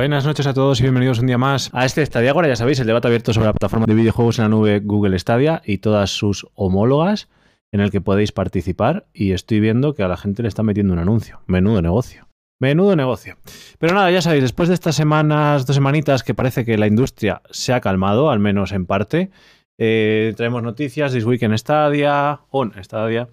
Buenas noches a todos y bienvenidos un día más a este Stadia. Ahora ya sabéis, el debate abierto sobre la plataforma de videojuegos en la nube Google Stadia y todas sus homólogas en el que podéis participar. Y estoy viendo que a la gente le está metiendo un anuncio. Menudo negocio. Menudo negocio. Pero nada, ya sabéis, después de estas semanas, dos semanitas que parece que la industria se ha calmado, al menos en parte, eh, traemos noticias, This Week en Stadia, on Stadia,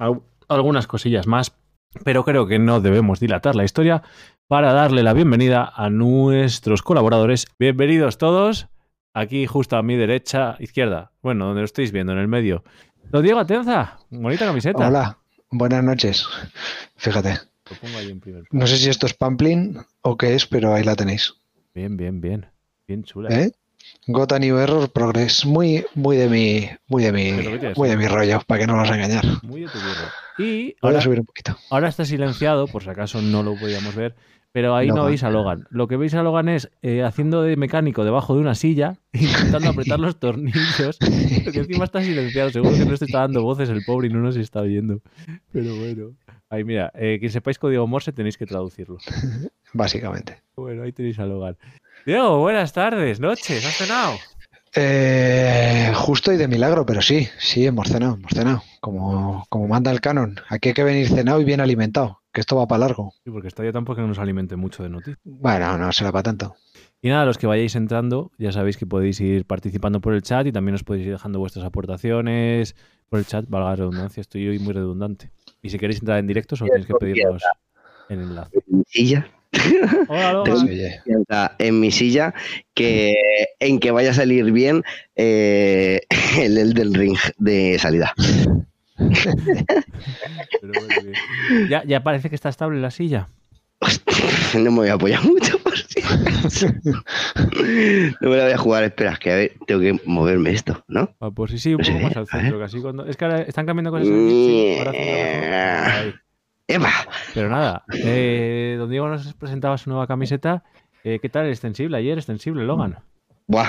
al- algunas cosillas más, pero creo que no debemos dilatar la historia para darle la bienvenida a nuestros colaboradores. Bienvenidos todos. Aquí justo a mi derecha, izquierda, bueno, donde lo estáis viendo, en el medio. Don Diego Atenza, bonita camiseta. Hola, buenas noches. Fíjate, Lo pongo ahí en primer plano. no sé si esto es Pamplin o qué es, pero ahí la tenéis. Bien, bien, bien. Bien chula. ¿Eh? Gota New Error Progress, muy, muy de mi, muy de mi, muy de mi rollo, para que no nos engañar. Muy de tu burro. Y Voy ahora, a subir un poquito. ahora está silenciado, por si acaso no lo podíamos ver, pero ahí no veis a Logan. Lo que veis a Logan es eh, haciendo de mecánico debajo de una silla, intentando apretar los tornillos, porque encima está silenciado. Seguro que no se está dando voces el pobre y no nos está oyendo. Pero bueno. Ahí mira, eh, que sepáis código Morse tenéis que traducirlo. Básicamente. Bueno, ahí tenéis a Logan. Diego, buenas tardes, noches, ¿has cenado? Eh, justo y de milagro, pero sí, sí, hemos cenado, hemos cenado. Como, como manda el canon. Aquí hay que venir cenado y bien alimentado, que esto va para largo. Sí, porque está ya tampoco que no nos alimente mucho de noticias. Bueno, no será para tanto. Y nada, los que vayáis entrando, ya sabéis que podéis ir participando por el chat y también os podéis ir dejando vuestras aportaciones por el chat, valga la redundancia, estoy hoy muy redundante. Y si queréis entrar en directo, solo tenéis que pedirnos el enlace. en mi silla, Hola, piensa en mi silla, que en que vaya a salir bien eh, el Elden Ring de salida. Pero bueno, bien. ya, ya parece que está estable la silla. No me voy a apoyar mucho por si. No me la voy a jugar, espera, es que a ver, tengo que moverme esto, ¿no? Ah, pues sí, sí, un poco más al centro, que así cuando... Es que ahora están cambiando cosas sí, ahora. Ahí. ¡Epa! Pero nada, eh, don Diego nos presentaba su nueva camiseta. Eh, ¿Qué tal el extensible? Ayer extensible, Logan. Buah,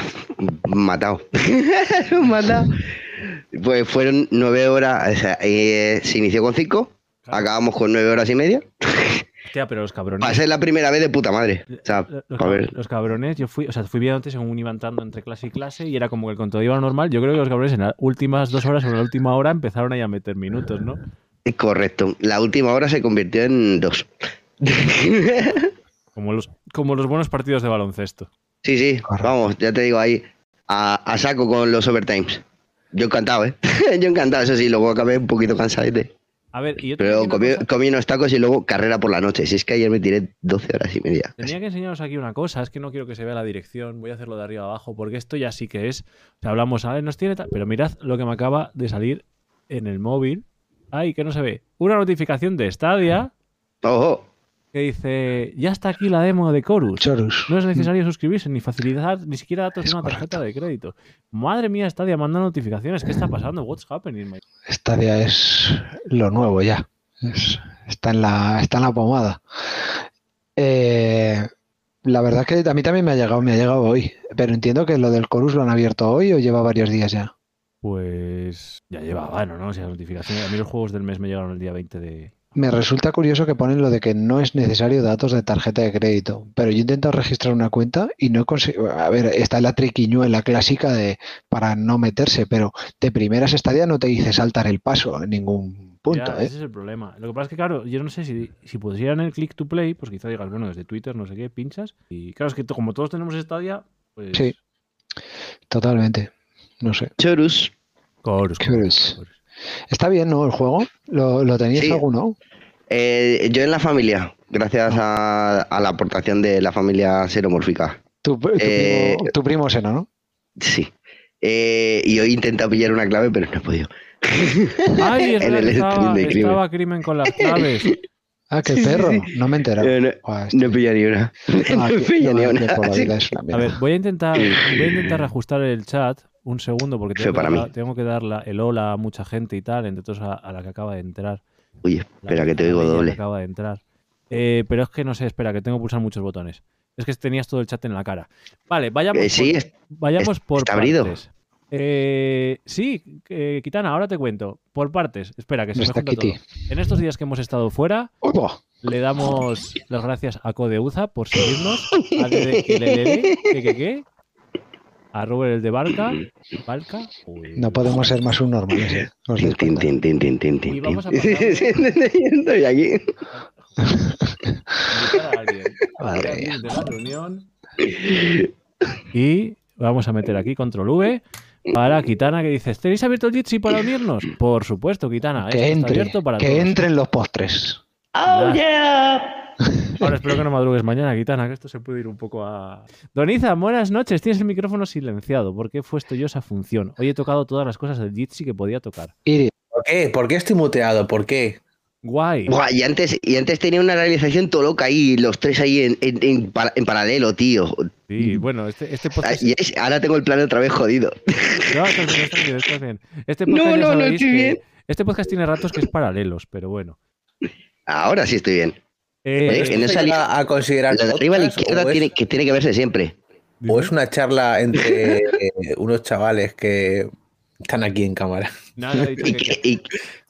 matado. matado. Pues fueron nueve horas, o sea, eh, se inició con cinco, acabamos con nueve horas y media. Hostia, pero los cabrones. Va a ser la primera vez de puta madre. O sea, Los, a ver. los cabrones, yo fui, o sea, fui viendo según iba entrando entre clase y clase y era como que el contenido iba normal. Yo creo que los cabrones en las últimas dos horas o en la última hora empezaron ahí a meter minutos, ¿no? Correcto. La última hora se convirtió en dos. Como los, como los buenos partidos de baloncesto. Sí, sí, vamos, ya te digo ahí, a, a saco con los overtimes. Yo encantado, ¿eh? Yo encantado, eso sí, luego acabé un poquito cansadete. A ver, y yo Pero comí, unos tacos y luego carrera por la noche. Si es que ayer me tiré 12 horas y media. tenía que enseñaros aquí una cosa, es que no quiero que se vea la dirección, voy a hacerlo de arriba abajo, porque esto ya sí que es. O sea, hablamos, ¿vale? Nos tiene. Pero mirad lo que me acaba de salir en el móvil. Ay, que no se ve. Una notificación de Stadia ¡Ojo! Que dice: Ya está aquí la demo de Chorus. Chorus. No es necesario suscribirse ni facilitar ni siquiera datos Es de una tarjeta de crédito. Madre mía, Stadia manda notificaciones. ¿Qué está pasando? What's happening? my- Stadia es lo nuevo ya. Es- está, en la, está en la pomada. Eh, la verdad que a mí también me ha llegado, me ha llegado hoy. Pero entiendo que lo del Chorus lo han abierto hoy o lleva varios días ya. Pues ya lleva, bueno, ¿no? O sea, notificaciones. A mí los juegos del mes me llegaron el día 20 de. Me resulta curioso que ponen lo de que no es necesario datos de tarjeta de crédito, pero yo he intentado registrar una cuenta y no he conseguido. A ver, está la triquiñuela clásica de para no meterse, pero de primeras estadía no te dice saltar el paso en ningún punto, Ya, ¿eh? Ese es el problema. Lo que pasa es que, claro, yo no sé si, si pusieran el click to play, pues quizá digas, bueno, desde Twitter, no sé qué, pinchas. Y claro, es que como todos tenemos Stadia, pues. Sí. Totalmente. No sé. Chorus. Chorus, Chorus. chorus. Está bien, ¿no? El juego. ¿Lo, lo tenías Sí. alguno? Eh, yo en la familia, gracias a, a la aportación de la familia seromórfica. Tu, tu Eh, primo, tu primo Seno, ¿no? Sí. Eh, y hoy he intentado pillar una clave, pero no he podido. Ay, es En el estaba, de crimen. estaba crimen con las claves. Ah, qué sí, sí, perro. sí. No me he enterado. Eh, no, no he este- pillado ni una. no, No pillado no, ni una. A ver, voy a intentar, voy a intentar ajustar el chat un segundo porque tengo, que para dar, mí. tengo que dar la- el hola a mucha gente y tal, entre todos a, a la que acaba de entrar. Uy, espera que te oigo doble. acaba de entrar. Eh, pero es que no sé, espera, que tengo que pulsar muchos botones. Es que tenías todo el chat en la cara. Vale, vayamos Eh, sí, por, es- vayamos por está abrido. partes. Eh, sí, Kitana, ahora te cuento. Por partes. Espera, que se me Nuestra junta todo. En estos días que hemos estado fuera, le damos las gracias a Codeuza por seguirnos. A Kelelele, que, que, que, a Robert el de Barca. Barca. Uy. No podemos ser más ¿eh? Tin, tin, Y vamos a Estoy aquí. Invitar a alguien. Madre Alguien mía. de la reunión. Y vamos a meter aquí control V para Kitana que dice, ¿tenéis abierto el Jitsi para unirnos? Por supuesto, Kitana. esto Que está entre, abierto para que todos. entren los postres. Oh, Ya. Ahora espero que no madrugues mañana, Kitana, que esto se puede ir un poco a... Doniza, buenas noches. Tienes el micrófono silenciado. ¿Por qué he puesto yo esa función? Hoy he tocado todas las cosas del Jitsi que podía tocar. ¿Por qué? ¿Por qué estoy muteado? ¿Por qué? Guay. Buah, y antes, y antes tenía una realización todo loca ahí, los tres ahí en, en- en para- en paralelo, tío. Sí, bueno, este, este podcast... y es- ahora tengo el plan otra vez jodido. No, estás bien, estás bien, estás bien. Este No, podcast no, no estoy que- bien. Este podcast tiene ratos que es paralelos, pero bueno. Ahora sí estoy bien. Eh, Oye, ¿Esto que se salía- llega a considerar Lo de arriba a la izquierda es- tiene, que tiene que verse siempre. o es una charla entre eh, unos chavales que están aquí en cámara? Nada, he dicho ¿Y que- qué, y,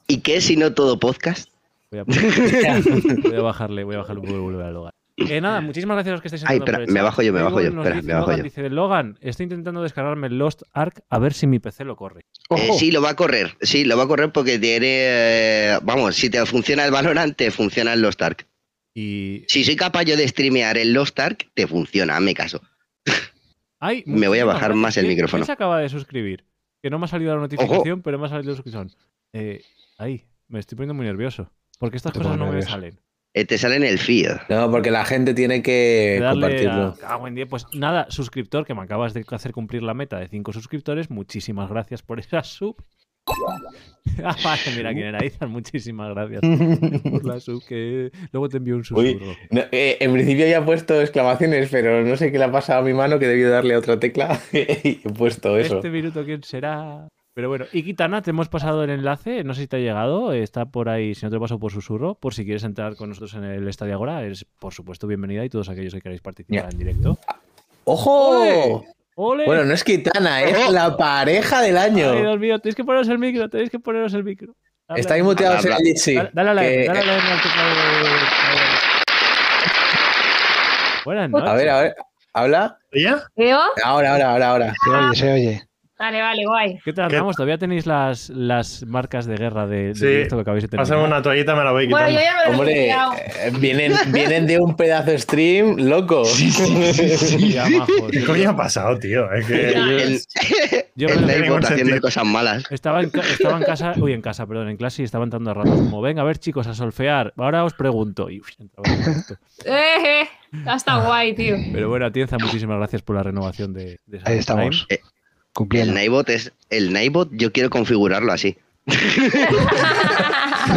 y qué si no todo podcast? Voy a, voy a bajarle, voy a bajarle un poco y volver a Logan. Eh, nada, muchísimas gracias a los que estáis Ay, espera, me bajo yo, me bajo yo, espera, dice me bajo Logan, yo. Dice, Logan, estoy intentando descargarme el Lost Ark a ver si mi PC lo corre. Eh, sí, lo va a correr. Sí, lo va a correr porque tiene. eh, vamos, si te funciona el Valorant, te funciona el Lost Ark. Y... Si soy capaz yo de streamear el Lost Ark, te funciona, hazme caso. Ay, Me voy a bajar gracias. más el ¿Quién- micrófono. ¿Quién se acaba de suscribir? Que no me ha salido la notificación, pero me ha salido la suscripción. Eh, ahí, me estoy poniendo muy nervioso. Porque estas Te cosas no me salen. Eh, te sale en el feed. No, porque la gente tiene que darle compartirlo. a... Cago en diez. Pues nada, suscriptor, que me acabas de hacer cumplir la meta de 5 suscriptores. Muchísimas gracias por esa sub. ah, vale, mira quién era Izan. Muchísimas gracias por la sub. Que luego te envío un Uy, susurro. no, eh, en principio ya he puesto exclamaciones, pero no sé qué le ha pasado a mi mano que debió darle a otra tecla y he puesto eso. Este minuto, ¿quién será? Pero bueno, y Kitana, te hemos pasado el enlace. No sé si te ha llegado. Está por ahí, si no te lo paso por susurro. Por si quieres entrar con nosotros en el Estadio Agora, es por supuesto bienvenida. Y todos aquellos que queráis participar en directo. ¡Ojo! ¡Ole! Bueno, no es Kitana, es la pareja del Ay, año. Dios mío, tenéis que poneros el micro, tenéis que poneros el micro. Dale, Está ahí muteado Habla, el sí. Dale, dale a la que- dale a la M al teclado de- Buenas noches. A ver, a ver. ¿Habla? ¿Ya? ¿Yo? Ahora, ahora, ahora, ahora. se oye, se oye. Vale, vale, guay. ¿Qué tal, ¿Qué- Ramos? ¿Todavía tenéis las, las marcas de guerra de, de Sí. directo que acabáis de tener? Pásame una toallita, me la voy Bueno, quitando. yo ya me lo he Hombre, quitado. eh, vienen, vienen de un pedazo de stream loco. ¿Qué coño ha pasado, tío? Es que Yo- El, yo el me- haciendo cosas malas. estaba, en, estaba en casa, uy, en casa, perdón, en clase y estaba entrando a ratos como, venga, a ver, chicos, a solfear. Ahora os pregunto. Y uy, entraba en directo. Eh, eh, está guay, tío. Pero bueno, Atienza, muchísimas gracias por la renovación de, de Ahí Prime. El. Nightbot es. El Nightbot, yo quiero configurarlo así.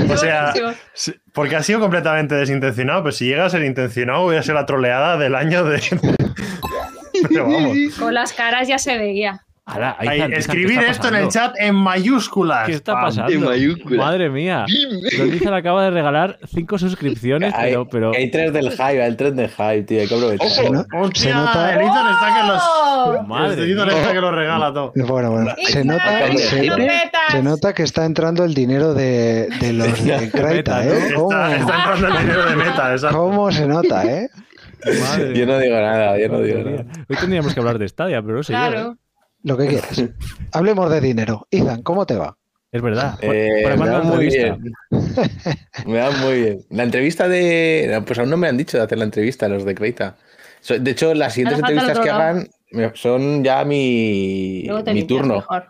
O sea, porque ha sido completamente desintencionado, pero si llega a ser intencionado, voy a ser la troleada del año de. Pero vamos. Con las caras ya se veía. Ala, Ahí, ¿qué escribir está esto en el chat en mayúsculas. ¿Qué está pasando? En mayúscula. Madre mía. Donizan acaba de regalar cinco suscripciones, Hay, pero, pero hay tres del hype, hay tres del hype, tío, hay que aprovechar. Se, no- se Hostia, nota. el Ethan está que los. ¡Oh! madre el está que lo regala todo. Bueno, bueno. Se nota, se, se nota que está entrando el dinero de, de los de Kraita, ¿eh? Está, ¿Cómo, está entrando el dinero de meta, exacto. cómo se nota, eh? Madre Yo no digo nada, yo no digo nada. Hoy tendríamos que hablar de Stadia, pero no sé yo, ¿eh? Lo que quieras. Hablemos de dinero. Izan, ¿cómo te va? Es verdad. ¿Por, Eh, por me va muy bien. Me va muy bien. La entrevista de. Pues aún no me han dicho de hacer la entrevista los de Creita. De hecho, las siguientes Ahora entrevistas que hagan me- son ya mi, mi turno. mejor.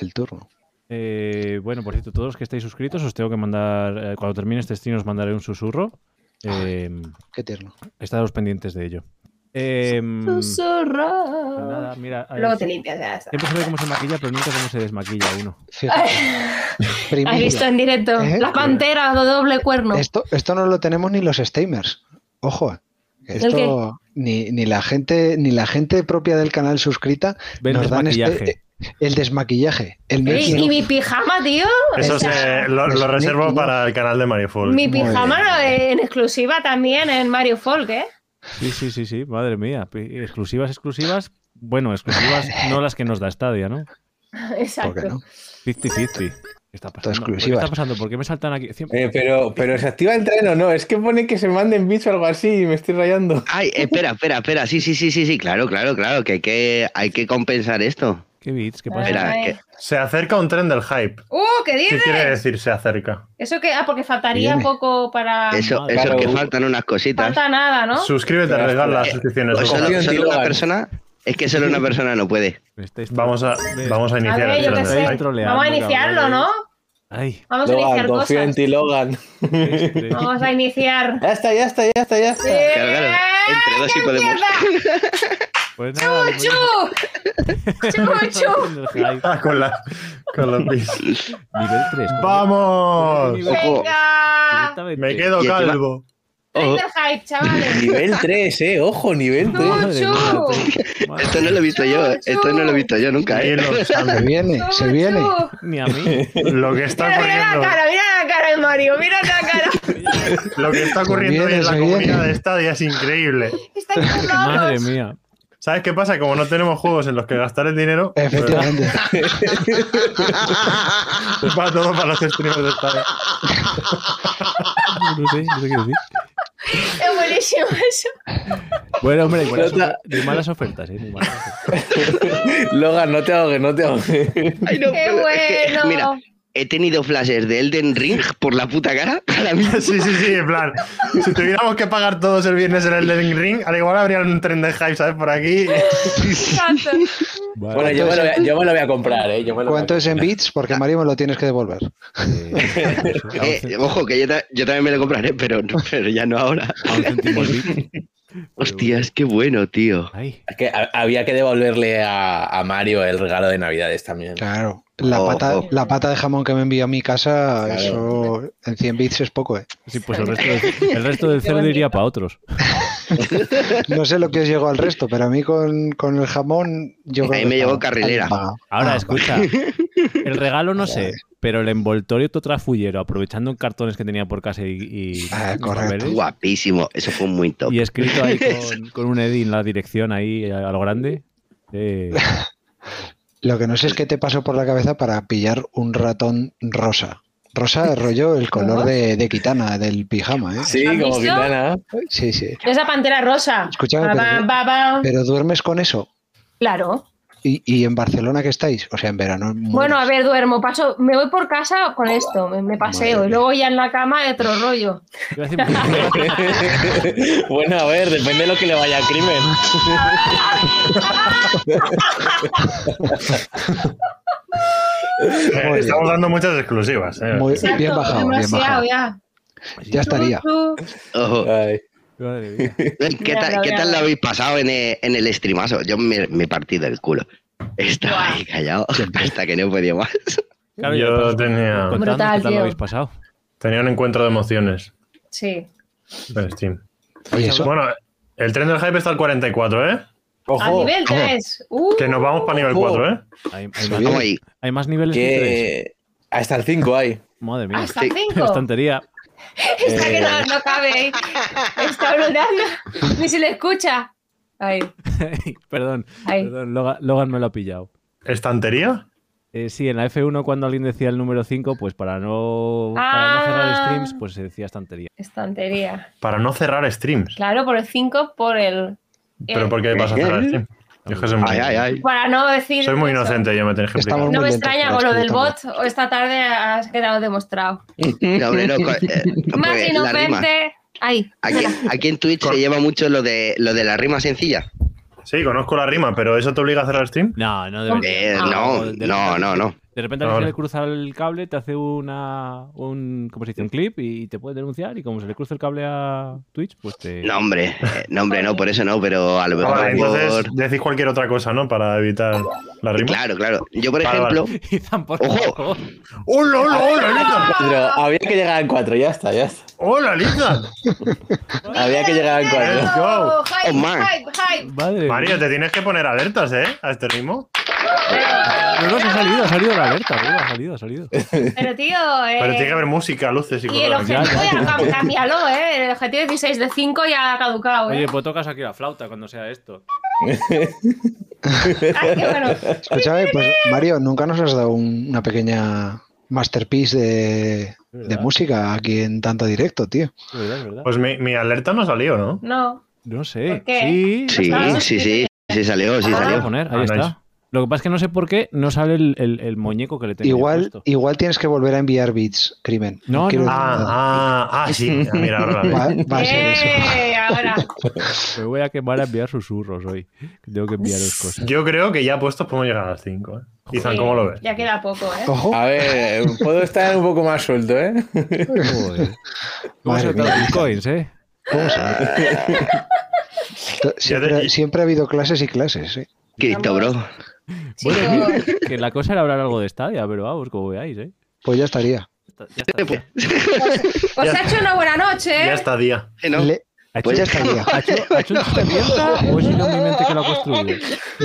El turno. Eh, bueno, por cierto, todos los que estáis suscritos os tengo que mandar, eh, cuando termine este stream os mandaré un susurro. Eh, Qué tierno. estaros pendientes de ello. Eh, nada, mira, eh, Luego te limpias, ya está. siempre se ve cómo se maquilla, pero nunca cómo se desmaquilla uno. ¿Has visto en directo? ¿Eh? La pantera de doble cuerno. Esto, esto no lo tenemos ni los stamers. Ojo. ¿El Esto ni, ni la gente ni la gente propia del canal suscrita Ven nos dan desmaquillaje. este, el desmaquillaje, el Ey, making y mi pijama, tío. Eso O sea, se, lo, lo reservo para el canal de Mario Full. Mi pijama en exclusiva también en Mario Folk, ¿eh? Sí, sí, sí, sí, madre mía. Exclusivas, exclusivas. Bueno, exclusivas no las que nos da Stadia, ¿no? ¿Por qué Exacto. no? 50-50. ¿Qué está pasando? ¿Qué está pasando? ¿Por qué me saltan aquí? Eh, pero, pero ¿se activa el tren o no? Es que pone que se manden bits o algo así y me estoy rayando. Ay, espera, espera, espera. Sí, sí, sí, sí, sí, claro, claro, claro, que hay que, hay que compensar esto. ¿Qué bits? ¿Qué pasa? Espera, Ay. que- Se acerca un tren del hype. ¡Uh! ¿Qué ¿Qué dices? quiere decir se acerca? Eso que. Ah, porque faltaría Viene. poco para. eso, madre. eso Claro, es que faltan unas cositas. Falta nada, ¿no? Suscríbete, Espera, regala las espera. suscripciones. Pues solo, solo una persona. Es que solo una persona no puede. Vamos a, vamos a A iniciar ver, el yo qué sé. Vamos a iniciarlo. ¿no? Ay, Vamos a Logan, iniciar confío en ti, Logan. Vamos a iniciar. Ya está, ya está, ya está, ya está. ¡Eh! Claro, claro. Entre dos ¡Qué podemos. Pues nada. Ah, con, la, con los bits. Nivel 3. ¡Vamos! ¡Venga! Me quedo calvo. Del hype, chavales. Nivel 3, eh. Ojo, nivel 3. Chu, chu. Esto no lo he visto yo, esto no lo he visto yo nunca, ¿eh? Se viene, se viene. Ni a mí. Lo que está Mira, mira la ocurriendo, cara, mira la cara de Mario, mira la cara. lo que está ocurriendo viene, en la se comunidad viene. de Stadia es increíble. Está. Madre mía. ¿Sabes qué pasa? Como no tenemos juegos en los que gastar el dinero, pues, Efectivamente. va todo para los streamers de Stadia. No sé, no sé qué decir. Es buenísimo eso. Bueno, hombre, hay ofer- hay malas ofertas, ¿eh? Muy malas ofertas. Logan, no te ahogues, no te ahogues. Ay, no, ¡Qué pero es que, bueno! mira, he tenido flashes de Elden Ring por la puta cara. Sí, sí, sí, en plan, si tuviéramos que pagar todos el viernes en el Elden Ring, al igual habría un tren de hype, ¿sabes? Por aquí. Bueno, yo me, lo voy a, yo me lo voy a comprar, eh. Yo me lo voy a ¿Cuánto es en bits? Porque Mario me lo tienes que devolver. Eh, Eh, ojo, que yo, ta- yo también me lo compraré, pero, no- pero ya no ahora. Hostias, qué bueno, tío. Es que ha- había que devolverle a, a Mario el regalo de Navidades también. Claro. La Ojo. pata, la pata de jamón que me envió a mi casa, Claro. eso en 100 bits es poco, ¿eh? sí, pues el resto, del- el resto del cerdo iría para otros. No sé lo que os llegó al resto, pero a mí con, con el jamón yo A creo mí que me llegó carrilera. Ahora, Ah, escucha. El regalo no sé, pero el envoltorio totrafullero, aprovechando cartones que tenía por casa y, y- Ah, correcto. Guapísimo, eso fue muy top. y escrito ahí con, con un Eddie en la dirección ahí a lo grande. eh, Lo que no sé es qué te pasó por la cabeza para pillar un ratón rosa. Rosa rollo el color de, de Kitana, del pijama, ¿eh? Sí, ¿Has como? Kitana. Sí, sí. Esa pantera rosa. Escúchame, Ba, pero- ba, ba. Pero duermes con eso. Claro. ¿Y, y en Barcelona que estáis? O sea, en verano. Bueno, a ver, duermo. Paso, me voy por casa con esto, me, me paseo. Madre Y luego ya en la cama otro rollo. bueno, a ver, depende de lo que le vaya al crimen. Estamos dando muchas exclusivas. eh. Muy Exacto, bien bajado, bien bajado. ya. Ya estaría. Ay. Madre mía. ¿Qué tal, lo ¿qué a tal lo habéis pasado en el, en el streamazo? Yo me, me he partido el culo. Estaba ahí callado hasta que no podía más. Claro, Yo tenía- Brutal, qué tal lo habéis pasado. Tenía un encuentro de emociones Sí. en Steam. Oye, eso, Bueno, el tren del hype está al 44, ¿eh? A Ojo, nivel 3. Uh, Que nos vamos para nivel Ojo. 4, ¿eh? Hay, más, hay niveles que hasta el 5 hay. Madre mía. hasta sí. 5. Estantería. Está que Eh. no, no cabe ahí. Está hablando. Ni se le escucha. Ahí, perdón, ahí. perdón Logan, Logan me lo ha pillado. ¿Estantería? Eh, sí, en la F1 cuando alguien decía el número 5, pues para no, para no cerrar Ah. streams, pues se decía estantería. Estantería. Para no cerrar streams. Claro, por el 5, por el. ¿Pero por qué vas a cerrar stream? Yo es que soy muy, Ay, ay, ay. Para no decir. soy muy eso. inocente, yo me tenéis que explicar. No me extraña con lo del bot. o Esta tarde has quedado demostrado. No, co- eh, Más rima. inocente. Ahí. Aquí, aquí en Twitch se lleva mucho lo de, lo de la rima sencilla. Sí, conozco la rima, pero ¿eso te obliga a cerrar stream? No, no debería. Eh, Ah. no, no, no, no. De repente a se le cruza el cable, te hace una un, ¿cómo se dice? un clip y te puede denunciar y como se le cruza el cable a Twitch, pues te... No, hombre, eh, no, hombre, no, por eso no, pero a lo mejor vale, entonces por... decís cualquier otra cosa, ¿no? Para evitar la rima. Claro, claro. Yo, por Vale, ejemplo, por Ojo. ¡Hola, hola, hola! Pero había que llegar al 4, ya está, ya está. ¡Hola, Liza! Había que llegar al 4. Let's go. Hype, Oh, hype, hype. Madre Mario, mía. te tienes que poner alertas, ¿eh? A este ritmo. No, no, se ha salido, ha salido la alerta, tío, ha salido, ha salido. Pero tío. Eh, Pero tiene que haber música, luces y Y el objetivo Ya, ya, ya. cámbialo, ¿eh? El objetivo 16 de 5 ya ha caducado, ¿eh? Oye, pues tocas aquí la flauta cuando sea esto. Ay, qué bueno. Escúchame, pues Mario, nunca nos has dado un- una pequeña masterpiece de, de música aquí en tanto directo, tío. Es verdad, es verdad. Pues mi, mi alerta no salió, ¿no? No. No sé. ¿Por qué? Sí, Sí, sí, sí. Sí salió, sí Ah. Salió. poner, ahí Ah, está. nice. Lo que pasa es que no sé por qué no sale el, el- el muñeco que le tengo Igual, puesto. igual tienes que volver a enviar bits, crimen. No, no. Ah, ah, ah, sí. Mira, ahora la Va, veo. va a ser eso. ¡Eh! Ahora. Me voy a quemar a enviar susurros hoy. Tengo que enviaros cosas. Yo creo que ya puestos podemos llegar a las 5. ¿eh? Izan, ¿cómo lo ves? Ya queda poco, ¿eh? Ojo, A ver, puedo estar un poco más suelto, ¿eh? Joder. ¿Cómo se bitcoins, eh? ¿cómo se To- siempre, siempre ha habido clases y clases, ¿eh? Cristo, bro. Bueno, que la cosa era hablar algo de Stadia, pero vamos, como veáis, eh. Pues ya estaría. Ya está. Pues, Os ha hecho una buena noche, Ya ¿eh? está día. ¿no? Le- ¿Ha Pues hecho- ya estaría. ¿Ha hecho, ha hecho o sido mi mente que lo ha construido?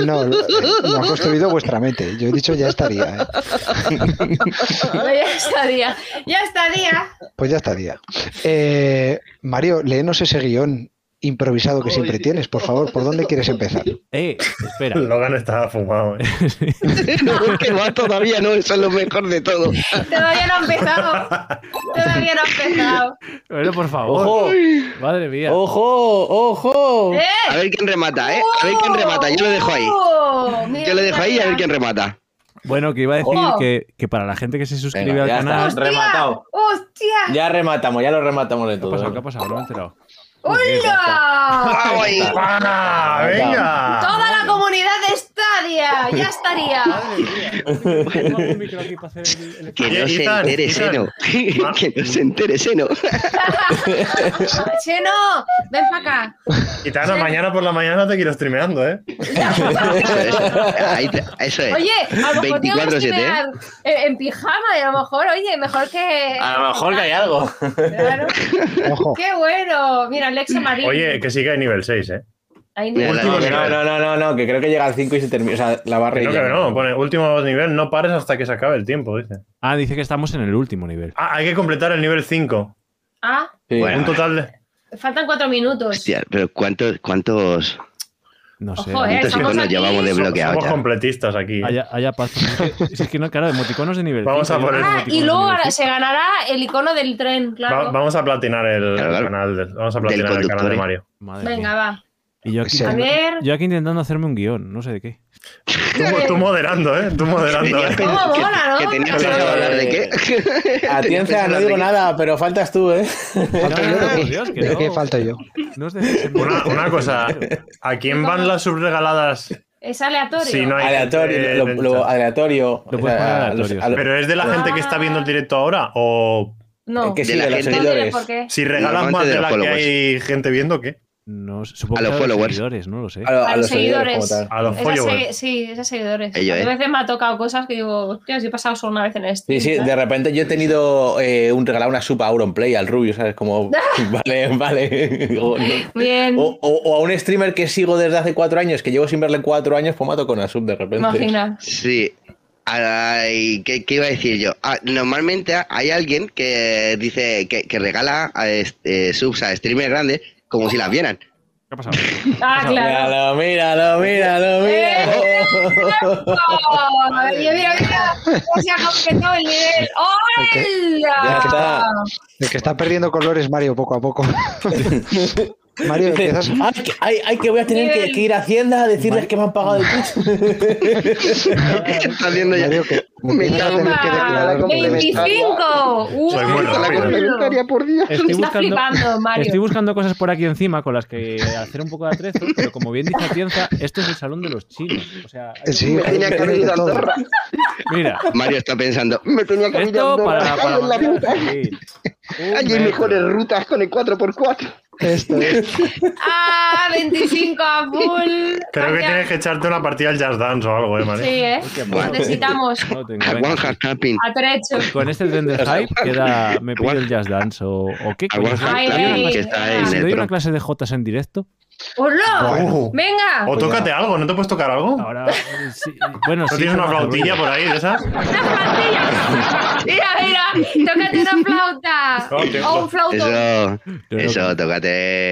No, lo, lo ha construido vuestra mente. Yo he dicho ya estaría, ¿eh? Ya estaría. Ya estaría. Pues ya estaría. Eh, Mario, léenos ese guion improvisado que siempre tienes, por favor. ¿Por dónde quieres empezar? Eh, espera. Logan está fumado. ¿eh? que va todavía, no, eso es lo mejor de todo. Todavía no ha empezado. Todavía no ha empezado. Bueno, por favor. ¡Ojo! Madre mía. ¡Ojo! ¡Ojo! ¡Eh! A ver quién remata, ¿eh? A ver quién remata. Yo lo dejo ahí. Oh, mira, Yo lo dejo ahí a ver quién remata. Bueno, que iba a decir que, que para la gente que se suscribe Venga, al ya canal. está. Rematado. ¡Hostia! Ya rematamos, ya lo rematamos de ¿Qué ha todo. pasado? ¿Qué ha pasado? No me he enterado. ¡Hola! ¡Ah, venga! Toda la comunidad de Stadia. Ya estaría. Que no se entere. Seno. Que no se entere Seno. Cheno, ven para acá. Y Tana, mañana por la mañana te quiero streameando, ¿eh? Eso. Ahí es. Oye, a lo mejor tengo que 24/7, streamear en, pijama y a lo mejor, oye, mejor que. A lo mejor que hay algo. Claro. ¡Qué bueno! Mira, Alexa Marín. Oye, que sí que hay nivel 6, ¿eh? Ahí Mira, no- No, no, no, no, no, que creo que llega al 5 y se termina. O sea, la barra ya. que no. Pone último nivel, no pares hasta que se acabe el tiempo, dice. Ah, dice que estamos en el último nivel. Ah, hay que completar el nivel 5. Ah, Sí. Bueno. Un total de. faltan cuatro minutos. Hostia, pero ¿cuántos, cuántos, No sé. Ojo, eh, estamos iconos aquí. llevamos desbloqueados Somos ya? completistas aquí. ¿eh? Haya, haya paz. Es que, no, claro, emoticonos de nivel. Vamos cinco, a yo poner- Ah, y luego se ganará el icono del tren, Va- claro. vamos a platinar el Claro, claro. canal. de- vamos a platinar el canal de ¿eh? Mario. Madre Venga, mía. va. Y yo aquí, Sí. A ver. yo aquí intentando hacerme un guion, no sé de qué. Tú, tú moderando, ¿eh? Tú moderando. Tenías ¿eh? ¿Cómo mola, no? Que tenías hablar de qué. No digo nada, pero faltas tú, ¿eh? ¿Falta No, yo no, de qué? Dios, que ¿De no. qué falta yo? No os Una, cosa, ¿a quién van las subregaladas? Es aleatorio. Si no hay Aleatorio, gente lo, aleatorio. Lo a los- a los- ¿Pero es de la gente que está viendo el directo ahora? ¿O No. que sí, de la de los gente- tiene seguidores. por qué. si regalas más de de los la que hay gente viendo, qué? No, sé, supongo A los que followers. seguidores, no lo sé. A, lo- a A los seguidores. tal. A los followers. se- sí, esos seguidores. Ello, a ¿eh? veces me ha tocado cosas que digo, hostia, si he pasado solo una vez en este. Sí, sí, de repente yo he tenido eh, un regalado una supa a Auronplay al Rubio, ¿sabes? Como, vale, vale. O, no. Bien. O- o- o a un streamer que sigo desde hace cuatro años, que llevo sin verle cuatro años, pues me ha tocado una sub de repente. Imagina. Sí. Ay, ¿qué, qué iba a decir yo? Ah, normalmente hay alguien que dice que, que regala a este, subs a streamers grandes como si las vieran. ¿Qué ha pasado? Ah, claro. Míralo, míralo, Eh, míralo, míralo. Oh, mira, mira, mira. ¿Cómo se ha completado el nivel? Ya ¡Hola! está. El que está perdiendo colores, Mario, poco a poco. Mario, empiezas. ay, que, ay, ay, que voy a tener que, que ir a Hacienda a decirles que me han pagado el Twitch. Está haciendo ya. Mario, que Me empiezas a cago en tener que la- declarar la complementaria. 25. Uh, Soy muy La rápido. complementaria, por Dios. Estoy buscando, flipando, Mario. estoy buscando cosas por aquí encima con las que hacer un poco de atrezo, pero como bien dice Atienza, esto es el salón de los chinos. O sea, hay Sí, Me tenía que haber ido a. Andorra. mira, Mario está pensando, me tenía que haber ido a Andorra. para, para en la puta. Hay metro. mejores rutas con el 4x4. Esto es. Ah, 25 a full. Creo que tienes que echarte una partida al Jazz Dance o algo, ¿eh, Mario? Sí, ¿eh? Necesitamos no tengo, A venga. Tapping. atrecho. Con este tren del hype queda, me pido el jazz dance o, o qué A coño. Ay, ay, que está en doy una clase de Jotas en directo, ¡Hola! Bueno. ¡Venga! O tócate algo, ¿no te puedes tocar algo? ¿No ahora eh, sí, bueno, sí, tienes una flautilla por ahí de esas? ¡Una flauta! Mira, mira, tócate una flauta. No, tío, O un flauto. Eso, no- eso, tócate.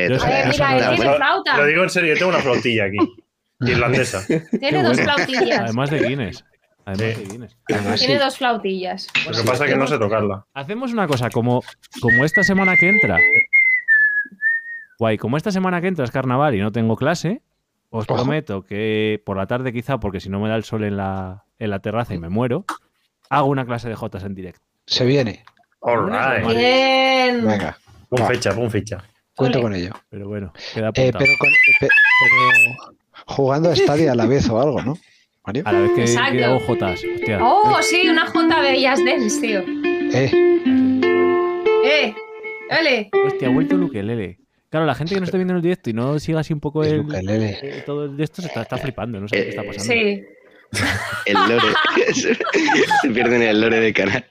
Ver, tócate eso mira, no él tiene flauta. Lo digo en serio, yo tengo una flautilla aquí. Irlandesa. Tiene dos flautillas. Además de Guinness. Además Sí. de Guinness. Además, Tiene sí. dos flautillas. Lo que pasa es que no sé tocarla. Hacemos una cosa, como, como esta semana que entra. Guay, como esta semana que entra es carnaval y no tengo clase, os Ojo. prometo que por la tarde quizá, porque si no me da el sol en la, en la terraza y me muero, hago una clase de Jotas en directo. Se viene. All right. Bien. Venga, Pon fecha, pon fecha. cuento Ole. con ello. Pero bueno, queda Eh, apuntado. pero, con- eh, pe- pero jugando a Stadia a la vez o algo, ¿no? Mario. A la vez que, Exacto. que hago Jotas. Hostia. Oh, sí, una J de Jazz Dance, tío. Eh, Eh, dale. Hostia, ha vuelto el ukelele. Claro, la gente que no esté viendo el directo y no siga así un poco el el, eh, todo el de esto se está, está flipando, no sabe qué está pasando. Sí. El lore. Se pierden el lore del canal.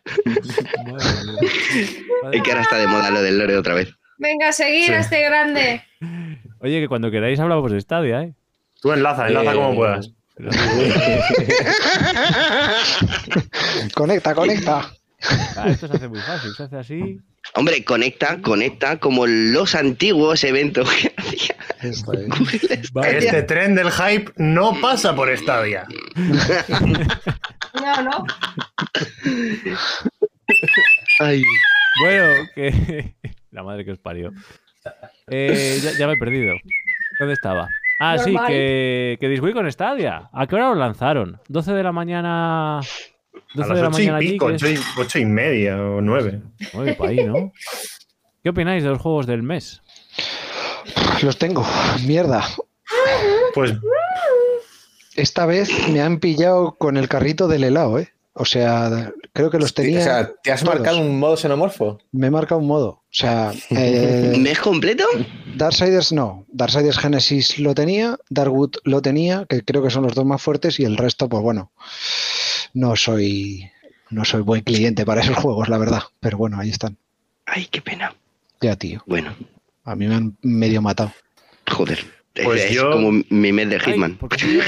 Es que ahora está de moda lo del lore otra vez. Venga, a seguir Sí. a este grande. Oye, que cuando queráis hablamos de Stadia, ¿eh? Tú enlaza, enlaza Eh, como puedas. Conecta, conecta. Ah, esto se hace muy fácil, se hace así. Hombre, conecta, conecta como los antiguos eventos que hacía. Este tren del hype no pasa por Stadia. No, no. Ay, Bueno, que. La madre que os parió. Eh, ya, ya me he perdido. ¿Dónde estaba? Ah, sí, que, que Disney con Stadia. ¿A qué hora lo lanzaron? 12 de la mañana. A 12 las de la ocho y mañana allí. pico, que es- ocho y, ocho y media o nueve. Nueve pa' ahí, ¿no? ¿Qué opináis de los juegos del mes? Los tengo. Mierda. Pues Esta vez me han pillado con el carrito del helado, ¿eh? O sea, creo que los tenía. O sea, ¿te has todos. marcado un modo xenomorfo? Me he marcado un modo. O sea, eh, ¿mes completo? Darksiders no. Darksiders Genesis lo tenía, Darkwood lo tenía, que creo que son los dos más fuertes, y el resto, pues bueno, no soy, no soy buen cliente para esos juegos, la verdad. Pero bueno, ahí están. Ay, qué pena. Ya, tío. Bueno, A mí me han medio matado. joder. Es- Pues es yo- como mi mes de Ay, Hitman. ¿por qué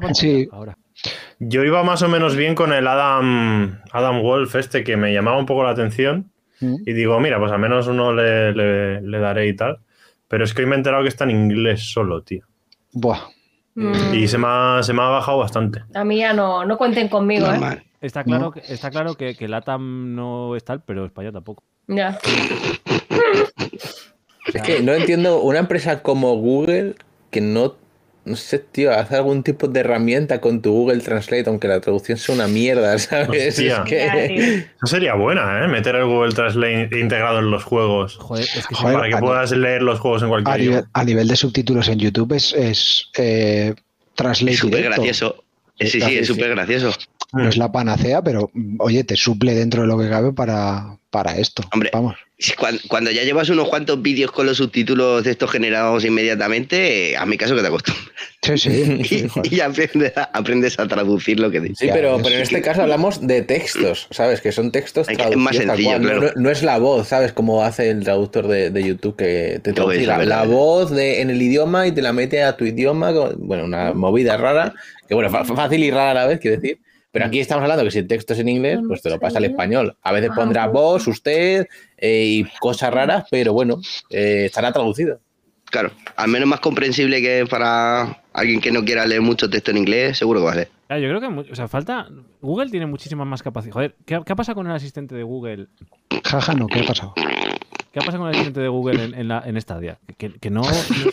por? Sí. Ahora. Yo iba más o menos bien con el Adam, Adam Wolf este que me llamaba un poco la atención. Mm. Y digo, mira, pues al menos uno le, le- le daré y tal. Pero es que hoy me he enterado que está en inglés solo, tío. Buah. Mm, Y se me ha, se me ha bajado bastante. A mí ya no, no cuenten conmigo, ¿eh? Está claro, No. que, está claro que, que LATAM no es tal, pero España tampoco. Ya. Es que no entiendo una empresa como Google que no, no sé, tío, hace algún tipo de herramienta con tu Google Translate, aunque la traducción sea una mierda, ¿sabes? Hostia. Es que-. Eso sería buena, ¿eh? Meter el Google Translate integrado en los juegos. Joder, es que Joder, para que a puedas leer los juegos en A cualquier nivel, idioma. a nivel de subtítulos en YouTube es, es eh, translate Es súper gracioso. Eh, Sí, sí, Sí, es sí. súper gracioso. No es la panacea, pero mm, oye, te suple dentro de lo que cabe para, para esto. Hombre. Vamos. Cuando, cuando ya llevas unos cuantos vídeos con los subtítulos de estos generados inmediatamente, eh, a mi caso que te acostumbras. Sí, sí. sí, Y, aprendes, a, aprendes a traducir lo que dices. Sí, pero, pero en este caso hablamos de textos, ¿sabes? Que son textos que- es traducidos más sencillo, claro. No, no es la voz, ¿sabes? Como hace el traductor de, de YouTube que te traduce la, la voz de, en el idioma y te la mete a tu idioma. con- Bueno, una movida rara, que bueno, fácil y rara a la vez, quiero decir. Pero aquí estamos hablando que si el texto es en inglés, pues te lo pasa al español. A veces pondrá vos, usted eh, y cosas raras, pero bueno, eh, estará traducido. Claro, al menos más comprensible que para alguien que no quiera leer mucho texto en inglés, seguro que va a ser. Claro, yo creo que o sea, falta. Google tiene muchísima más capacidad. Joder, ¿qué, qué ha pasado con el asistente de Google? Jaja, no, ¿qué ha pasado? ¿Qué ha pasado con el asistente de Google en, en, la, en Stadia? Que, que no,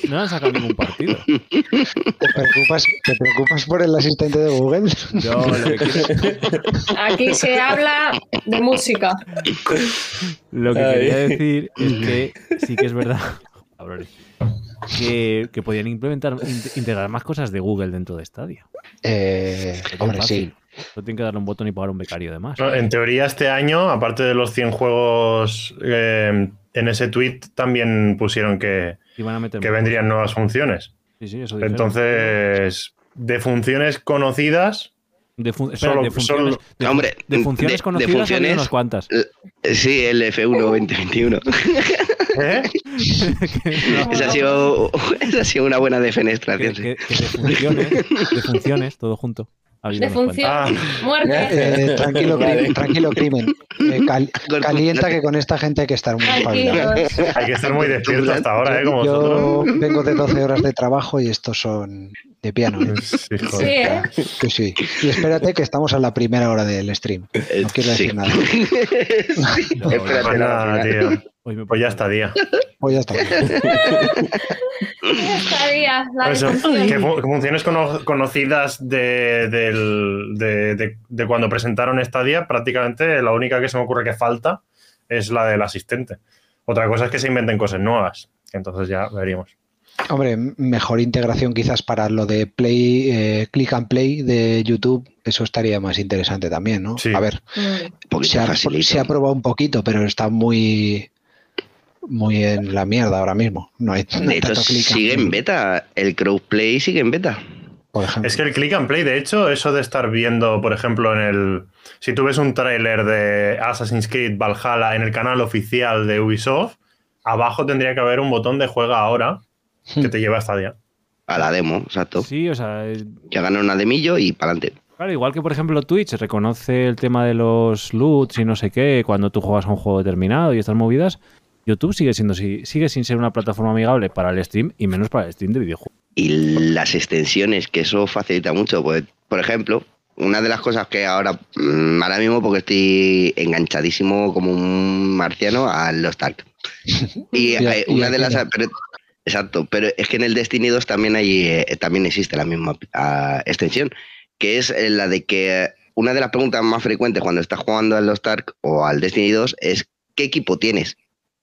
no, han sacado ningún partido. ¿Te preocupas, ¿Te preocupas por el asistente de Google? Yo lo que quiero- Aquí se habla de música. Lo que Ay. quería decir es que sí que es verdad que, que podían implementar, in- integrar más cosas de Google dentro de Stadia. Eh, hombre, fácil. sí. No tienen que darle un botón y pagar un becario de más. No, En teoría, este año, aparte de los 100 juegos, eh, en ese tweet también pusieron que, a meter que vendrían nuevas funciones. Sí, sí, eso dijeron. Entonces, de funciones conocidas, de, fun- espera, solo- de funciones, solo- de, Hombre, de funciones de- de conocidas funciones- unas cuantas. Sí, el F1 2021. ¿eh? Esa ha sido, esa ha sido una buena defenestración. que de funciones, de funciones, todo junto. Ha habido De unas función, Ah. muerte. Eh, tranquilo, crimen, tranquilo, crimen. Eh, cal- calienta que con esta gente hay que estar muy espabilado. Tranquilos. Hay que estar muy despierto hasta ahora, ¿eh? Como vosotros. Yo vengo de 12 horas de trabajo y estos son de piano. ¿eh? Sí, Sí. ¿eh? Que sí. Y espérate que estamos a la primera hora del stream. No quiero Sí. decir nada. Sí, No, espérate, Pues no, nada, tío. Me Pues ya está, día. Pues ya está. Estaría la Eso, decepción. que fu- que funciones cono- conocidas de, del- de- de- de cuando presentaron Stadia, prácticamente la única que se me ocurre que falta es la del asistente. Otra cosa es que se inventen cosas nuevas. Entonces ya veríamos. Hombre, mejor integración quizás para lo de play, eh, click and play de YouTube. Eso estaría más interesante también, ¿no? Sí. A ver, Mm. Se ha, se ha probado un poquito, pero está muy muy en la mierda ahora mismo. No hay, De hecho, tanto click and sigue en play, beta. El crossplay sigue en beta. por ejemplo. Es que el click and play, de hecho, eso de estar viendo, por ejemplo, en el. Si tú ves un tráiler de Assassin's Creed Valhalla en el canal oficial de Ubisoft, abajo tendría que haber un botón de juega ahora que te lleva a Stadia. A la demo, exacto. Sí, o sea, eh, Ya ganó una demillo y para adelante. claro, igual que por ejemplo Twitch reconoce el tema de los loots y no sé qué cuando tú juegas a un juego determinado y estas movidas, YouTube sigue siendo si- sigue sin ser una plataforma amigable para el stream y menos para el stream de videojuegos. Y las extensiones, que eso facilita mucho. Pues, por ejemplo, una de las cosas que ahora, mm, ahora mismo, porque estoy enganchadísimo como un marciano a los Tark. Y, eh, una de las. Pero- exacto, pero es que en el Destiny 2 también, hay, eh, también existe la misma ah, extensión, que es eh, la de que una de las preguntas más frecuentes cuando estás jugando a los Tark o al Destiny 2 es: ¿qué equipo tienes?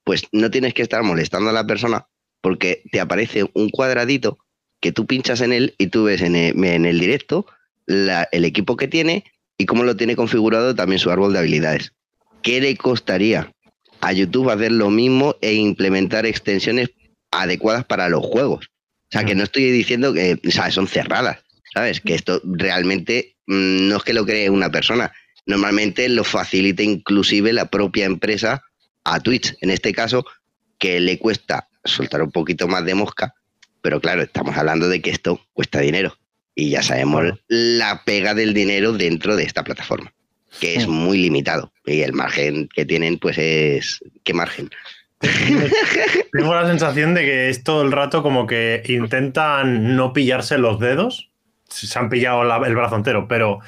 Pues no tienes que estar molestando a la persona porque te aparece un cuadradito que tú pinchas en él y tú ves en el, en el directo la- el equipo que tiene y cómo lo tiene configurado también su árbol de habilidades. ¿Qué le costaría a YouTube hacer lo mismo e implementar extensiones adecuadas para los juegos? O sea, que no estoy diciendo que o sea, son cerradas, ¿sabes? Que esto realmente mm, no es que lo cree una persona. Normalmente lo facilita inclusive la propia empresa a Twitch. En este caso, que le cuesta soltar un poquito más de mosca, pero claro, estamos hablando de que esto cuesta dinero. Y ya sabemos la pega del dinero dentro de esta plataforma, que es Mm. muy limitado. Y el margen que tienen, pues es... ¿Qué margen? Tengo la sensación de que es todo el rato como que intentan no pillarse los dedos. Se han pillado la- el brazo entero, pero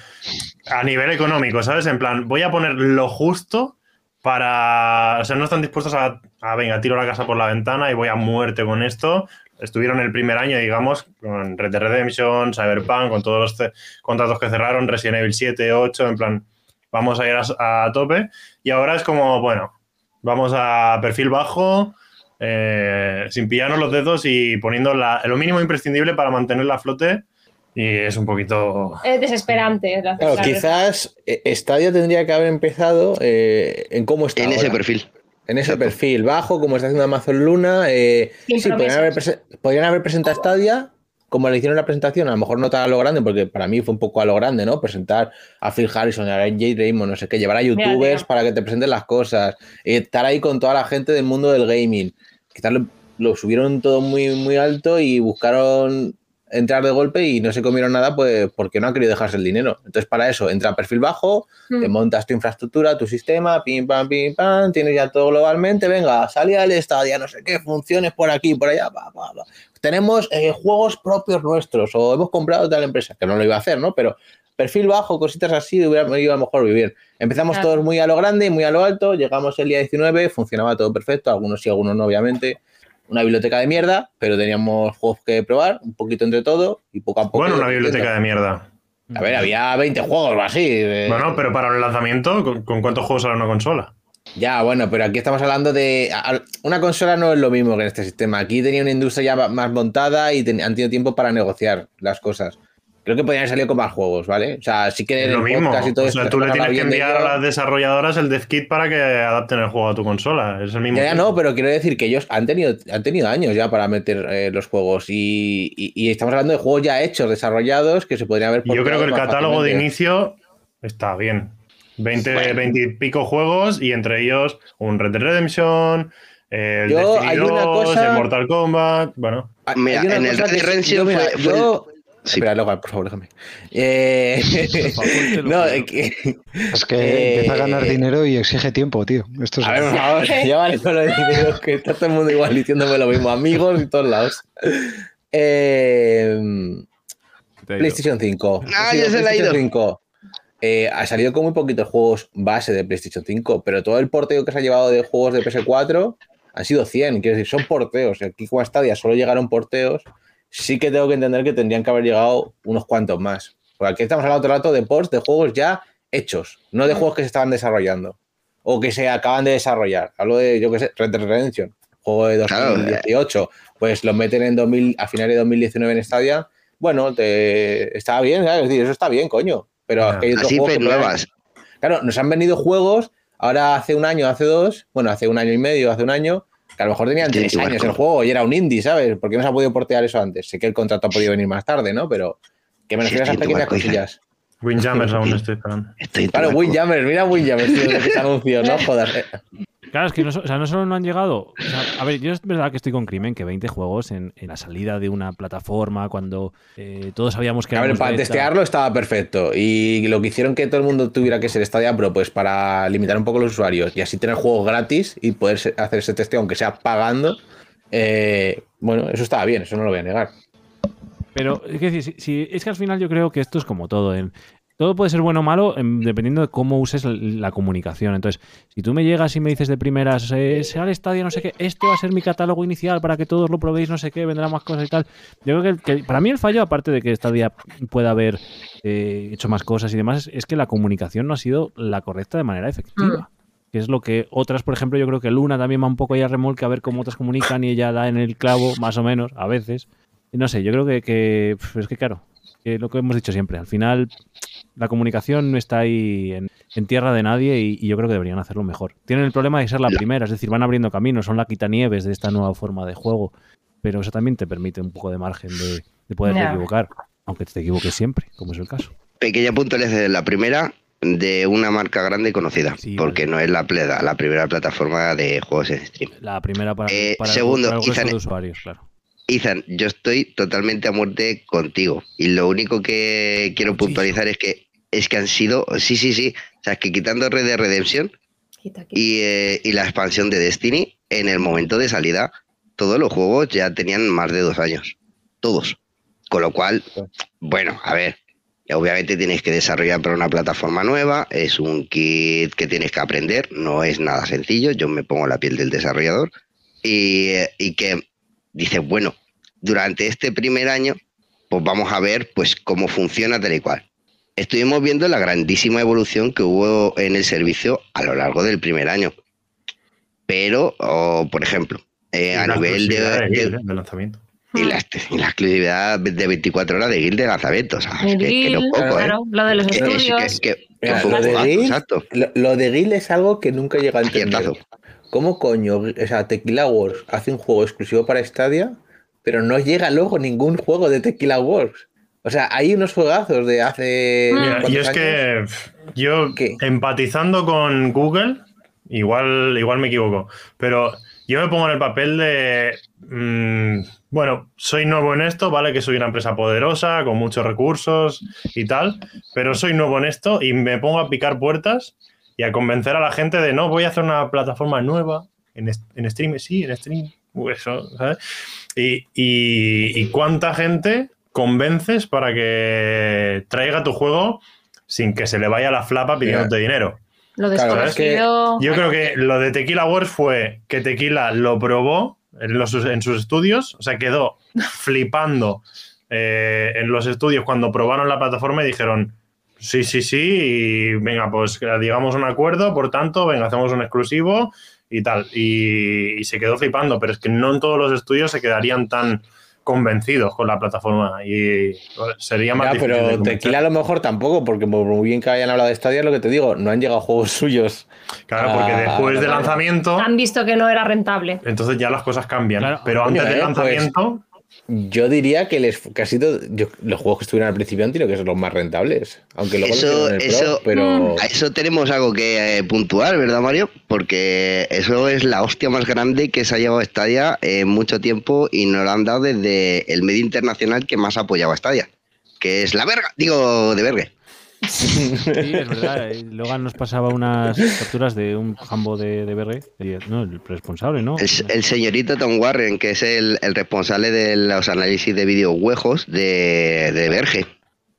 a nivel económico, ¿sabes? En plan, voy a poner lo justo para. O sea, no están dispuestos a, a, venga, tiro la casa por la ventana y voy a muerte con esto. Estuvieron el primer año, digamos, con Red Dead Redemption, Cyberpunk, con todos los contratos que cerraron, Resident Evil 7, 8, en plan, vamos a ir a, a tope. Y ahora es como, bueno, vamos a perfil bajo, eh, sin pillarnos los dedos y poniendo la- lo mínimo imprescindible para mantener la flote. Y es un poquito. Es desesperante. la- Claro, la- quizás eh, Stadia tendría que haber empezado eh, en cómo está En ese perfil. En ese Exacto. perfil bajo, como está haciendo Amazon Luna. eh, sí, podrían haber, podrían haber presentado Stadia como le hicieron la presentación, a lo mejor no tan a lo grande, porque para mí fue un poco a lo grande, ¿no? Presentar a Phil Harrison, a Jay Raymond, no sé qué, llevar a youtubers para que te presenten las cosas, eh, estar ahí con toda la gente del mundo del gaming. Quizás lo, lo subieron todo muy, muy alto y buscaron entrar de golpe y no se comieron nada, pues porque no han querido dejarse el dinero. Entonces, para eso, entra a perfil bajo, te Mm. montas tu infraestructura, tu sistema, pim, pam, pim, pam, tienes ya todo globalmente, venga, salí al estadio, no sé qué, funciones por aquí, por allá, pa, pa, pa. Tenemos eh, juegos propios nuestros o hemos comprado tal empresa, que no lo iba a hacer, ¿no? Pero perfil bajo, cositas así, hubiera ido a lo mejor bien. Empezamos Claro. todos muy a lo grande, muy a lo alto, llegamos el día 19, funcionaba todo perfecto, algunos sí, algunos no, obviamente. Una biblioteca de mierda, pero teníamos juegos que probar, un poquito entre todo y poco a poco. Bueno, una biblioteca de mierda. A ver, había 20 juegos o así. eh, Bueno, pero para el lanzamiento, ¿con, con cuántos juegos sale una consola? Ya, bueno, pero aquí estamos hablando de. Una consola no es lo mismo que en este sistema. Aquí tenía una industria ya más montada y ten- han tenido tiempo para negociar las cosas. Creo que podrían haber salido con más juegos, ¿vale? O sea, sí que lo el mismo. y todo O sea, esto tú le tienes que enviar a las desarrolladoras el dev kit para que adapten el juego a tu consola. Es el mismo. Ya, no, pero quiero decir que ellos han tenido, han tenido años ya para meter eh, los juegos y, y- y estamos hablando de juegos ya hechos, desarrollados, que se podrían haber Yo creo que el catálogo de inicio está bien. 20, Bueno. 20 y pico juegos y entre ellos un Red Dead Redemption, el Yo, Destiny hay una 2, cosa- el Mortal Kombat. Bueno, Ah, Mira, hay una en el Red Dead Redemption yo, mira, fue- fue yo- Sí. Espera, Logan, por favor, déjame. Eh, no, es que, Es que Eh, empieza a ganar dinero y exige tiempo, tío. Esto es A ver, por favor, ya vale con lo de dinero, que está todo el mundo igual diciéndome lo mismo, amigos y todos lados. Eh. PlayStation 5. Ah, ya se le ha ido. PlayStation 5. Eh, ha salido con muy poquitos juegos base de PlayStation 5, pero todo el porteo que se ha llevado de juegos de PS4 han sido 100. Quiero decir, son porteos. Aquí con Stadia solo llegaron porteos. Sí que tengo que entender que tendrían que haber llegado unos cuantos más. Porque aquí estamos hablando todo el rato de ports de juegos ya hechos, no de juegos que se estaban desarrollando o que se acaban de desarrollar. Hablo de, yo qué sé, Red Dead Redemption, juego de Claro, 2018. Pues lo meten en 2000, a finales de 2019 en Stadia. Bueno, te, está bien, ¿sabes? Es decir, eso está bien, coño. Pero es que hay otros Así juegos. Claro, nos han venido juegos, ahora hace un año, hace dos, bueno, hace un año y medio, hace un año, que a lo mejor tenían Sí, tres años el juego y era un indie, ¿sabes? ¿Por qué no se ha podido portear eso antes? Sé que el contrato ha podido venir más tarde, ¿no? Pero que me Sí, refiero a esas pequeñas cosillas. Windjammers aún estoy esperando. Estoy Claro. Windjammers, mira Windjammers, tío, lo que se anunció, ¿no? Jodas. Claro, es que no, o sea, no solo no han llegado. o sea, a ver, yo es verdad que estoy con crimen que 20 juegos en, en la salida de una plataforma cuando eh, todos sabíamos que A ver, para esta- testearlo estaba perfecto. Y lo que hicieron que todo el mundo tuviera que ser Stadia Pro, pues para limitar un poco los usuarios y así tener juegos gratis y poder hacer ese testeo, aunque sea pagando. eh, bueno, eso estaba bien, eso no lo voy a negar. Pero es que, si- es que al final yo creo que esto es como todo. en- todo puede ser bueno o malo em, dependiendo de cómo uses la, comunicación. Entonces, si tú me llegas y me dices de primeras, eh, será el estadio, no sé qué, este va a ser mi catálogo inicial para que todos lo probéis, no sé qué, vendrá más cosas y tal. Yo creo que, que para mí el fallo, aparte de que Stadia pueda haber eh, hecho más cosas y demás, es, es que la comunicación no ha sido la correcta de manera efectiva. Que es lo que otras, por ejemplo, yo creo que Luna también va un poco ahí a remolque a ver cómo otras comunican y ella da en el clavo, más o menos, a veces. Y No sé, yo creo que, que, es que claro, que lo que hemos dicho siempre, al final la comunicación no está ahí en, en tierra de nadie y, y yo creo que deberían hacerlo mejor. Tienen el problema de ser la primera, es decir, van abriendo caminos, son la quitanieves de esta nueva forma de juego, pero eso también te permite un poco de margen de, de poderte Ya. equivocar, aunque te equivoques siempre, como es el caso. Pequeña puntualización, la primera de una marca grande y conocida, Sí, porque no es la, pleda, la primera plataforma de juegos en stream. La primera para, Eh, para el- segundo, para el resto Ethan- de usuarios, claro. Ethan, yo estoy totalmente a muerte contigo. Y lo único que quiero puntualizar es que es que han sido, sí, sí, sí, o sea, que quitando Red Dead Redemption Quita, quita. y, eh, y la expansión de Destiny, en el momento de salida, todos los juegos ya tenían más de dos años. Todos. Con lo cual, bueno, a ver, obviamente tienes que desarrollar para una plataforma nueva, es un kit que tienes que aprender, no es nada sencillo, yo me pongo la piel del desarrollador y, eh, y que dices, bueno, durante este primer año, pues vamos a ver pues cómo funciona tal y cual. Estuvimos viendo la grandísima evolución que hubo en el servicio a lo largo del primer año. Pero, por ejemplo, eh, a nivel de, de de- Guild, de lanzamiento. y la, y la exclusividad de 24 horas de Guild de lanzamiento. O sea, es que, que no ¿eh? claro, lo de los estudios. que- que- Mira, que lo de. Lo, lo Guild es algo que nunca llega a entender. Aciertazo. ¿Cómo coño? O sea, Tequila Wars hace un juego exclusivo para Stadia, pero no llega luego ningún juego de Tequila Wars. O sea, hay unos juegazos de hace. Mira, ¿cuántos y es años? que yo ¿Qué? empatizando con Google, igual, igual me equivoco, pero yo me pongo en el papel de, mm, bueno, soy nuevo en esto, vale que soy una empresa poderosa, con muchos recursos y tal, pero soy nuevo en esto y me pongo a picar puertas y a convencer a la gente de, no, voy a hacer una plataforma nueva en, en stream, sí, en stream, eso, ¿sabes? Y, y- y cuánta gente convences para que traiga tu juego sin que se le vaya la flapa pidiéndote dinero. Lo Claro, es que desconocido. Yo creo que lo de Tequila Wars fue que Tequila lo probó en, los- en sus estudios, o sea, quedó flipando eh, en los estudios cuando probaron la plataforma y dijeron, sí, sí, sí, y venga, pues digamos un acuerdo, por tanto, venga, hacemos un exclusivo y tal. Y, y se quedó flipando, pero es que no en todos los estudios se quedarían tan convencidos con la plataforma y sería más Ya, difícil pero. Tequila a lo mejor tampoco, porque por muy bien que hayan hablado de Stadia, lo que te digo, no han llegado juegos suyos. Claro, porque Ah, después del lanzamiento... Han visto que no era rentable. Entonces ya las cosas cambian. Claro. Pero antes del eh, pues- lanzamiento, Yo diría que, les, que ha sido. yo- los juegos que estuvieron al principio han tenido que ser los más rentables. Aunque luego Eso- lo hicieron en el Pro, eso- pero. A eso tenemos algo que eh, puntuar, ¿verdad, Mario? Porque eso es la hostia más grande que se ha llevado Stadia en mucho tiempo y nos lo han dado desde el medio internacional que más ha apoyado a Stadia, que es la verga, digo, de verga. Sí, es verdad. eh, Logan nos pasaba unas capturas de un jambo de, de BR, no, el responsable, ¿no? El, el señorito Tom Warren, que es el, el responsable de los análisis de videojuegos de, de Verge.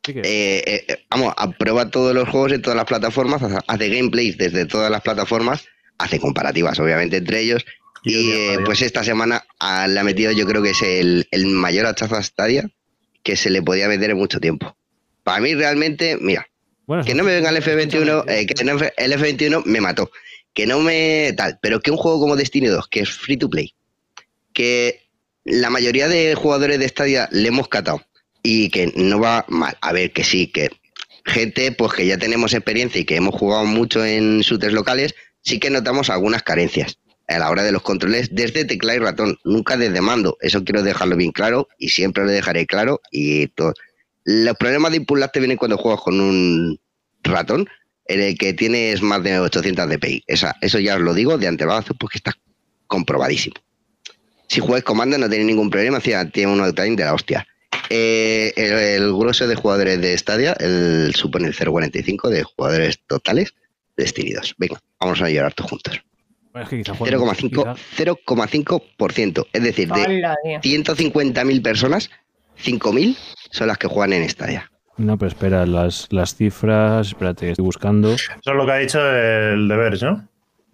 Sí que- Eh, eh, eh, vamos, aprueba todos los juegos en todas las plataformas, hace- gameplays desde todas las plataformas, hace comparativas, obviamente, entre ellos. Y eh, pues esta semana ah, le ha metido, yo creo que es el, el mayor hachazo a Stadia que se le podía meter en mucho tiempo. Para mí, realmente, mira, Bueno, que no me venga el F21, eh, que no- el F21 me mató. Que no me tal, pero que un juego como Destiny 2, que es free to play, que la mayoría de jugadores de Stadia le hemos catado y que no va mal. A ver, que sí, que gente pues que ya tenemos experiencia y que hemos jugado mucho en shooters locales, sí que notamos algunas carencias a la hora de los controles desde teclado y ratón, nunca desde mando. Eso quiero dejarlo bien claro y siempre lo dejaré claro y todo. Los problemas de input lag te vienen cuando juegas con un ratón en el que tienes más de 800 dpi. Esa, eso ya os lo digo de antebrazo porque está comprobadísimo. Si juegas comando no tiene ningún problema, tiene un time de la hostia. Eh, el, el grueso de jugadores de Stadia el, supone el 0,45 de jugadores totales de Destiny 2. Venga, vamos a llorar todos juntos. Bueno, es que quizá juegue- 0,5%. quizá- 0,5%. Es decir, de Hola, tío. 150.000 personas, 5.000 son las que juegan en Stadia. No, pero espera, las, las cifras, espérate, que estoy buscando. Eso es lo que ha dicho el de Verge, ¿no?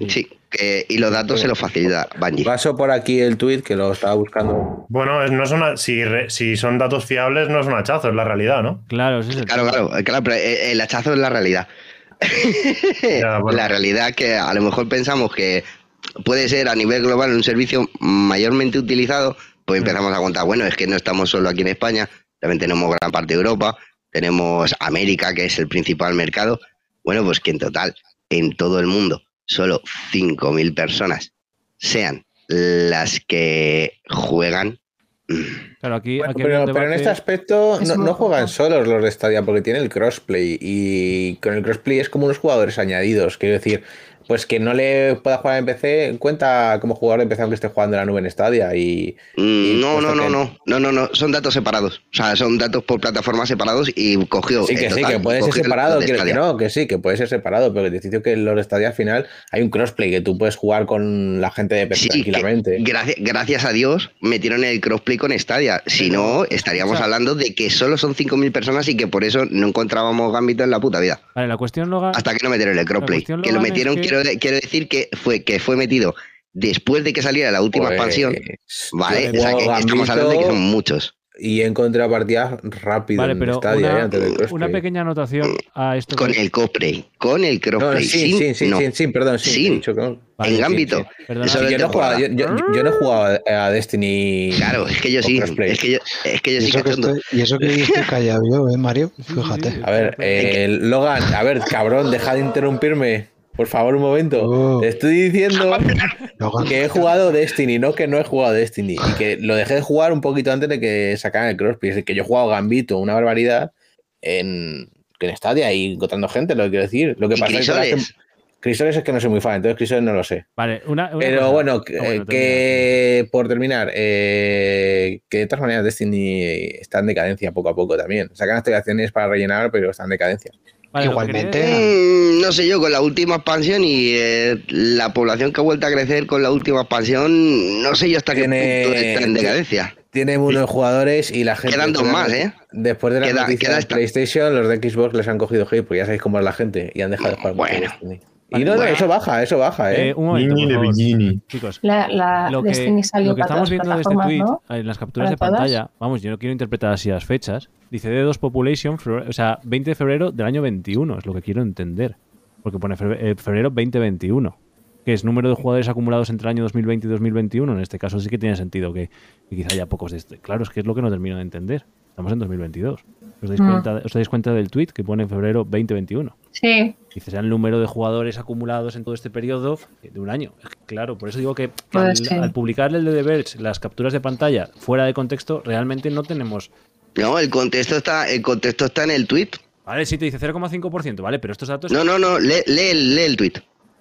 Sí, que- y los datos se los facilita Bungie. Paso por aquí el tweet que lo estaba buscando. Bueno, no es una, si, re- si son datos fiables, no es un hachazo, es la realidad, ¿no? Claro, es el Claro, tema. claro, claro, pero eh, el hachazo es la realidad. Ya, bueno. La realidad que a lo mejor pensamos que puede ser a nivel global un servicio mayormente utilizado, pues empezamos a contar, bueno, es que no estamos solo aquí en España, también tenemos gran parte de Europa, tenemos América, que es el principal mercado. Bueno, pues que en total, en todo el mundo, solo 5.000 personas sean las que juegan. mm, Claro, aquí, Bueno, aquí pero, en este aspecto Es no, no juegan solos los de Stadia porque tiene el crossplay y con el crossplay es como unos jugadores añadidos. Quiero decir, pues que no le pueda jugar en PC cuenta como jugador de PC aunque esté jugando en la nube en Stadia y, Mm, Y No, no, no, que- no, no, no, no, son datos separados. O sea, son datos por plataformas separados y cogió. Sí, que sí, total, que puede ser separado, que, no, que sí, que puede ser separado, pero que te digo que en los de Stadia al final hay un crossplay que tú puedes jugar con la gente de PC Sí, tranquilamente. gracias, gracias a Dios metieron el crossplay con Stadia. Si no, estaríamos o sea- hablando de que solo son 5.000 personas y que por eso no encontrábamos Gambito en la puta vida. Vale, la cuestión, Logan, Hasta que no metieron el crossplay. Que lo metieron, que- quiero, quiero decir que fue, que fue metido después de que saliera la última Pues, expansión. Vale, o sea que estamos hablando de que son muchos. Y he encontrado partidas rápido Vale, en pero Stadia una, eh, antes del una pequeña anotación a esto. Con que- el crossplay. Con el No, crossplay. sí, sin- sí, sí, no. sí, sí, perdón, sí, Sin. no. Vale, en de yo, no he jugado, yo, temporada. yo- yo no he jugado a Destiny. Claro, es que yo sí. crossplay. Es que yo, es que yo Y sí eso, que estoy, y eso que estoy callado yo, ¿eh, Mario? Sí, sí, Fíjate. sí. A ver, eh, Logan, a ver, cabrón, deja de interrumpirme. Por favor, un momento. Oh. Te estoy diciendo que he jugado Destiny, no que no he jugado Destiny. Y que lo dejé de jugar un poquito antes de que sacaran el crossplay. Es decir, que yo he jugado Gambito, una barbaridad, en, en Stadia y encontrando gente, lo que quiero decir. Lo que ¿Y pasa es que Crisoles? es que no soy muy fan, entonces Crisoles no lo sé. Vale, una, una Pero cosa. bueno, que, Ah, bueno, que por terminar, eh, que de todas maneras Destiny está en decadencia poco a poco también. Sacan actualizaciones para rellenar, pero está en decadencia. Vale, lo que Igualmente, Mm, no sé yo, con la última expansión y eh, la población que ha vuelto a crecer con la última expansión, no sé yo hasta qué Tiene- punto está en decadencia. Tiene buenos jugadores y la gente. Quedan dos después de- más, ¿eh? Después de la Queda- noticia queda de. PlayStation, los de Xbox les han cogido hate, porque ya sabéis cómo es la gente y han dejado de jugar. mucho Y no, eso baja, eso baja, ¿eh? Eh, un momento, por favor. Chicos, La, la lo que, Destiny salió lo que para estamos viendo de este tweet ¿no? en las capturas de pantalla, vamos, yo no quiero interpretar así las fechas. Dice D2 Population, febrero- o sea, 20 de febrero del año 21, es lo que quiero entender. Porque pone febrero, eh, febrero 2021, que es número de jugadores acumulados entre el año 2020 y 2021. En este caso sí que tiene sentido que, que quizá haya pocos de este. Claro, es que es lo que no termino de entender. Estamos en 2022. ¿Os dais, Mm. cuenta, ¿Os dais cuenta del tweet que pone febrero 2021? Sí, Dice, sea el número de jugadores acumulados en todo este periodo de un año. Claro, por eso digo que, al, al publicar el de The Verge, las capturas de pantalla fuera de contexto, realmente no tenemos... No, el contexto está, el contexto está en el tweet. Vale, sí te dice 0,5%, ¿vale? Pero estos datos... No, no, no, lee, lee, el- lee el tweet.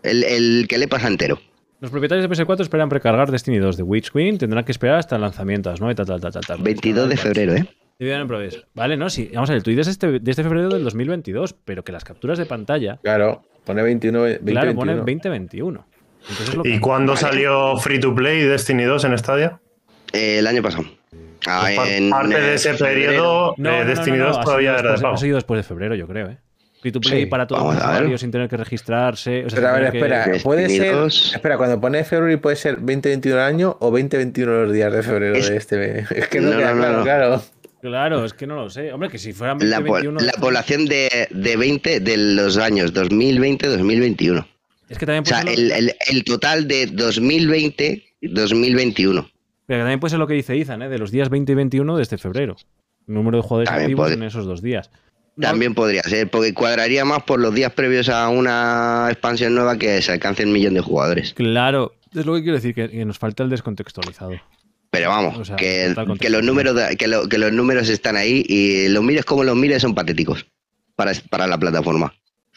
El, el que le pasa entero. Los propietarios de PS4 esperan precargar Destiny 2 de Witch Queen, tendrán que esperar hasta el lanzamiento, ¿no? Y tal, tal, tal, tal, tal. 22 de febrero, ¿eh? En. Vale, no, sí. Vamos a ver, el tweet es este, de este febrero del 2022, pero que las capturas de pantalla, Claro, pone 21, 20, claro, pone 21. 2021. Entonces, lo que- ¿Y cuándo salió Free to Play Destiny 2 en Stadia? Eh, el año pasado. Ah, Pues en, parte de ese febrero. periodo, No, eh, no, Destiny no, no, 2 ha todavía sido era de después- pago. Ha sido después de febrero, yo creo, ¿eh? Free to play Sí, para todos los usuarios sin tener que registrarse. o sea, Pero a ver, que- espera, puede ser. 2. Espera, cuando pone febrero puede ser 2021 el año o 2021 los días de febrero Es- de este mes. Es que no, No, queda claro, no. claro. Claro, es que no lo sé. Hombre, que si fuera La, po- 2021... la población de, de 20 de los años 2020-2021. Es que también O puede sea, ser lo- el, el- el total de 2020-2021. pero también puede ser lo que dice Izan, ¿eh? De los días 20 y 21 desde febrero. Número de jugadores También activos en esos dos días. También podría ser, porque cuadraría más por los días previos a una expansión nueva que se alcance el millón de jugadores. Claro, es lo que quiero decir, que, que nos falta el descontextualizado. Pero vamos, O sea, que, los números que, lo- que los números están ahí y los mires como los mires son patéticos para, para la plataforma.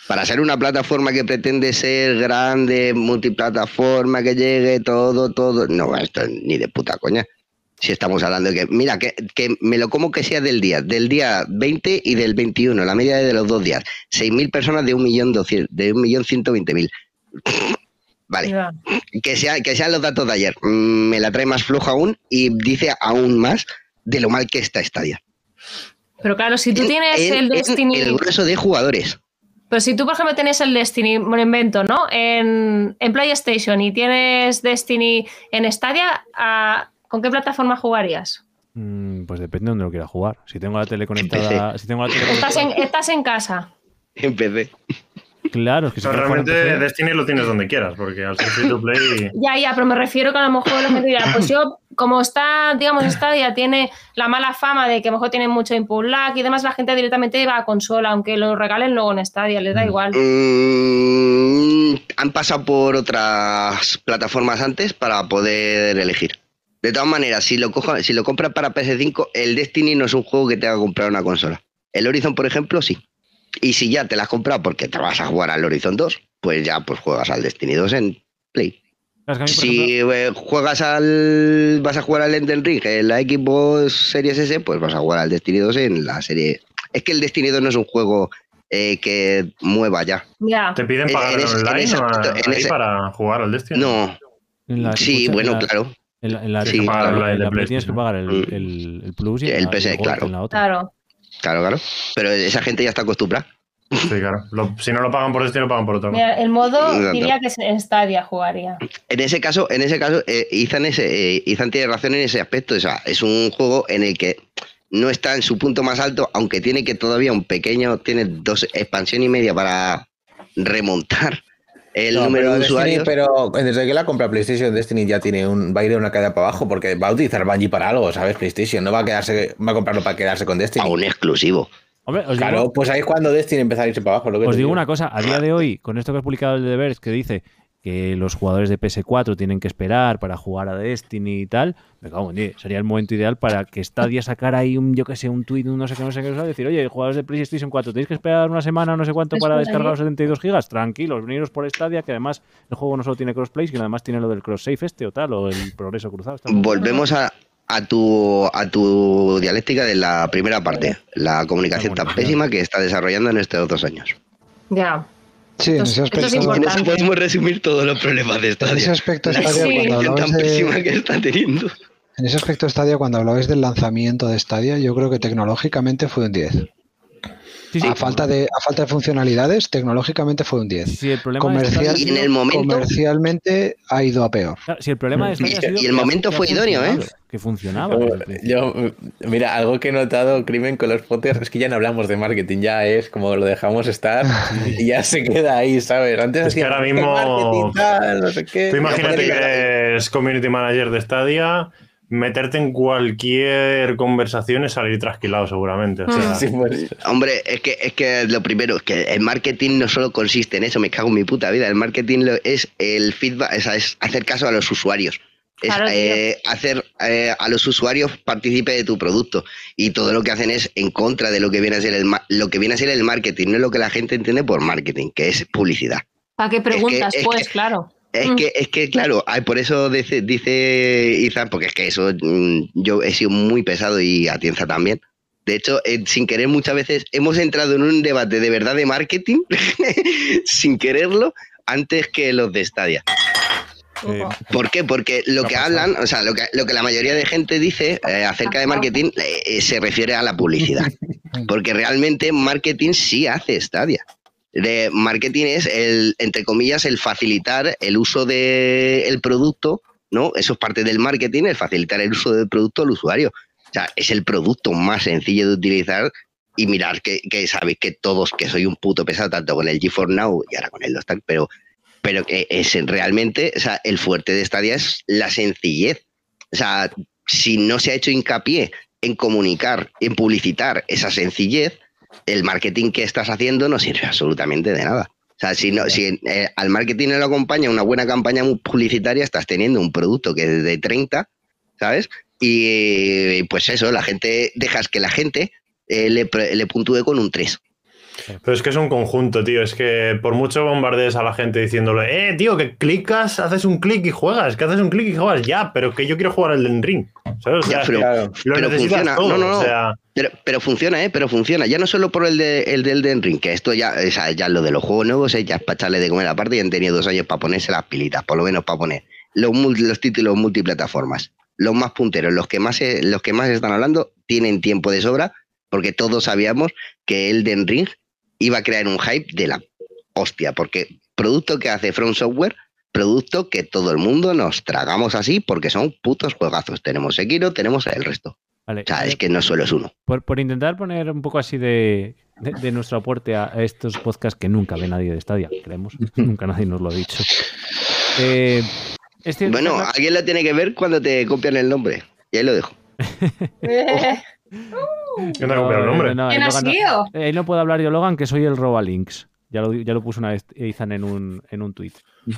Para ser una plataforma que pretende ser grande, multiplataforma, que llegue todo, todo. No, esto ni de puta coña. Si estamos hablando de que, mira, que, que me lo como que sea del día, del día 20 y del 21, la media de los dos días. 6.000 personas de 1.200.000, de 1.120.000. Vale que, sea, que sean los datos de ayer. Mm, Me la trae más floja aún y dice aún más de lo mal que está Stadia. Pero claro, si tú En- tienes en- el Destiny. El grueso de jugadores. Pero si tú, por ejemplo, tienes el Destiny, me lo invento, ¿no? En, en PlayStation y tienes Destiny en Stadia, ¿a- ¿con qué plataforma jugarías? Mm, pues depende de donde lo quiera jugar. Si tengo la tele conectada... Si tengo la tele Estás en, conectada estás en casa. En PC. Claro, es que si O sea, quiero jugar en realmente Destiny lo tienes donde quieras, porque al ser free to play. Ya, ya, pero me refiero que a lo mejor la gente dirá, pues yo, como está, digamos, Stadia tiene la mala fama de que a lo mejor tiene mucho input lag y demás, la gente directamente va a consola, aunque lo regalen luego en Stadia, les da igual. Mm, han pasado por otras plataformas antes para poder elegir. De todas maneras, si lo, cojo, si lo compras para PS5, el Destiny no es un juego que te haga comprar una consola. El Horizon, por ejemplo, sí. Y si ya te la has comprado porque te vas a jugar al Horizon 2, pues ya pues juegas al Destiny 2 en Play. Mí, por ejemplo, Si eh, juegas al. vas a jugar al Elden Ring en la Xbox Series S, pues vas a jugar al Destiny 2 en la serie. Es que el Destiny 2 no es un juego eh, que mueva ya. Ya. ¿Te piden En- pagar en ese- en online ese o aspecto, en ese- para jugar al Destiny? No, en la- sí, bueno, en la- claro. En la, en la- Sí, en la- claro, en la la Play tienes que PlayStation. pagar el, el, el Plus y El Gold claro. en la otra. Claro. Claro, claro. Pero esa gente ya está acostumbrada. Sí, claro. Lo- si no lo pagan por Destiny, lo pagan por. Mira, el modo Exacto. diría que es en Stadia jugaría. En ese caso, en ese caso, eh, Ethan, ese, eh, Ethan tiene razón en ese aspecto. O sea, es un juego en el que no está en su punto más alto, aunque tiene que todavía un pequeño, tiene dos expansión y media para remontar el No, número pero de Destiny, usuarios. pero desde que la compra PlayStation, Destiny ya tiene un, va a ir de una caída para abajo porque va a utilizar Bungie para algo, ¿sabes? PlayStation no va a quedarse, va a comprarlo para quedarse con Destiny. a un exclusivo. Hombre, os Claro, digo, pues ahí es cuando Destiny empieza a irse para abajo. Lo que os digo una cosa, a día de hoy, con esto que has publicado el de Verge, que dice que los jugadores de PS4 tienen que esperar para jugar a Destiny y tal, me cago en diez, sería el momento ideal para que Stadia sacara ahí un, yo que sé, un tweet, un no sé qué, no sé qué, no sé, decir, oye, jugadores de PlayStation 4, tenéis que esperar una semana o no sé cuánto para descargar los 72 gigas, tranquilos, veniros por Stadia, que además el juego no solo tiene crossplay, sino además tiene lo del cross-save este o tal, o el progreso cruzado. Volvemos a, a tu a tu dialéctica de la primera parte, la comunicación tan pésima que está desarrollando en estos dos años. Ya. Sí, en ese es aspecto. En eso podemos resumir todos los problemas de en ese Stadia. aspecto La Stadia, Sí. cuando tan de, pésima que está teniendo. en ese aspecto Stadia, cuando hablabais del lanzamiento de Stadia, yo creo que tecnológicamente fue un 10. Sí, sí, a, falta de, a falta de funcionalidades, tecnológicamente fue un 10. Sí, el problema Comercial, Stadia- Y en el momento- comercialmente ha ido a peor. Claro, si el problema ha Y- sido y el momento fue idóneo, ¿eh? Que funcionaba. Yo, mira, algo que he notado, Crimen, con los Potters, es que ya no hablamos de marketing, ya es como lo dejamos estar y ya se queda ahí, ¿sabes? Antes Es que ahora mismo- tal, no sé qué. Tú imagínate que eres community manager de Stadia, meterte en cualquier conversación es salir trasquilado seguramente. O sea, Sí, pues, Hombre, es que, es que lo primero, es que el marketing no solo consiste en eso, me cago en mi puta vida. El marketing lo- es el feedback, o sea, es hacer caso a los usuarios. Es Claro, eh, hacer eh, a los usuarios partícipe de tu producto. Y todo lo que hacen es en contra de lo que viene a ser el lo que viene a ser el marketing, no es lo que la gente entiende por marketing, que es publicidad. ¿Para qué preguntas? es pues que- claro. Es Mm. que, es que, claro, ay, por eso dice, dice Izan, porque es que eso mm, yo he sido muy pesado y Atienza también. De hecho, eh, sin querer muchas veces hemos entrado en un debate de verdad de marketing, sin quererlo, antes que los de Stadia. Eh, ¿Por qué? Porque lo ¿Qué que hablan, o sea, lo que, lo que la mayoría de gente dice eh, acerca de marketing eh, se refiere a la publicidad. Porque realmente marketing sí hace Stadia. De marketing es el, entre comillas, el facilitar el uso del producto, ¿no? Eso es parte del marketing, el facilitar el uso del producto al usuario. O sea, es el producto más sencillo de utilizar y mirar que, que sabéis que todos, que soy un puto pesado, tanto con el GeForce Now y ahora con el Dostal, pero pero que es realmente, o sea, el fuerte de Stadia es la sencillez. O sea, si no se ha hecho hincapié en comunicar, en publicitar esa sencillez, el marketing que estás haciendo no sirve absolutamente de nada. O sea, si, no, si eh, al marketing no lo acompaña una buena campaña publicitaria, estás teniendo un producto que es de 30, ¿sabes? Y pues eso, la gente, dejas que la gente eh, le, le puntúe con un 3. Pero es que es un conjunto, tío. Es que por mucho bombardees a la gente diciéndole, eh, tío, que clicas, haces un clic y juegas, que haces un clic y juegas, ya, pero que yo quiero jugar al Den Ring. ¿Sabes? O sea, Ya, pero- Claro. lo pero necesitas funciona. todo. No, no, no. O sea, Pero, pero funciona, ¿eh? Pero funciona. Ya no solo por el, de, el del Den Ring, que esto ya, o sea, ya lo de los juegos nuevos, ¿eh? ya es para echarle de comer aparte y han tenido dos años para ponerse las pilitas, por lo menos para poner los, los títulos multiplataformas. Los más punteros, los que más, se- los que más están hablando, tienen tiempo de sobra, porque todos sabíamos que el Den Ring iba a crear un hype de la hostia, porque producto que hace From Software, producto que todo el mundo nos tragamos así, porque son putos juegazos. Tenemos Sekiro, tenemos el resto. vale. O sea, es que no solo es uno. Por, por intentar poner un poco así de, de, de nuestro aporte a a estos podcasts que nunca ve nadie de Stadia, creemos. nunca nadie nos lo ha dicho. Eh, es cierto- Bueno, alguien lo tiene que ver cuando te copian el nombre. Y ahí lo dejo. ¿Quién te ha copiado el nombre? no, ¿Quién ahí ha no- sido? eh, no puedo hablar yo, Logan, que soy el roba links. Ya lo, ya lo puso una vez Ethan en un, en un tweet.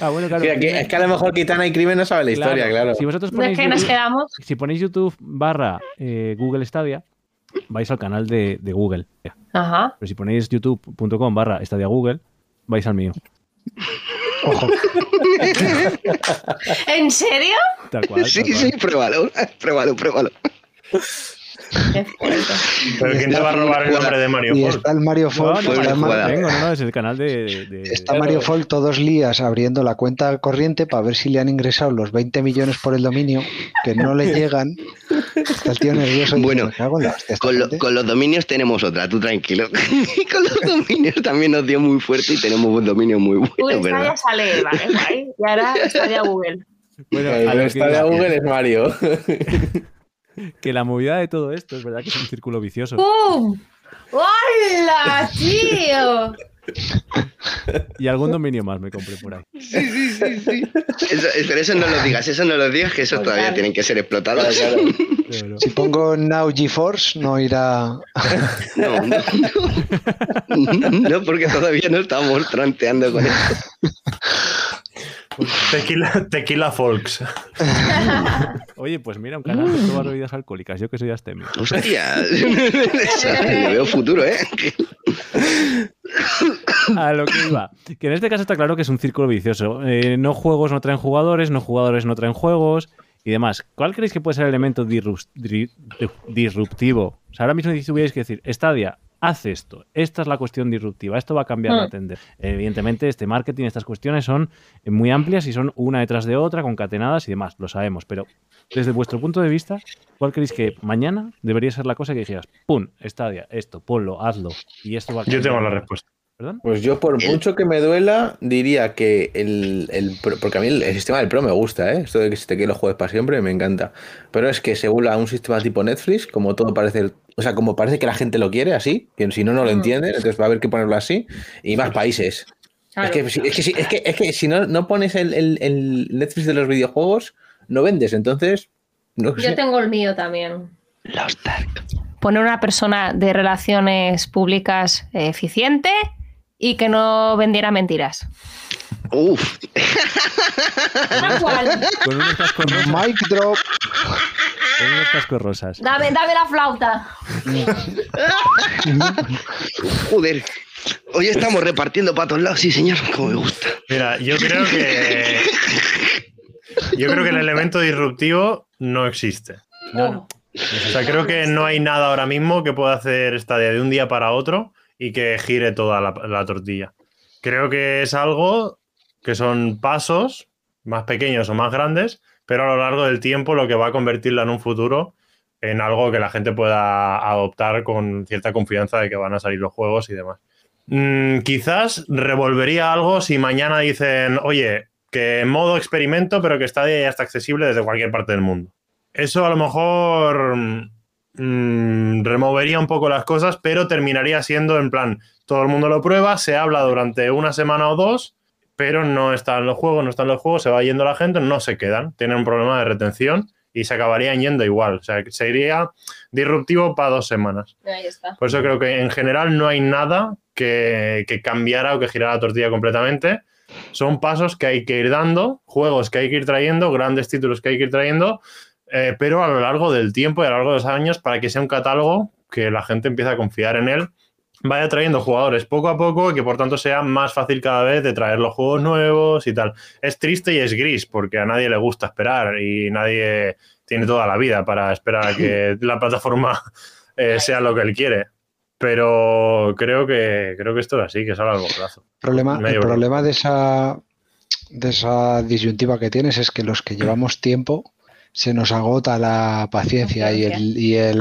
Ah, bueno, claro. Sí, aquí- es que a lo mejor Kitana y Crimen no sabe la historia, claro. Si vosotros ¿De ponéis qué nos YouTube, quedamos? si ponéis YouTube barra eh, Google Stadia, vais al canal de, de Google. Ajá. Pero si ponéis youtube.com barra Stadia Google, vais al mío. Ojo, ¿En serio? Tal cual. sí, tal cual. sí, pruébalo. Pruébalo, pruébalo. Qué fuerte. Pero ¿quién te va a robar el nombre de Mario y Fall? está el Mario Fall. No, no, Fue está, una no, jugada. Ma- tengo, no, es el canal de. de- está Mario Fall todos días abriendo la cuenta corriente para ver si le han ingresado los 20 millones por el dominio, que no le llegan. Está el tío nervioso. diciendo, Bueno, "Me cago en la hostia, esta Con, lo- gente". con los dominios tenemos otra, tú tranquilo. con los dominios también nos dio muy fuerte y tenemos un dominio muy bueno, Uy, esta ¿verdad? ya sale, vale, guay. Y ahora está ya Google. Bueno, El a lo que Stadia iba, Google es Mario. que la movida de todo esto es verdad que es un círculo vicioso. ¡Pum! ¡Hola, tío! Y algún dominio más me compré por ahí. Sí, sí, sí, sí. Eso, pero eso no lo digas, eso no lo digas, que Total. todavía tienen que ser explotados. Bueno. Si pongo Now GeForce, no irá. No, no, no. No, porque todavía no estamos tranteando con esto. Tequila, tequila Folks. Oye, pues mira, un canal de probar bebidas alcohólicas. Yo que soy astemio. Hostia, veo futuro, ¿eh? A lo que iba. Que en este caso está claro que es un círculo vicioso. Eh, no juegos no traen jugadores, no jugadores no traen juegos y demás. ¿Cuál creéis que puede ser el elemento disruptivo? O sea, ahora mismo si tuvierais que decir, Stadia, haz esto. Esta es la cuestión disruptiva. Esto va a cambiar la Hmm. tendencia. Evidentemente, este marketing, estas cuestiones son muy amplias y son una detrás de otra, concatenadas y demás. Lo sabemos. Pero desde vuestro punto de vista, ¿cuál creéis que mañana debería ser la cosa que dijeras, pum, Stadia, esto, ponlo, hazlo? Y esto va a Yo cambiar tengo la todo"? respuesta. ¿Perdón? Pues yo, por mucho que me duela, diría que el, el Pro- porque a mí el, el sistema del Pro me gusta, ¿eh? Esto de que se te queden los juegos para siempre me encanta. Pero es que se a un sistema tipo Netflix, como todo parece, o sea, como parece que la gente lo quiere así, que si no, no lo Mm. entienden, entonces va a haber que ponerlo así, y más países. Claro. Es, que, si- es, que, es, que, es que si no, no pones el, el- el Netflix de los videojuegos, no vendes, entonces... No Yo sé. tengo el mío también. Los Dark. Poner una persona de relaciones públicas eficiente y que no vendiera mentiras. Uf, cual. Con unos cascos rosas. Mic drop. Con unos cascos rosas. Dame, dame la flauta. joder. Hoy estamos repartiendo para todos lados, sí, señor, como me gusta. Mira, yo creo que. Yo creo que el elemento disruptivo no existe. No, no. O sea, creo que no hay nada ahora mismo que pueda hacer Stadia de un día para otro y que gire toda la, la tortilla. Creo que es algo que son pasos más pequeños o más grandes, pero a lo largo del tiempo lo que va a convertirla en un futuro en algo que la gente pueda adoptar con cierta confianza de que van a salir los juegos y demás. Mm, quizás revolvería algo si mañana dicen, oye, que modo experimento, pero que está ya está accesible desde cualquier parte del mundo. Eso a lo mejor mm, removería un poco las cosas, pero terminaría siendo en plan, todo el mundo lo prueba, se habla durante una semana o dos, pero no están los juegos, no están los juegos, se va yendo la gente, no se quedan, tienen un problema de retención y se acabarían yendo igual. O sea, sería disruptivo para dos semanas. Ahí está. Por eso creo que en general no hay nada que, que cambiara o que girara la tortilla completamente. Son pasos que hay que ir dando, juegos que hay que ir trayendo, grandes títulos que hay que ir trayendo, eh, pero a lo largo del tiempo y a lo largo de los años para que sea un catálogo que la gente empiece a confiar en él, vaya trayendo jugadores poco a poco y que por tanto sea más fácil cada vez de traer los juegos nuevos y tal. Es triste y es gris porque a nadie le gusta esperar y nadie tiene toda la vida para esperar a que la plataforma eh, sea lo que él quiere. Pero creo que creo que esto es así, que es a largo plazo. Problema, el problema de esa, de esa disyuntiva que tienes es que los que llevamos tiempo se nos agota la paciencia y el, y el.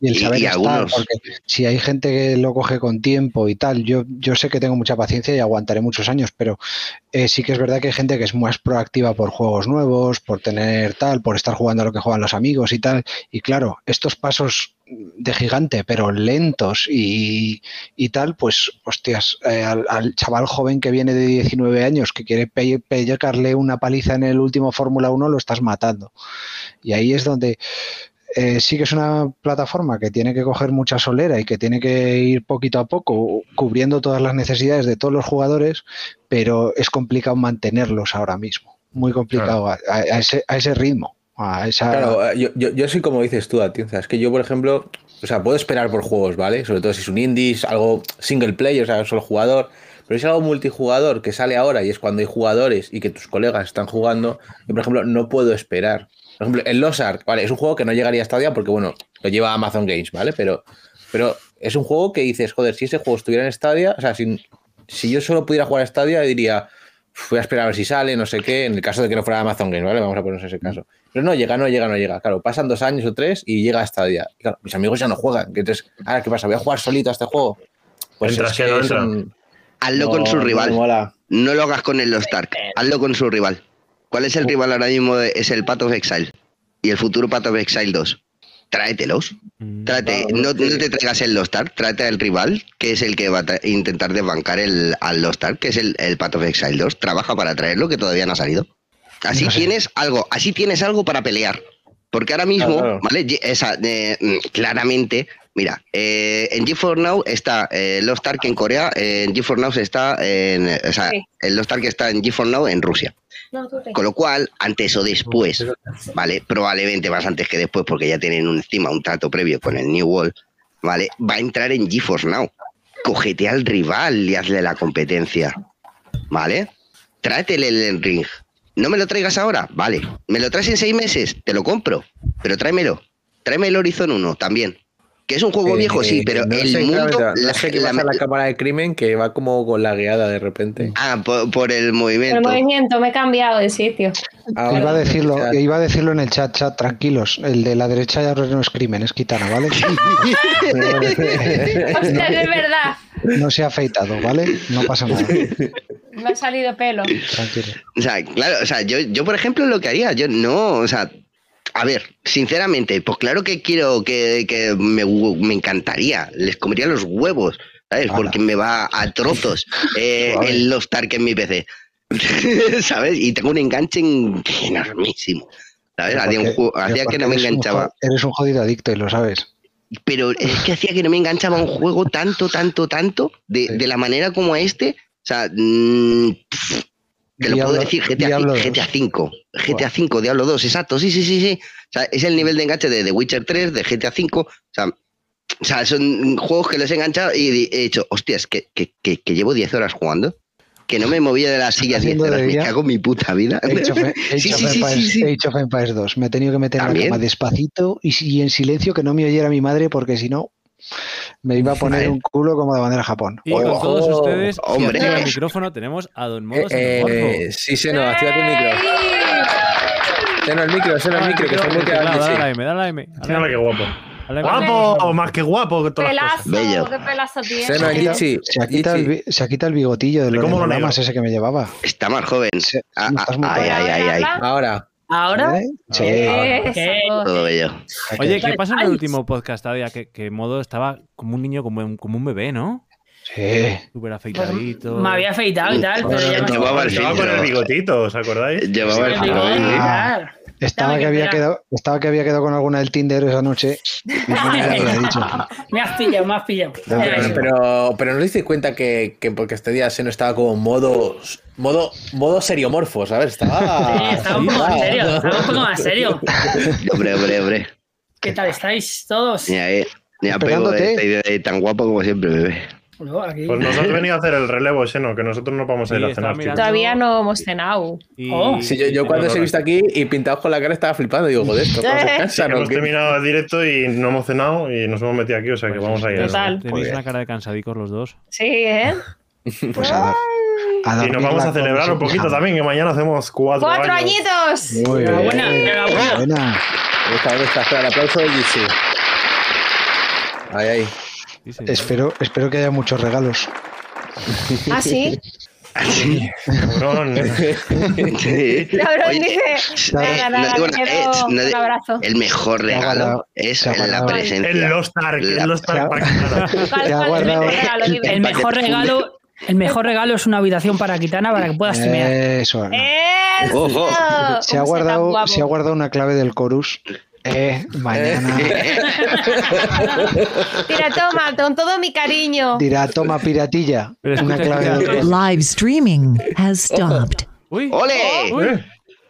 Y el Y- saber y estar, algunos- porque si hay gente que lo coge con tiempo y tal, yo, yo sé que tengo mucha paciencia y aguantaré muchos años, pero eh, sí que es verdad que hay gente que es más proactiva por juegos nuevos, por tener tal, por estar jugando a lo que juegan los amigos y tal. Y claro, estos pasos de gigante, pero lentos y, y tal, pues, hostias, eh, al, al chaval joven que viene de 19 años que quiere pe- pellecarle una paliza en el último Fórmula 1, lo estás matando. Y ahí es donde eh, sí que es una plataforma que tiene que coger mucha solera y que tiene que ir poquito a poco cubriendo todas las necesidades de todos los jugadores, pero es complicado mantenerlos ahora mismo. Muy complicado a, a- a ese, a ese ritmo. A esa, Claro, eh, yo, yo, yo soy como dices tú, Atienza. Es que yo, por ejemplo, o sea, puedo esperar por juegos, ¿vale? Sobre todo si es un indie, es algo single player, o sea, solo jugador. Pero si es algo multijugador que sale ahora y es cuando hay jugadores y que tus colegas están jugando, yo, por ejemplo, no puedo esperar. Por ejemplo, el Lost Ark, ¿vale? Es un juego que no llegaría a Stadia porque, bueno, lo lleva Amazon Games, ¿vale? Pero, pero es un juego que dices, joder, si ese juego estuviera en Stadia, o sea, si, si yo solo pudiera jugar a Stadia, diría, "Uf, voy a esperar a ver si sale, no sé qué, en el caso de que no fuera Amazon Games, ¿vale? Vamos a ponernos ese caso. Pero no llega, no llega, no llega. Claro, pasan dos años o tres y llega a Stadia. Y claro, mis amigos ya no juegan. que Entonces, ahora, ¿qué pasa? ¿Voy a jugar solito a este juego? Entras es que no entra. Hazlo no- con su rival. No lo hagas con el Lost Ark, hazlo con su rival. ¿Cuál es el rival ahora mismo? Es el Path of Exile. Y el futuro Path of Exile 2. Tráetelos. Mm, Tráete, no, no te traigas el Lost Ark, tráete al rival, que es el que va a intentar desbancar el, al Lost Ark, que es el, el Path of Exile 2. Trabaja para traerlo, que todavía no ha salido. Así tienes algo, así tienes algo para pelear. Porque ahora mismo, Claro. ¿vale? Esa, eh, mm, claramente, mira, eh, en G4 Now está eh, Lost Ark en Corea, eh, en G4 Now está en. O sea, Sí. el Lost Ark está en G4 Now en Rusia. Con lo cual, antes o después, ¿vale? Probablemente más antes que después, porque ya tienen un- encima un trato previo con el New World, ¿vale? Va a entrar en GeForce Now. Cógete al rival y hazle la competencia, ¿vale? Tráete el Elden Ring. No me lo traigas ahora, vale. ¿Me lo traes en seis meses? Te lo compro, pero tráemelo. Tráeme el Horizon 1 también. Que es un juego Que- viejo, sí, que pero no el sé, mundo... no la- sé qué la- la cámara de crimen que va como con la guiada de repente. ah, por, por el El movimiento. movimiento, me he cambiado de sitio. Ahora, iba a decirlo, iba a decirlo en el chat, chat, tranquilos. El de la derecha ya no es crimen, es gitana, ¿vale? Ostras, es verdad. No se ha afeitado, ¿vale? No pasa nada. Me ha salido pelo. Tranquilo. O sea, claro, o sea, yo, yo por ejemplo lo que haría, yo no, o sea, a ver, sinceramente, pues claro que quiero que, que me, me encantaría, les comería los huevos, ¿sabes? Ala. Porque me va a trozos eh, el Lost Ark en mi PC, ¿sabes? Y tengo un enganche en- enormísimo, ¿sabes? Hacía, un hacía que no me un enganchaba, Eres un jodido adicto y lo sabes. pero es que hacía que no me enganchaba un juego tanto, tanto, tanto, de, Sí. de la manera como este, o sea, mm, pff, te lo puedo decir, GTA, Diablo V, 2. GTA 5, GTA 5, Diablo 2, exacto, sí, sí, sí, sí. O sea, es el nivel de enganche de The Witcher 3, de GTA 5, o sea, o sea, son juegos que los he enganchado y he dicho, hostias, que, que, que, que llevo 10 horas jugando, que no me movía de la silla 10 haciendo de horas, me cago en mi puta vida. Age of, Age Sí, of sí, sí, Empires, sí, sí. Age of Empires 2. Me he tenido que meter en la cama despacito y, y en silencio que no me oyera mi madre porque si no... Me iba a poner un culo como de bandera Japón. Y con Ojo, todos ustedes, si hombre. el micrófono, tenemos a Don Modo Eh, eh, sí, Seno, activa tu micro. Seno el micro, Seno el micro, que se Dale la. M, dale la M. dale la Mira M, qué guapo. Guapo, más que guapo que todas las Pelazo, cosas. Bello. qué pelazo tiene. El. Se ha quitado el, se ha quitado el bigotillo de los ese que me llevaba. Está más joven. Se- Ah, ah, ay, ay, ay, ay. Ahora. ¿Ahora? ¿Eh? Sí. Eso. ¿Qué? Todo bello. Oye, ¿qué pasó en el último podcast, Adia? Que, que Modo estaba como un niño, como un, como un bebé, ¿no? Sí. Súper afeitadito. Me había afeitado y tal, pero ya no Llevaba el Estaba con el bigotito, ¿os acordáis? Llevaba el tal. Estaba que, había quedado, estaba que había quedado con alguna del Tinder esa noche. Y no me has pillado, me has pillado. No, pero-. Pero, pero no os disteis cuenta que, que porque este día Seno estaba como modo, modo, modo seriomorfo, ¿sabes? Estaba. Sí, estaba un poco más serio, estaba un poco más serio. Hombre, hombre, hombre. ¿Qué tal estáis todos? Ni a, ni a pego de, de- de tan guapo como siempre, bebé. Aquí. Pues nos has venido a hacer el relevo, Seno, que nosotros no vamos a ir Sí, a cenar. mirando. Todavía no hemos cenado. Y- Oh. Sí, yo, yo cuando os he visto aquí y pintados con la cara estaba flipando. Digo, joder, esto casa, ¿no? Hemos terminado el directo y no hemos cenado y nos hemos metido aquí, o sea que Pues vamos a ir. a Total. cenar. Tenéis una cara de cansadicos los dos. Sí, ¿eh? Pues a, dar- a Y nos vamos a celebrar un poquito también, que mañana hacemos cuatro, ¡Cuatro años. añitos! Muy bien. Enhorabuena, enhorabuena. Buena. Esta vez está el aplauso de. Ahí, ahí. Sí, sí. Espero, espero que haya muchos regalos. ¿Ah, sí? Cabrón. Sí. Oye, dice. digo eh, no un abrazo. El mejor regalo guardado- es la presencia. El mejor regalo, el mejor regalo es una habitación para Kitana para que puedas streamear. Eso. Se ha, ¿Cómo está tan guardado, se ha guardado una clave del chorus. Eh, mañana Mira, toma, con todo mi cariño. dirá, toma piratilla. Una clave chorus. Live streaming has stopped. ¡Uy! ¡Ole! ¡Uy!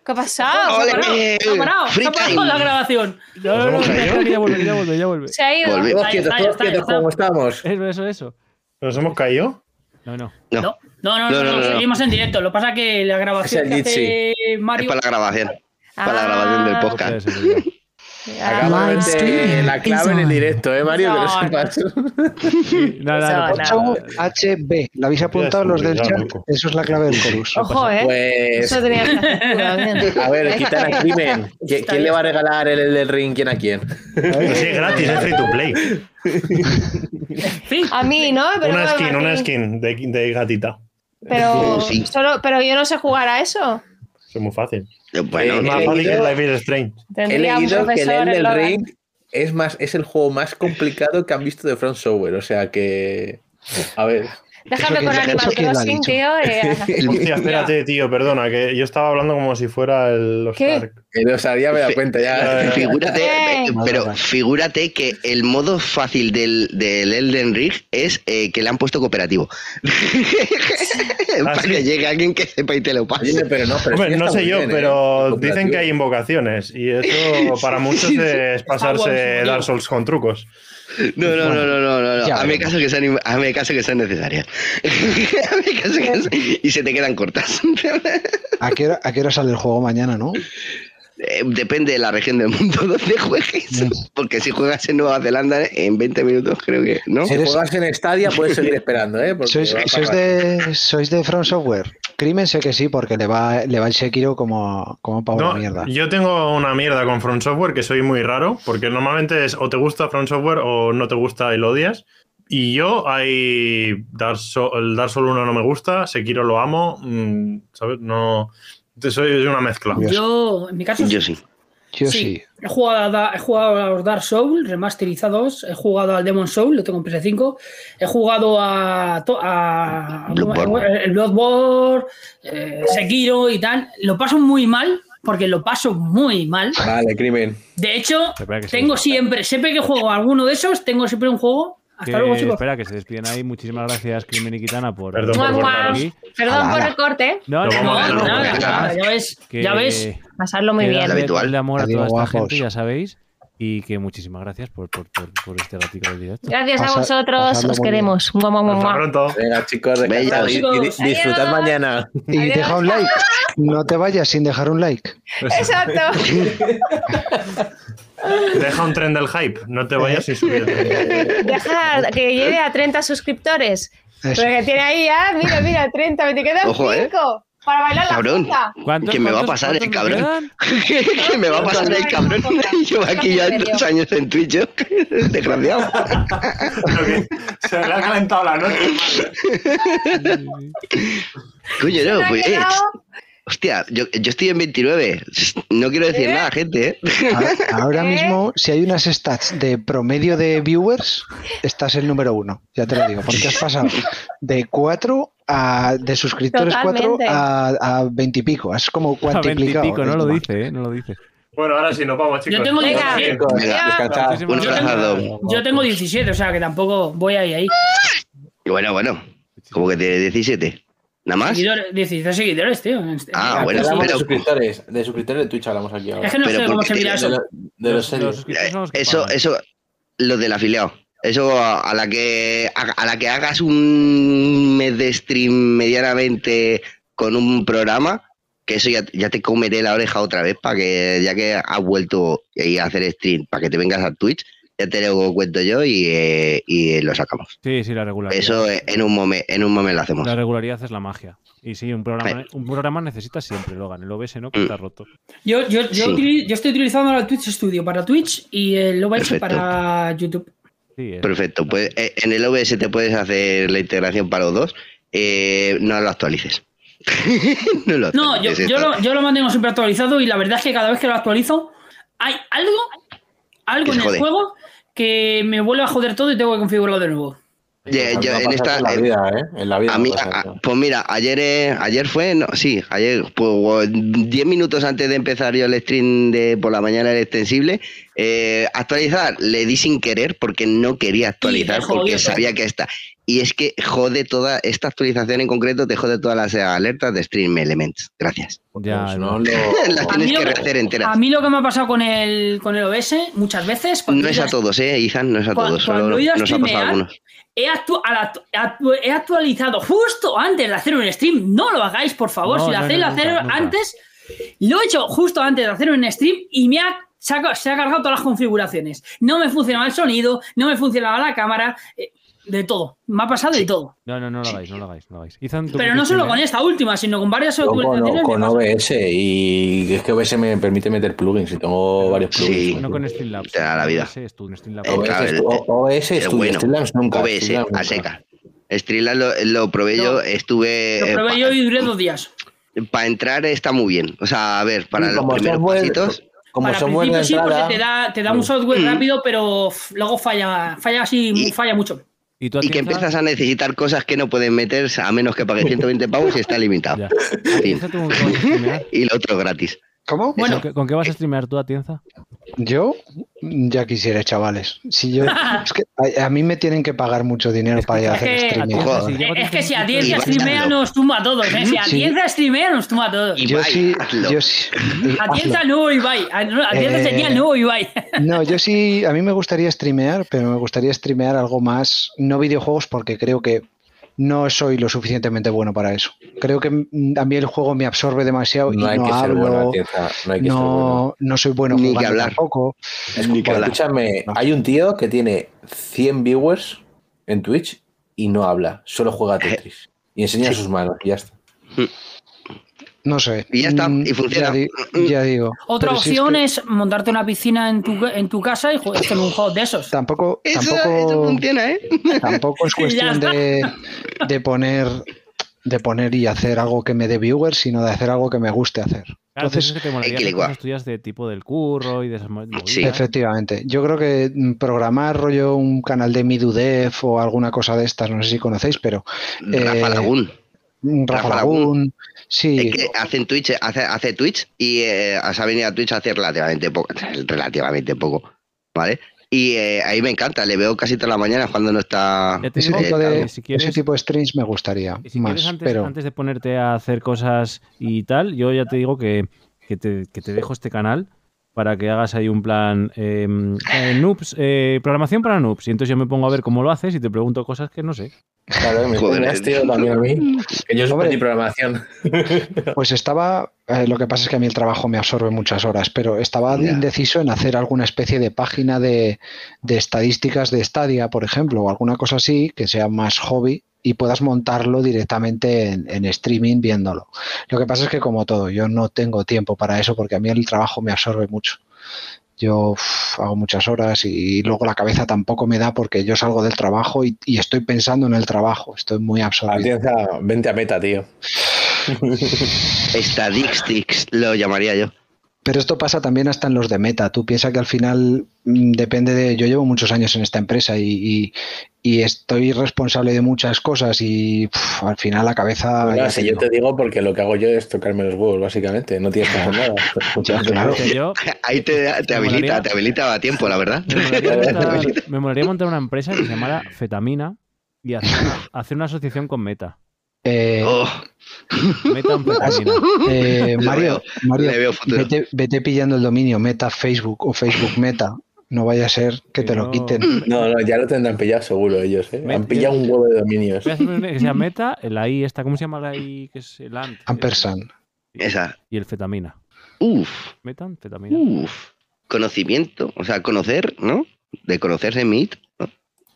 ¿Qué ha pasado? ¡Ole! ¿Se ha parado? ¿Se ha parado? Free ¿Qué pasa time. con la grabación? No, no, no, ya vuelve, ya vuelve, ya vuelve. Se ha ido. Quietos, todos quietos está. como estamos. Eso, eso, eso. ¿Nos hemos caído? No, no. No, No, no, no, seguimos en directo. Lo que pasa es que la grabación Es el que hace es Mario. para la grabación. Para la grabación del Ah, podcast. Acabo de streaming la clave en el directo, ¿eh, Mario? Que No, sepas. Sí, no, no, no. 8HB. ¿Lo habéis apuntado los del chat? Eso es la clave del chorus. Ojo, ¿eh? Pues, Eso tenía que a ver, Kitana Crimen. ¿Qui- ¿Quién le va a regalar el del ring? ¿Quién a quién? Sí, gratis, es free to play. Sí. A mí, ¿no? Pero Una skin, a una skin de, de gatita. Pero, Sí. solo, pero yo no sé jugar a eso. Es muy fácil. Bueno, Eh, Es más he fácil que leído- Life is Strange. He Tendría un leído que el Elden. Ring es, más, es el juego más complicado que han visto de Front Software. O sea que. A ver. Déjame con que- Animal Crossing, tío. eh, el- Hostia, espérate, tío, perdona, que yo estaba hablando como si fuera el Lost ¿Qué? Ark. eh, O sea, ya me da cuenta ya. Figúrate, Eh. eh, pero figúrate que el modo fácil del, del Elden Ring es eh, que le han puesto cooperativo. Para sí? que llegue alguien que sepa y te lo pase. pero no, pero Hombre, no sé yo, bien, ¿eh? pero El dicen que hay invocaciones y eso para muchos es pasarse Dark Souls con trucos. No, no, no, no, no, no, no. Ya Hazme caso que sean, hazme caso que sean necesarias. Hazme caso que sean- y se te quedan cortas. ¿A qué, hora, ¿A qué hora sale el juego mañana, no? Eh, Depende de la región del mundo donde juegues. Porque si juegas en Nueva Zelanda en 20 minutos, creo que no. Si Eres- juegas en Stadia, puedes seguir esperando, ¿eh? ¿Sois, de, ¿Sois de From Software? Crimen sé que sí, porque le va, le va el Sekiro como, como para No, una mierda. yo tengo una mierda con Front Software que soy muy raro, porque normalmente es o te gusta Front Software o no te gusta y lo odias. Y yo, hay Dark Soul, el Dark Souls 1 no me gusta, Sekiro lo amo, mm, ¿sabes? No. Soy una mezcla. Yo, en mi caso, Yo sí. Yo sí. He jugado, a, he jugado a los Dark Souls remasterizados, he jugado al Demon Soul, lo tengo en PS5, he jugado a, to- a Bloodborne. el Bloodborne, eh, Sekiro y tal. Lo paso muy mal, porque lo paso muy mal. Vale, crimen. De hecho, tengo siempre, siempre que juego a alguno de esos, tengo siempre un juego. Hasta Que- luego, chicos. espera, que se despiden ahí. Muchísimas gracias, Crimen y Kitana, por. Perdón por aquí. Perdón por el corte. No, no, vamos No, a a nada, ver. ya ves, que- ya ves. Pasarlo muy bien. Habitual. el amor a Adiós, toda esta gente, ya sabéis. Y que muchísimas gracias por, por, por, por este ratico del directo. Gracias a Pasa- vosotros, pasadlo os queremos. Hasta pronto. Venga, chicos, Bellos. descansad y- y, disfrutad adiós. mañana. Y deja un like. No te vayas sin dejar un like. Exacto. Deja un tren del hype, no te vayas sin subir el tren. Deja que llegue a 30 suscriptores. Porque tiene ahí ya, mira, mira, 30, me te quedan Ojo, ¿eh? 5 para bailar la Cabrón. puta. ¿Cuántos- Que me va a pasar el cabrón. que me va a pasar el cabrón. Llevo aquí ya dos años en Twitch, yo. Desgraciado. Se le ha calentado la noche. Coño, no, pues, eh, hostia, yo, yo estoy en 29. No quiero decir ¿Eh? nada, gente, ¿eh? Ahora, ¿Eh? mismo, si hay unas stats de promedio de viewers, estás el número uno, ya te lo digo, porque has pasado de 4 a de suscriptores 4 Totalmente. a, a 20 y pico, has como A cuantificado. veintipico, no el lo dice, ¿eh? No lo dice. Bueno, ahora sí, nos vamos, chicos. Yo tengo Venga. 17. Chicos, Ya. descansad. Muchísimas Un gracias. abrazo. Yo tengo 17, o sea que tampoco voy ahí ahí. Y Bueno, bueno. Como que tiene 17. ¿Nada más? Seguidores, 17 seguidores, tío. Ah, Aquí bueno, hablamos pero- de suscriptores, de suscriptores de Twitch hablamos aquí ahora. Es que no Pero sé cómo se mira De, eso. lo- de los serios. suscriptores son los que Eso, pagan. eso, lo del afiliado. Eso a, a la que a, a la que hagas un mes de stream medianamente con un programa, que eso ya, ya te comeré la oreja otra vez para que ya que has vuelto a hacer stream, para que te vengas a Twitch, ya te lo cuento yo y, eh, y lo sacamos. Sí, sí, la regularidad. Eso en un momento, en un momento lo hacemos. La regularidad es la magia. Y sí, un programa, un programa necesita siempre, Logan. El OBS no, que Mm. está roto. Yo, yo, yo, Sí. estoy utilizando el Twitch Studio para Twitch y el OBS Perfecto. para YouTube. Sí, es- Perfecto, pues eh, en el OBS te puedes hacer la integración para los dos. Eh, no lo actualices. no lo No, yo, actualices yo, lo, yo lo mantengo siempre actualizado y la verdad es que cada vez que lo actualizo hay algo, algo en el juego que me vuelve a joder todo y tengo que configurarlo de nuevo. Yo en esta- en la en- vida, ¿eh? En la vida. A mí, a- pues mira, ayer, eh, ayer fue, no, sí, ayer, pues 10 minutos antes de empezar yo el stream de por la mañana el extensible, eh, actualizar, le di sin querer porque no quería actualizar porque sabía que está. Y es que jode toda, esta actualización en concreto te jode todas las alertas de Stream Elements. Gracias. ya, Pues no. lo- Las A tienes mí, lo que que, rehacer enteras. a mí lo que me ha pasado con el, con el OBS muchas veces. cuando No es a todos, ¿eh, Izan? No es a Cuando- todos, cuando solo he ido a nos ha pasado a streamear, algunos. He, actu- he actualizado justo antes de hacer un stream. No lo hagáis, por favor. No, si lo no, hacéis, no, lo hacéis antes. Lo he hecho justo antes de hacer un stream y me ha, se, ha, se ha cargado todas las configuraciones. No me funcionaba el sonido, no me funcionaba la cámara, eh, de todo. Me ha pasado de todo. No, no, no lo hagáis, no lo hagáis. No lo hagáis. ¿tú Pero no solo con esta última, sino con varias Yo con, con. OBS y es que OBS me permite meter plugins y tengo varios Sí. plugins. No con Streamlabs. Te da la vida. OBS es Streamlabs. Eh, claro, el- tu- OBS es el tuyo, bueno. Streamlabs nunca. OBS, Streamlabs a seca. Streamlabs lo, lo probé yo, estuve... Lo eh, probé pa- yo y duré dos días. Para entrar está muy bien. O sea, a ver, para Sí, los primeros software- pasitos... Como Para software de principio sí, entrada, porque te da, te da un software Mm. rápido, pero luego falla, falla así, Y- falla mucho. ¿Y tú, Y que empiezas a necesitar cosas que no pueden meter a menos que pagues 120 pavos y está limitado. Y lo otro gratis. ¿Cómo? Bueno, ¿Con qué- ¿Con qué vas a streamear tú, Atienza? Yo ya quisiera, chavales. Si yo, es que a, a mí me tienen que pagar mucho dinero para ir a hacer que- streaming. Si llego es que si 15 a minutos- Diez Y streamea nos tumba a todos, ¿eh? Si a Sí. Streamea nos tumba a todos. Yo sí, hazlo. yo sí. A Diez hazlo. no Ibai. A a Diez Eh, sería el nuevo Ibai. No, yo sí, a mí me gustaría streamear, pero me gustaría streamear algo más, no videojuegos, porque creo que no soy lo suficientemente bueno para eso. Creo que mm, a mí el juego me absorbe demasiado y no hay no que ser hablo, bueno, Atienza, no hay que ser bueno. no, no soy bueno Ni que hablar. tampoco. Es Ni que como, hablar. escúchame, hay un tío que tiene 100 viewers en Twitch y no habla, solo juega a Tetris. Y enseña sus manos y ya está. No sé. Y ya está, Mm, y funciona. Ya, di- ya digo. Otra Pero si es opción que es, montarte una piscina en tu, en tu casa y juegas con un juego de esos. Tampoco, Eso, tampoco, eso funciona, ¿eh? tampoco es cuestión de, de poner de poner y hacer algo que me dé viewers, sino de hacer algo que me guste hacer. Claro, Entonces, entonces es que te molaría tuyas de tipo del curro y de esas. Sí. Efectivamente. Yo creo que mm, programar rollo un canal de Midudev o alguna cosa de estas, no sé si conocéis, pero Rafa Eh, Lagún. Rafa Lagún, sí, Es que hacen Twitch, hace, hace Twitch y eh, se ha venido a Twitch hace relativamente poco, relativamente poco, ¿vale? Y eh, ahí me encanta, le veo casi todas las mañanas cuando no está... Ese tipo de, si quieres- ese tipo de streams me gustaría Y si más, quieres, antes, pero antes de ponerte a hacer cosas y tal, yo ya te digo que, que te, que te dejo este canal para que hagas ahí un plan eh, eh, noobs, eh, programación para noobs. Y entonces yo me pongo a ver cómo lo haces y te pregunto cosas que no sé. Claro, me Joder, Joder, tío, también a mí. Que yo soy programación. Pues estaba, eh, lo que pasa es que a mí el trabajo me absorbe muchas horas, pero estaba indeciso en hacer alguna especie de página de, de estadísticas de Stadia, por ejemplo, o alguna cosa así que sea más hobby y puedas montarlo directamente en, en streaming viéndolo. Lo que pasa es que como todo, yo no tengo tiempo para eso porque a mí el trabajo me absorbe mucho. Yo uf, hago muchas horas y luego la cabeza tampoco me da porque yo salgo del trabajo y, y estoy pensando en el trabajo, estoy muy absorbido. Vente a meta, tío. Statistics lo llamaría yo. Pero esto pasa también hasta en los de meta. Tú piensas que al final mm, depende de. Yo llevo muchos años en esta empresa y, y- y estoy responsable de muchas cosas y al final la cabeza. Bueno, si yo te digo porque lo que hago yo es tocarme los huevos, básicamente. No tienes que hacer nada. Ya, claro. Que yo Ahí te, habilita, molaría- te habilita a tiempo, la verdad. me molaría, montar, me molaría montar una empresa que se llamara Fetamina y hacer una, hacer una asociación con Meta. Eh, Oh, eh, Mario, Mario vete, vete pillando el dominio Meta Facebook o Facebook Meta. No vaya a ser que te lo quiten. No, no, ya lo tendrán pillado seguro ellos, ¿eh? Han pillado un huevo de dominios. Voy a hacer una que sea Meta, la I esta, ¿cómo se llama la I? Que es el ANT. Ampersand. esa. Y el fetamina. Uf, Metanfetamina. uf. Conocimiento, o sea, conocer, ¿no? De conocerse meet, ¿no?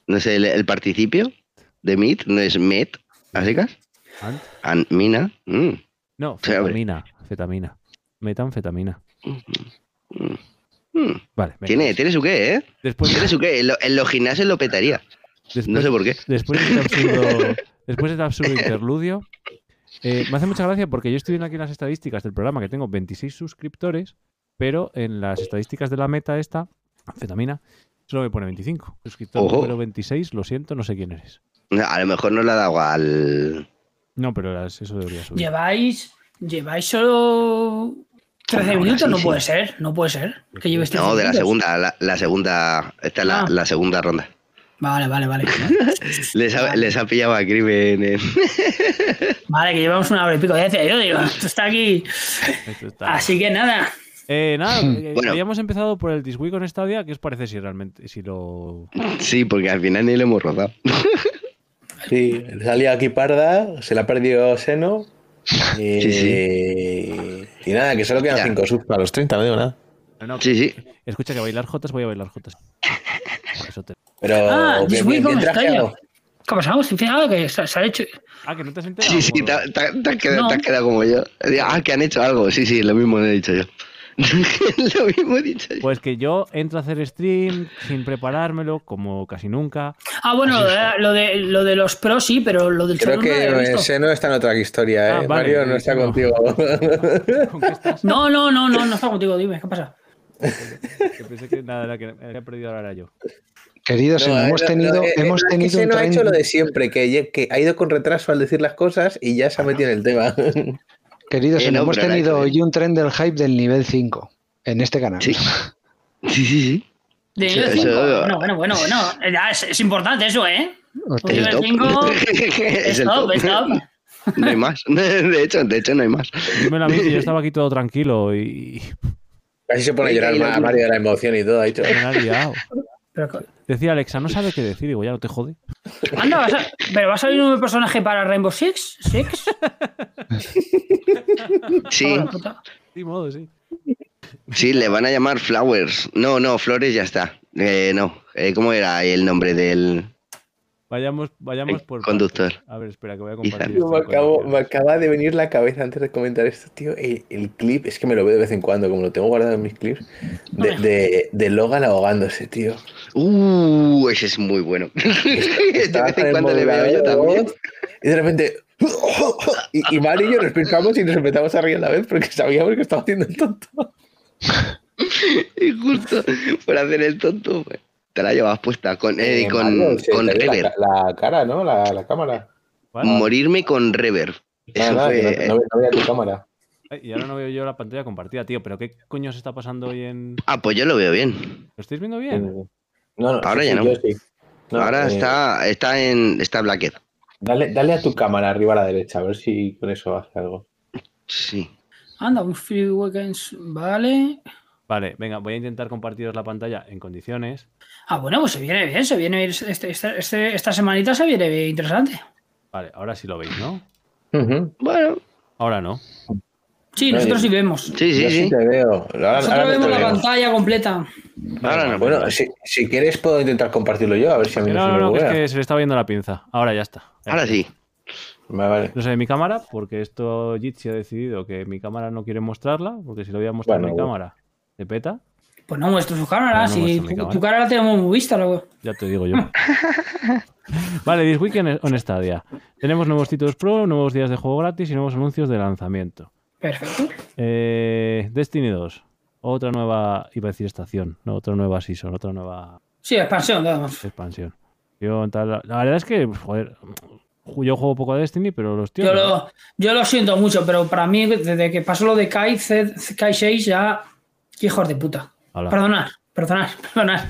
No es el, el participio de meet, no es met, así que Ant. An- mina. mm, No, fetamina. Fetamina. Metanfetamina. mm, mm. Vale. venga. Tiene, tiene su qué, ¿eh? Después, Tiene su qué. En, lo- en los gimnasios lo petaría. después, No sé por qué. después de este absurdo, después de este absurdo interludio, eh, me hace mucha gracia porque yo estoy viendo aquí en las estadísticas del programa que tengo 26 suscriptores, pero en las estadísticas de la meta esta, fetamina, solo me pone 25. Suscriptor Ojo. número 26, lo siento, no sé quién eres. A lo mejor no le ha dado al. No, pero las- eso debería subir. Lleváis, lleváis solo 13 Ahora minutos, sí, no sí. puede ser, no puede ser. Que lleves 13 No, de la segunda. La, la segunda. Esta es la, Ah. la segunda ronda. Vale, vale, vale. Les ha, les ha pillado a crimen. en- Vale, que llevamos una hora y pico. Ya decía yo, digo, esto está aquí. Esto está- Así que nada. Eh, nada, eh, Bueno. habíamos empezado por el Diswee con Stadia. ¿Qué os parece si realmente, si lo... Sí, porque al final ni lo hemos rodado. Sí, salía aquí parda, se la ha perdido Seno. Y, Sí, y nada, que solo quedan Ya. 5 subs para los 30, no digo nada. No, no, Sí, sí. Escucha que bailar jotas, voy a bailar jotas. Eso te- Pero, Ah, ¿qué- This Week qué on traje Stadia. hago? ¿Qué ha pasado? Sí, Fíjate que se, se ha hecho. Ah, que no te has enterado. Sí, sí, te, te te has quedado, No. te has quedado como yo. Ah, que han hecho algo. Sí, sí, lo mismo he dicho yo. Lo mismo he dicho yo. Pues que yo entro a hacer stream sin preparármelo, como casi nunca. Ah, bueno, lo de, lo de, lo de los pros sí, pero lo del Creo no que había visto. Seno está en otra historia, ¿eh? Ah, vale, Mario no está Seno. contigo. ¿Con qué estás? No, no, no, no, no está contigo, dime, ¿qué pasa? Que pensé que nada, la que había perdido ahora era yo. Queridos, No, hemos eh, tenido, no, eh, hemos es que tenido un Seno ha hecho lo de siempre, que, que ha ido con retraso al decir las cosas y ya se ha metido en el tema. Queridos, Eh, no, hemos tenido hoy un tren del hype del nivel 5 en este canal. Sí. Sí, sí, sí. De nivel eso- 5. Bueno, bueno, bueno, bueno. Ya Es, es importante eso, ¿eh? El nivel top. 5 es es el top, top. es top. No hay más. De hecho, de hecho, no hay más. Dímelo a mí, yo estaba aquí todo tranquilo y Casi se pone a llorar Mario de la emoción y todo, ha dicho. me ha liado. Pero, Decía Alexa, no sabe qué decir. Digo, ya no te jode. anda, vas a- pero va a salir un nuevo personaje para Rainbow Six. ¿Six? Sí, Joder, puta. Sí, modo, sí. sí, le van a llamar Flowers. No, no, Flores ya está. Eh, no, eh, ¿cómo era el nombre del Vayamos, vayamos por. conductor? A ver, espera, que voy a compartir. Esto me, acabo- me acaba de venir la cabeza antes de comentar esto, tío. El, el clip, es que me lo veo de vez en cuando, como lo tengo guardado en mis clips, de, de, de Logan ahogándose, tío. Uh, ese es muy bueno. de vez en cuando le veo yo también. Y de repente. Y, y Mario y yo nos pensamos y nos empezamos a reír a la vez porque sabíamos que estaba haciendo el tonto. Y justo por hacer el tonto, pues, te la llevas puesta con, eh, Eh, con, con la, reverb. la cara, ¿no? La, la cámara. Morirme con reverb. Eso Nada, nada, fue. no, no, no veía tu cámara. Y ahora no veo yo la pantalla compartida, tío. ¿Pero qué coño se está pasando hoy en. Ah, pues yo lo veo bien. ¿Lo estáis viendo bien? No, no, Ahora sí, ya sí, no. yo sí. No, Ahora eh, está, está en. Está Blackhead. Dale, dale a tu cámara arriba a la derecha, a ver si con eso hace algo. Sí. Anda, un free weekends. Vale. Vale, venga, voy a intentar compartiros la pantalla en condiciones. Ah, bueno, pues se viene bien, se viene este, este- este- esta semanita se viene bien interesante. Vale, ahora sí lo veis, ¿no? Bueno, Ahora no. Sí, nosotros sí vemos. sí, sí, Yo sí. te veo. Ahora, Nosotros ahora vemos te la pantalla completa. Ahora no. Bueno, si, si quieres puedo intentar compartirlo yo, a ver si a mí no, No, se no, me no, es que se le está viendo la pinza. Ahora ya está. Ahora sí. Vale, vale. No sé de mi cámara, porque esto Jitsi ha decidido que mi cámara no quiere mostrarla, porque si lo voy a mostrar Bueno, mi bueno. cámara, se peta. Pues no muestro su cámara, no si tu, cámara. tu cara la tenemos muy vista. luego. Ya te digo yo. vale, This Week on Stadia. Tenemos nuevos títulos pro, nuevos días de juego gratis y nuevos anuncios de lanzamiento. Perfecto. Eh, Destiny 2. Otra nueva, iba a decir estación, no, otra nueva season, otra nueva Sí, expansión, más. expansión. Yo, tal, la verdad es que, joder, yo juego poco a Destiny, pero los tíos... Yo lo, yo lo siento mucho, pero para mí, desde que pasó lo de Kai, Kai 6, ya. qué Hijos de puta. Hala. Perdonad, perdonad, perdonad.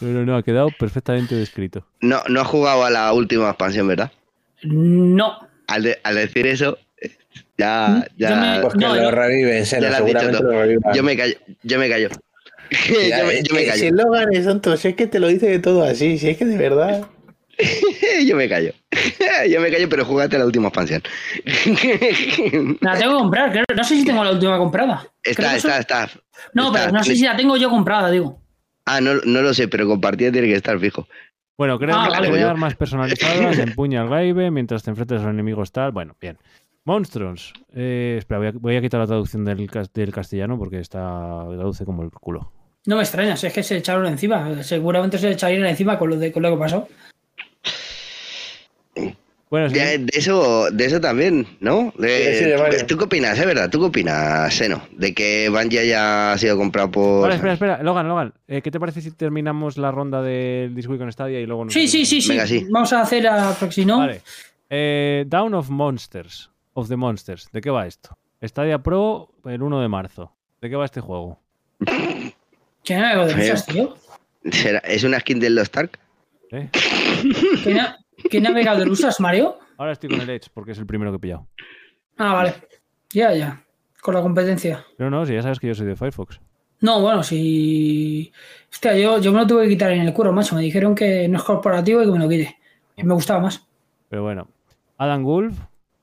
No, no, no, ha quedado perfectamente descrito. No, no has jugado a la última expansión, ¿verdad? No. Al, de- al decir eso, ya, ya, me- Pues que No, lo Seno, ya lo seguramente lo yo me callo, yo me callo. yo, me, yo me callo. Si el Logan es tonto, si es que te lo dice de todo así, si es que de verdad. yo me callo. yo me callo, pero jugate la última expansión. La tengo que comprar, creo. No sé si tengo la última comprada. Está, está, está. No, está. pero no sé si la tengo yo comprada, digo. Ah, no, no lo sé, pero compartida tiene que estar fijo. Bueno, creo Ah, que vale, te voy a yo. dar más personalizadas, empuña el gaibe mientras te enfrentas a los enemigos tal. Bueno, bien. Monstrons. Eh, espera, voy a, voy a quitar la traducción del, del castellano porque está traduce como el culo. No me extraña, si es que se echaron encima. Seguramente se echarían encima con lo, de, con lo que pasó. Bueno, sí, De, de eso, de eso también, ¿no? De- Sí, sí, de ¿tú, Mario. ¿Tú qué opinas, es verdad? ¿Tú qué opinas, Seno? De que Bungie haya sido comprado por... Vale, espera, espera. Logan, Logan, eh, ¿qué te parece si terminamos la ronda del Discord con Stadia y luego nos Sí, sí, sí, sí. Venga, sí. Vamos a hacer a si no. Vale. Eh, Down of Monsters. Of the Monsters. ¿De qué va esto? Stadia Pro el 1 de marzo. ¿De qué va este juego? ¿Qué navegador de Feo. usas, tío? ¿Será- ¿Es una skin del Lost Ark? ¿Eh? ¿Qué, qué navegador usas, Mario? Ahora estoy con el Edge porque es el primero que he pillado. Ah, vale. Ya, ya. Con la competencia. Pero no, si ya sabes que yo soy de Firefox. No, bueno, si. Hostia, yo, yo me lo tuve que quitar en el curro, macho. Me dijeron que no es corporativo y que me lo quite. Y me gustaba más. Pero bueno. Adam Wolf.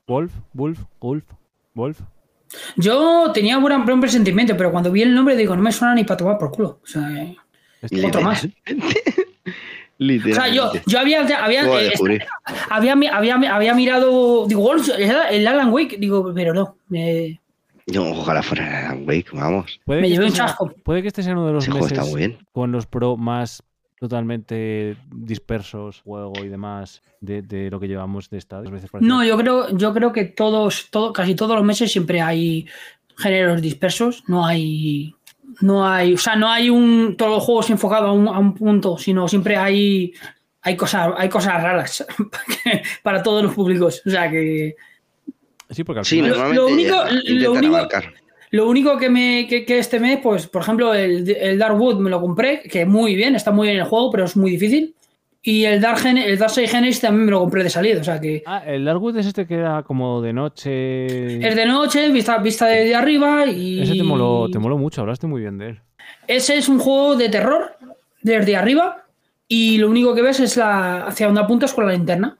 Wolf. Wolf. Wolf. Wolf. Yo tenía buen, buen presentimiento, pero cuando vi el nombre digo, no me suena ni para tomar por culo. O sea, Este- otro más. O sea, yo, yo había, había, eh, había, había, había mirado, digo, "Oh, el Alan Wake, digo, pero no. Me, No, ojalá fuera Alan Wake, vamos. Puede Me que llevé este un sea- chasco. Puede que este sea uno de los Ese meses está muy bien. con los pro más totalmente dispersos, juego y demás, de, de lo que llevamos de esta. veces No, yo creo, yo creo que todos, todo, casi todos los meses siempre hay géneros dispersos. No hay. No hay. O sea, no hay un. Todos los juegos enfocados a un, a un punto, sino siempre hay. Hay cosas, hay cosas raras para todos los públicos. O sea que. Sí, porque al Sí, final- Lo- normalmente lo único- lo único-. Lo único que me que, que este mes, pues, por ejemplo, el, el Darkwood me lo compré, que muy bien, está muy bien el juego, pero es muy difícil. Y el Dark, el Dark Side Genesis también me lo compré de salida. O sea que Ah, el Darkwood es este que era como de noche. es de noche, vista, vista de, de arriba y. Ese te moló, te moló mucho, hablaste muy bien de él. Ese es un juego de terror desde arriba y lo único que ves es la hacia donde apuntas con la linterna.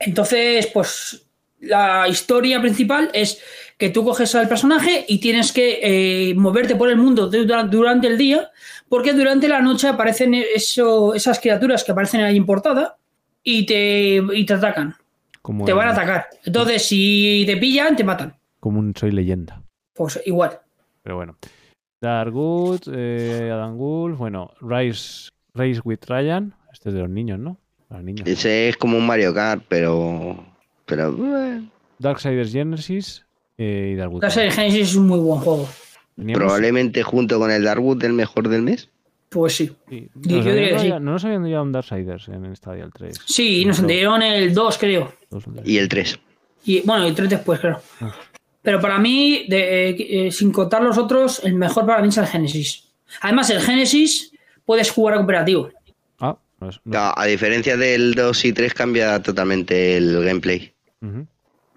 Entonces, pues la historia principal es que tú coges al personaje y tienes que eh, moverte por el mundo de- durante el día, porque durante la noche aparecen eso, esas criaturas que aparecen ahí en portada y te, y te atacan, Como te van a atacar. Entonces, si te pillan, te matan. Como un Soy Leyenda. Pues igual. Pero bueno. Darkwood, eh, Adam Wolf, bueno, Rise, Race with Ryan. Este es de los niños, ¿no? Los niños. Ese es como un Mario Kart, pero. Pero. eh, Darksiders Genesis eh, y Darkwood. Serie Genesis es un muy buen juego. Teníamos- probablemente junto con el Darkwood el mejor del mes. Pues sí. sí, yo nos diría habían que sí. dado ya- No nos habían dado un Darksiders en Stadia el 3. Sí, nos No, dieron el 2, creo. Y el 3. Y bueno, el 3 después, creo. Ah. Pero para mí, de- eh, eh, sin contar los otros, el mejor para mí es el Genesis. Además, el Genesis puedes jugar a cooperativo. Ah, no es- no. A, a diferencia del 2 y 3 cambia totalmente el gameplay. Ujú.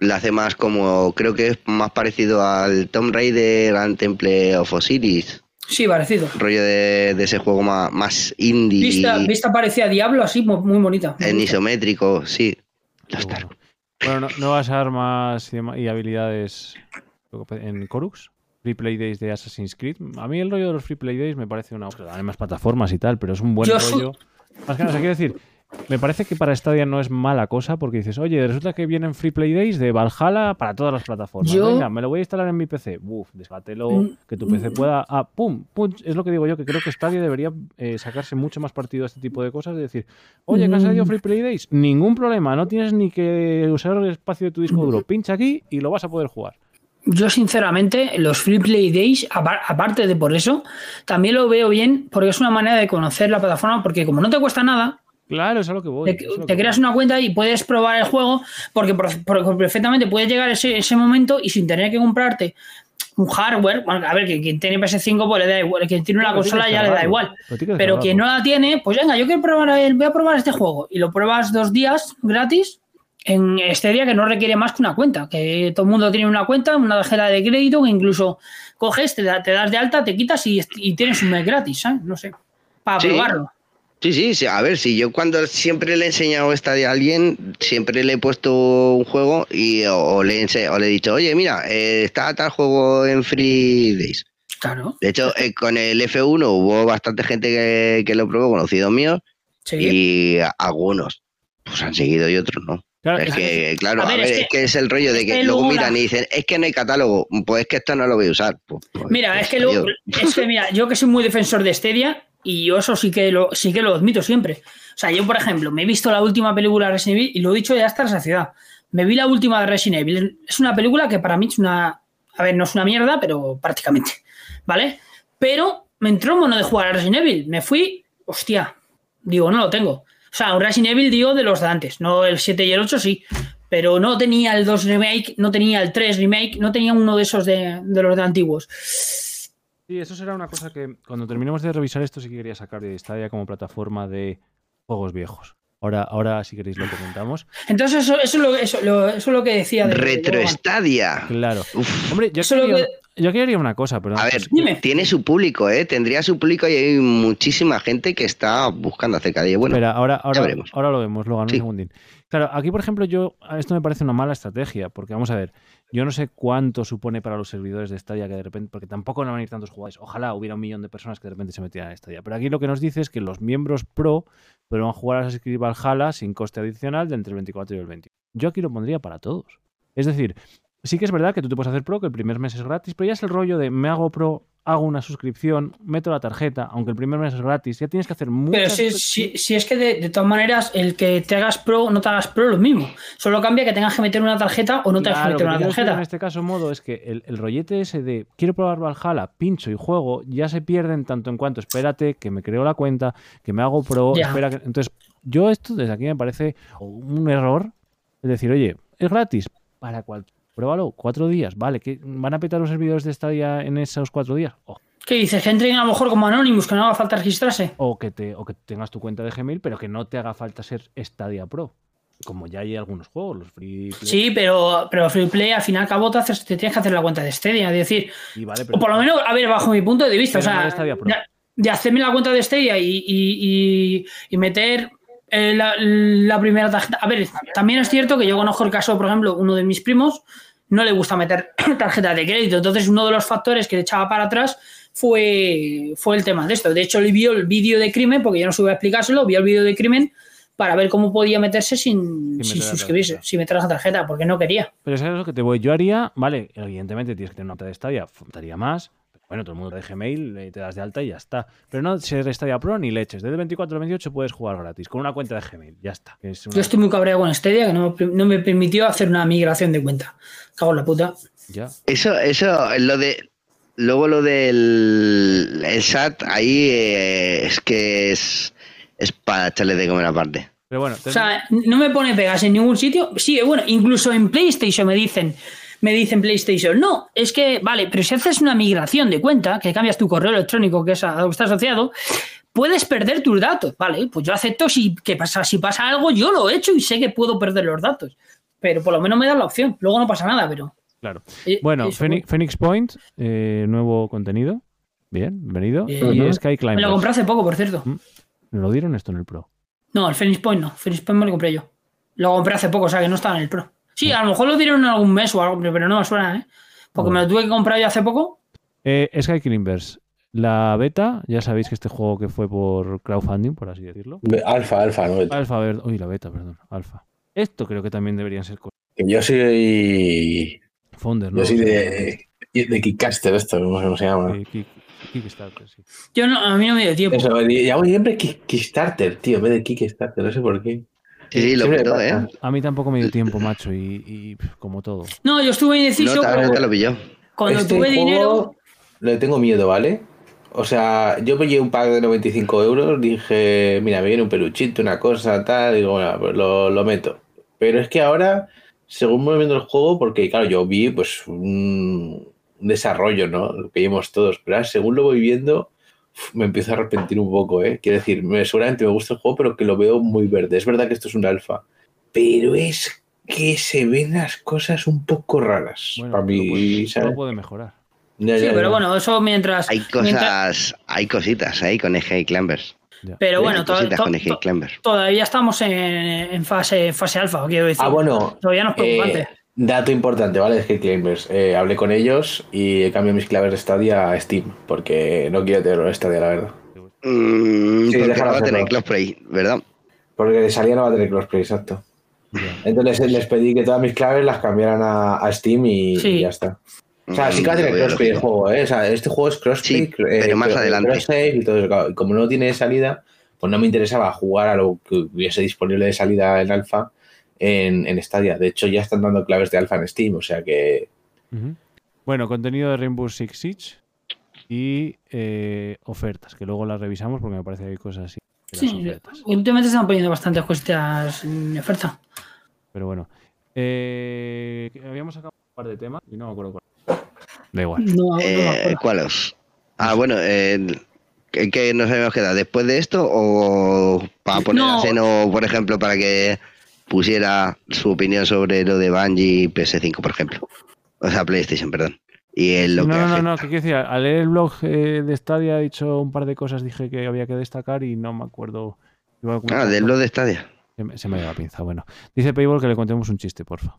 la hace más como, creo que es más parecido al Tomb Raider, al Temple of Osiris, Sí, parecido. rollo de, de ese juego más, más indie, Vista, vista parecía Diablo, así, mu- muy bonita. en isométrico, sí. Los bueno. No- nuevas armas y, habilidades en Corux. Free Play Days de Assassin's Creed. A mí el rollo de los Free Play Days me parece una. Hay más plataformas y tal, pero es un buen Yo rollo. Más que nada, o sea, quiero decir, me parece que para Stadia no es mala cosa porque dices, oye, resulta que vienen Free Play Days de Valhalla para todas las plataformas. Yo- Venga, me lo voy a instalar en mi PC. Buf, desbátelo, Mm, que tu PC pueda. Ah, pum, pum. Es lo que digo yo, que creo que Stadia debería eh, sacarse mucho más partido a este tipo de cosas. De decir, oye, que han salido Mm. Free Play Days. Ningún problema, no tienes ni que usar el espacio de tu disco duro. Pincha aquí y lo vas a poder jugar. Yo, sinceramente, los Free Play Days, apar- aparte de por eso, también lo veo bien porque es una manera de conocer la plataforma, porque como no te cuesta nada, Claro, es a lo que voy. te, que creas voy. una cuenta y puedes probar el juego, porque, por- por- perfectamente puede llegar ese, ese momento y sin tener que comprarte un hardware, bueno, a ver, que quien tiene PS5 pues le da igual, quien tiene una consola ya le da igual. Pero quien no la tiene, pues venga, yo quiero probar, el- voy a probar este juego. Y lo pruebas dos días gratis en este día que no requiere más que una cuenta. Que todo el mundo tiene una cuenta, una tarjeta de crédito, que incluso coges, te, da- te das de alta, te quitas y, y tienes un mes gratis, ¿sabes? No sé. Para Sí. probarlo. Sí, sí, sí, a ver, si yo cuando siempre le he enseñado esta a alguien, siempre le he puesto un juego y o, o le, o le he dicho, oye, mira, eh, está tal juego en Free Days. Claro. De hecho, eh, con el F1 hubo bastante gente que, que lo probó, conocidos míos, Sí. y a- algunos pues han seguido y otros no. Claro, Es que, claro, A a ver, es es, que- es el rollo de es que que luego luego miran la- y dicen, es que no hay catálogo, pues es que esto no lo voy a usar. Pues, pues, Mira, pues, es que, adiós. es que mira, yo que soy muy defensor de Stadia y yo eso sí que lo sí que lo admito siempre. O sea, yo por ejemplo, me he visto la última película de Resident Evil y lo he dicho ya hasta la saciedad. Me vi la última de Resident Evil. Es una película que para mí es una a ver, no es una mierda, pero prácticamente, ¿vale? Pero me entró mono de jugar a Resident Evil. Me fui, hostia, digo, no lo tengo. O sea, un Resident Evil digo de los de antes, no el 7 y el 8 sí, pero no tenía el 2 remake, no tenía el 3 remake, no tenía uno de esos de, de los de antiguos. Sí, eso será una cosa que cuando terminemos de revisar esto sí que quería sacar de Stadia como plataforma de juegos viejos. Ahora, ahora si queréis lo comentamos. Entonces, eso, eso, es lo, eso, lo- eso es lo que decía de. Retroestadia. Claro. Uf. Hombre, yo Eso quería, yo quería una cosa, pero A ver, Dime. tiene su público, ¿eh? Tendría su público y hay muchísima gente que está buscando acerca de ello. Bueno, Espera, ahora, ahora, veremos. ahora lo vemos, Logan, un Sí. segundín. Claro, aquí, por ejemplo, yo esto me parece una mala estrategia, porque vamos a ver, yo no sé cuánto supone para los servidores de Stadia que de repente, porque tampoco no van a ir tantos jugadores. Ojalá hubiera un millón de personas que de repente se metieran a Stadia. Pero aquí lo que nos dice es que los miembros pro podrán jugar a Assassin's Creed Valhalla sin coste adicional de entre el 24 y el 20. Yo aquí lo pondría para todos. Es decir, sí que es verdad que tú te puedes hacer pro, que el primer mes es gratis, pero ya es el rollo de me hago pro, hago una suscripción, meto la tarjeta, aunque el primer mes es gratis, ya tienes que hacer Pero muchas si, si, si es que de, de todas maneras, el que te hagas pro no te hagas pro lo mismo. Solo cambia que tengas que meter una tarjeta o no tengas Claro, que meter una tarjeta. En este caso, modo, es que el, el rollete ese de quiero probar Valhalla, pincho y juego, ya se pierden tanto en cuanto espérate, que me creo la cuenta, que me hago pro, espera que. Entonces, yo esto desde aquí me parece un error. Es decir, oye, es gratis para cual. Pruébalo, cuatro días, vale, que van a petar los servidores de Stadia en esos cuatro días. O, ¿Qué dices? Que entren a lo mejor como Anonymous, que no haga falta registrarse. o que te, o que tengas tu cuenta de Gmail, pero que no te haga falta ser Stadia Pro. Como ya hay algunos juegos, los free play. Sí, pero, pero Free Play al fin y al cabo te, haces- te tienes que hacer la cuenta de Stadia. Es decir, Y vale, pero- o por lo menos, a ver, bajo mi punto de vista, o sea, de hacerme la cuenta de Stadia y, y- y- y meter eh, la, la primera tarjeta. A ver, también es cierto que yo conozco el caso, por ejemplo, uno de mis primos no le gusta meter tarjeta de crédito. Entonces, uno de los factores que le echaba para atrás fue, fue el tema de esto. De hecho, le vio el vídeo de crimen, porque yo no supe a explicárselo, vio el vídeo de crimen para ver cómo podía meterse sin, suscribirse, sin meter la tarjeta, porque no quería. Pero es lo que te voy. Yo haría, vale, evidentemente tienes que tener una de Stadia, faltaría más. Bueno, todo el mundo de Gmail, eh, te das de alta y ya está. Pero no ser Stadia Pro ni leches. Desde el 24 al 28 puedes jugar gratis con una cuenta de Gmail. Ya está. que es una- Yo estoy muy cabreado con Stadia, que no, me- no me permitió hacer una migración de cuenta. Cago en la puta. Ya. Eso, eso, lo de. Luego lo del el SAT, ahí eh, es que es, es para echarle de comer aparte. Pero bueno, O sea, no me pone pegas en ningún sitio. Sí, bueno, incluso en PlayStation me dicen, me dicen PlayStation, no, es que, vale, pero si haces una migración de cuenta, que cambias tu correo electrónico que es a lo que está asociado, puedes perder tus datos. Vale, pues yo acepto si, que pasa, si pasa algo, yo lo he hecho y sé que puedo perder los datos. pero por lo menos me dan la opción. Luego no pasa nada, pero. Claro. eh, Bueno, Phoenix, Phoenix Point, eh, nuevo contenido. Bien, bienvenido. Bien. Y. Sky Me Climbers. lo compré hace poco, por cierto. ¿Me lo dieron esto en el Pro? No, el Phoenix Point no. Phoenix Point me lo compré yo. Lo compré hace poco, o sea que no estaba en el Pro. Sí, a lo mejor lo dieron en algún mes o algo, pero no me suena, ¿eh? Porque me lo tuve que comprar yo hace poco. Eh, Sky Climbers. La beta, ya sabéis que este juego que fue por crowdfunding, por así decirlo. Alfa, alfa, no. Alfa, a ver, uy, la beta, perdón, alfa. Esto creo que también deberían ser cosas. Yo soy. Founder, ¿no? Yo soy de, de Kickcaster, esto, no sé cómo se llama. Sí, Kick- Kickstarter, sí. Yo no, a mí no me dio tiempo. Eso, llamo siempre Kick- Kickstarter, tío, en vez de Kickstarter, no sé por qué. Sí, sí, lo pasa. ¿eh? A mí tampoco me dio tiempo, macho, y, y, como todo. No, yo estuve indeciso, No, pero te lo pilló. cuando Este tuve juego dinero. Le tengo miedo, ¿vale? O sea, yo pillé un pack de 95 euros, dije, mira, me viene un peluchito, una cosa, tal, digo, bueno, pues lo, lo meto. Pero es que ahora, según voy viendo el juego, porque claro, yo vi pues un, desarrollo, ¿no? Lo que vimos todos, pero ahora, según lo voy viendo, me empiezo a arrepentir un poco, ¿eh? Quiero decir, me, seguramente me gusta el juego, pero que lo veo muy verde. Es verdad que esto es un alfa, pero es que se ven las cosas un poco raras. Bueno, para mí, puede, ¿sabes? puede mejorar. Ya, Sí, ya, pero ya. bueno, eso mientras. Hay mientras- cosas, hay cositas ahí con Sky Climbers. pero Hay bueno, to- to- todavía estamos en, en fase, fase alfa, quiero decir. Ah, bueno. Todavía no es preocupante. eh, dato importante, ¿vale? De Skate Climbers. Eh, hablé con ellos y he cambiado mis claves de Stadia a Steam, porque no quiero tenerlo en Stadia, la verdad. Mm, Sí, porque no va a tener crossplay, ¿verdad? Porque de salida no va a tener crossplay, exacto. Entonces les pedí que todas mis claves las cambiaran a, a Steam y, Sí. y ya está. O sea, sí que va a Mm, tener crossplay el juego, ¿eh? O sea, este juego es crossplay, Sí, pero más adelante. y todo eso. como no tiene salida, pues no me interesaba jugar a lo que hubiese disponible de salida en alfa en, en Stadia. De hecho, ya están dando claves de alfa en Steam, o sea que. Bueno, contenido de Rainbow Six Siege y eh, ofertas, que luego las revisamos porque me parece que hay cosas así. Sí, ofertas. últimamente están poniendo bastantes cositas en oferta. Pero bueno. Eh, habíamos sacado un par de temas y no me acuerdo cuál. Da igual. No, no me Eh. ¿Cuáles? Ah, bueno, eh, ¿qué, qué nos habíamos quedado? ¿Después de esto o para poner No. a Seno, por ejemplo, para que pusiera su opinión sobre lo de Bungie y PS5, por ejemplo? O sea, PlayStation, perdón. Y el, lo no, que no, no, afecta. no, ¿qué quiero decir? Al leer el blog eh, de Stadia he dicho un par de cosas, dije que había que destacar y no me acuerdo. Iba a comentar Ah, del blog de Stadia. Se me, se me la pinza. Bueno, dice Payball que le contemos un chiste, porfa.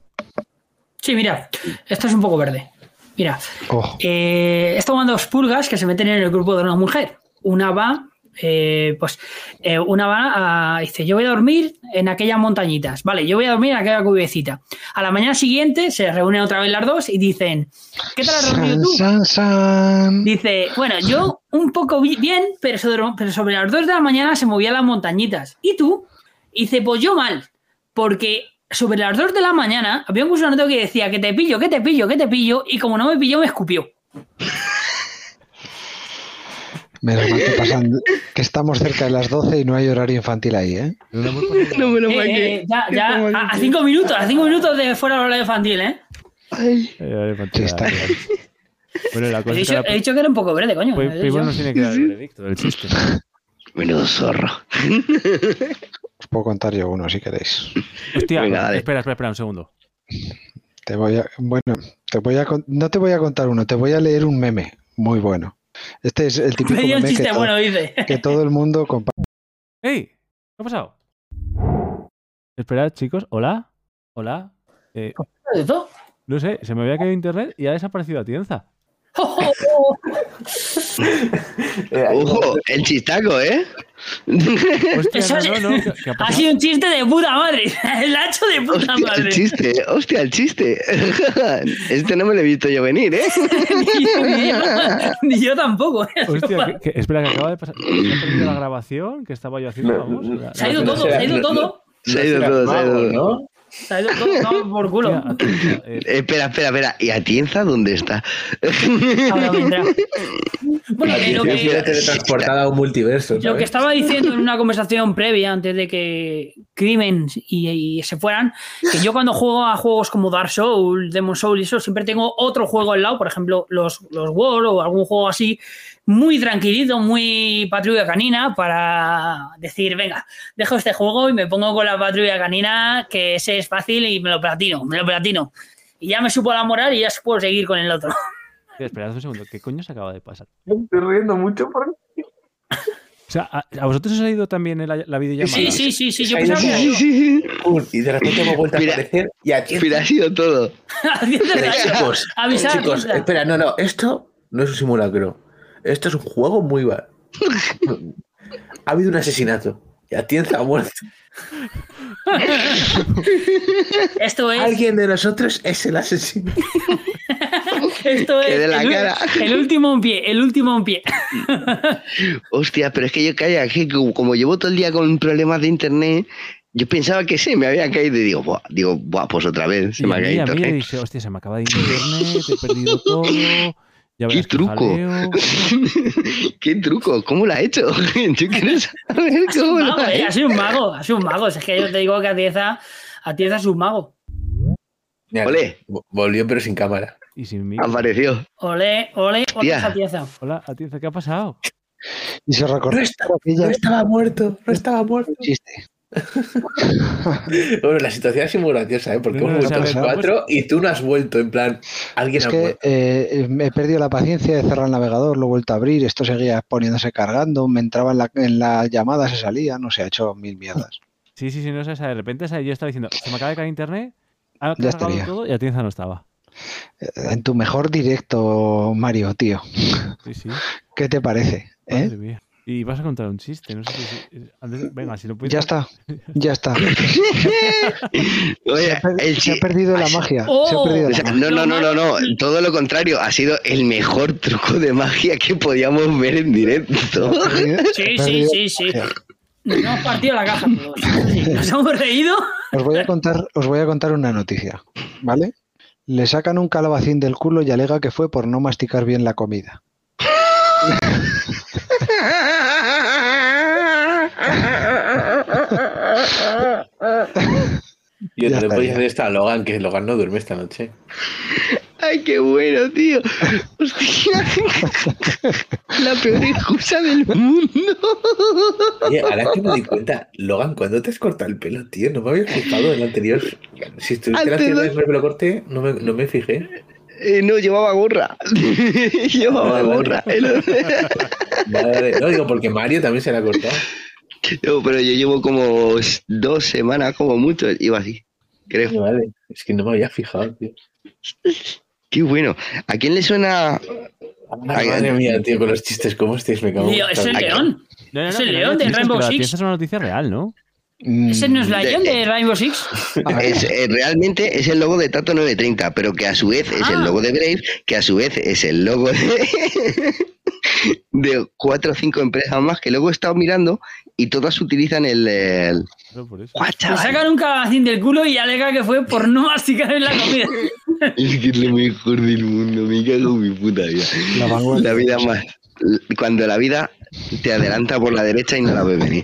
Sí, mira, esto es un poco verde. Mira, Ojo. eh, dos pulgas que se meten en el grupo de una mujer. Una va, eh, pues, eh, una va a, dice, yo voy a dormir en aquellas montañitas. Vale, yo voy a dormir en aquella cubecita. A la mañana siguiente se reúnen otra vez las dos y dicen, ¿qué tal has dormido San, tú? san, san. Dice, bueno, yo un poco bi- bien, pero sobre, pero sobre las 2 de la mañana se movían las montañitas. ¿Y tú? Dice, pues yo mal, porque sobre las 2 de la mañana había un gusanito que decía que te pillo, que te pillo, que te pillo, y como no me pilló, me escupió. Menos mal que, pasan, que estamos cerca de las 12 y no hay horario infantil ahí, ¿eh? No me lo Eh, eh, ya, ya, a, a cinco minutos, a cinco minutos de fuera de la hora infantil, ¿eh? Vale, Sí, está. Bueno, la He cosa dicho, que he dicho que era un poco verde, coño. Nos tiene que dar el veredicto del chiste. Menudo zorro. Os puedo contar yo uno si queréis. Hostia, Venga, dale. espera, espera, espera un segundo. Te voy a, bueno, te voy a, no te voy a contar uno, te voy a leer un meme muy bueno. Este es el típico meme que, chiste to- bueno, dice. que todo el mundo comparte. ¡Ey! ¿Qué ha pasado? Esperad, chicos. ¿Hola? ¿Hola? Eh, no sé, se me había caído internet y ha desaparecido Atienza. Eh, Ojo, el chistaco, ¿eh? Hostia, Eso no, es- no, no, ¿qué- qué ha sido un chiste de puta madre. El hacho de puta Hostia, el madre. chiste, hostia, el chiste. Este no me lo he visto yo venir, ¿eh? ni, yo, ni yo tampoco. ¿eh? Hostia, que- que- espera, que acaba de pasar. ¿Se ha perdido la grabación que estaba yo haciendo? No, Vamos. no, La- Se ha ido todo, se ha ido todo. Se ha ido todo, se ha ido todo. ¿No? Se ha ido todo, por culo. Atienza, eh, Espera, espera, espera. ¿Y Atienza dónde está? Ahora vendrá. Bueno, eh, lo que, teletransportada a un multiverso. Lo que estaba diciendo en una conversación previa, antes de que Crimen y, y se fueran, que yo cuando juego a juegos como Dark Souls, Demon Souls y eso, siempre tengo otro juego al lado, por ejemplo, los, los War o algún juego así, muy tranquilito, muy patrulla canina, para decir, venga, dejo este juego y me pongo con la patrulla canina, que ese es fácil y me lo platino, me lo platino. Y ya me supo la moral y ya puedo seguir con el otro. Espera, Esperad un segundo, ¿qué coño se acaba de pasar? Estoy riendo mucho por O sea, ¿a, a vosotros os ha ido también la, la videollamada? Sí, sí, sí, sí, yo pensaba que Sí, sí. Y de repente hemos vuelto a Mira. aparecer y aquí Pero ha sido todo. Pero, chicos, espera, no, no, esto no es un simulacro. Esto es un juego muy va. ha habido un asesinato y Atienza ha muerto. Esto es, Alguien de nosotros es el asesino. esto es de la el, cara. el último en pie, el último en pie. Hostia, pero es que yo calla, que como, como llevo todo el día con problemas de internet, yo pensaba que sí, me había caído y digo, buah, digo, buah, pues otra vez, se Y me a ha caído a internet. dice, hostia, se me acaba de ir internet, he perdido todo. Ya ¿Qué truco? ¿Qué truco? ¿Cómo lo ha hecho? Yo quiero saber Es un cómo lo mago, ha eh, ha hecho. sido un mago, ha sido un mago. Es que yo te digo que Atienza, Atienza es un mago. Vo- Volvió pero sin cámara. Y sin mí. Apareció. Ole, ole, ole, Tía. Atienza. Hola, Atienza, ¿qué ha pasado? Y se recordó No No estaba muerto, no estaba muerto. chiste. Bueno, la situación ha sido muy graciosa, ¿eh? Porque No, no, hemos vuelto los pues- cuatro y tú no has vuelto. En plan, alguien Es ha que eh, me he perdido la paciencia de cerrar el navegador, lo he vuelto a abrir, esto seguía poniéndose cargando, me entraba en la, en la llamada, se salía, no sé, ha hecho mil mierdas. Sí, sí, sí, no sé, o sea, de repente o sea, yo estaba diciendo, se me acaba de caer internet, ha Ya estaría. todo y Atienza no estaba. Eh, En tu mejor directo, Mario, tío, Sí, sí. ¿qué te parece? ¿Eh? Madre mía. Y vas a contar un chiste, no sé si... antes- venga, si lo puedes... Ya está, ya está. Oye, Se ha, se perdido la magia. Oh. Se ha perdido o la sea, magia. no, no, no, no, no. Todo lo contrario. Ha sido el mejor truco de magia que podíamos ver en directo. Sí, sí, sí, la sí. Nos hemos partido la caja Nos hemos reído. Os voy a contar, os voy a contar una noticia, ¿vale? Le sacan un calabacín del culo y alega que fue por no masticar bien la comida. Yo ya no le podía estaría. hacer esta a Logan, que Logan no duerme esta noche. Ay, qué bueno, tío. Hostia. La peor excusa del mundo. Oye, ahora que me di cuenta, Logan, ¿cuándo te has cortado el pelo, tío? No me había fijado en el anterior. Si estuviste Antes haciendo no- el pelo corte, no me, no me fijé. Eh, no, llevaba gorra. llevaba Vale, vale. gorra. Madre- No, digo, porque Mario también se la ha cortado. No, pero yo llevo como dos semanas, como mucho, iba así. Creo. Vale, es que no me había fijado, tío. Qué bueno. ¿A quién le suena? Ay, madre mía, tío, con los chistes, ¿cómo estáis? Me cago en Tío, es el león. No, no, Es el león de Rainbow Six. Atienza es una noticia real, ¿no? ¿Ese no es la De- Lion de Rainbow Six? Es, eh, realmente es el logo de Tato 930, pero que a su vez es Ah. el logo de Brave, que a su vez es el logo de, de cuatro o cinco empresas más que luego he estado mirando y todas utilizan el... el... No, por eso. Sacan un calabacín del culo y alega que fue por no masticar en la comida. Es que es lo mejor del mundo, me cago en mi puta vida. La. La vida más... Cuando la vida te adelanta por la derecha y no la ves venir.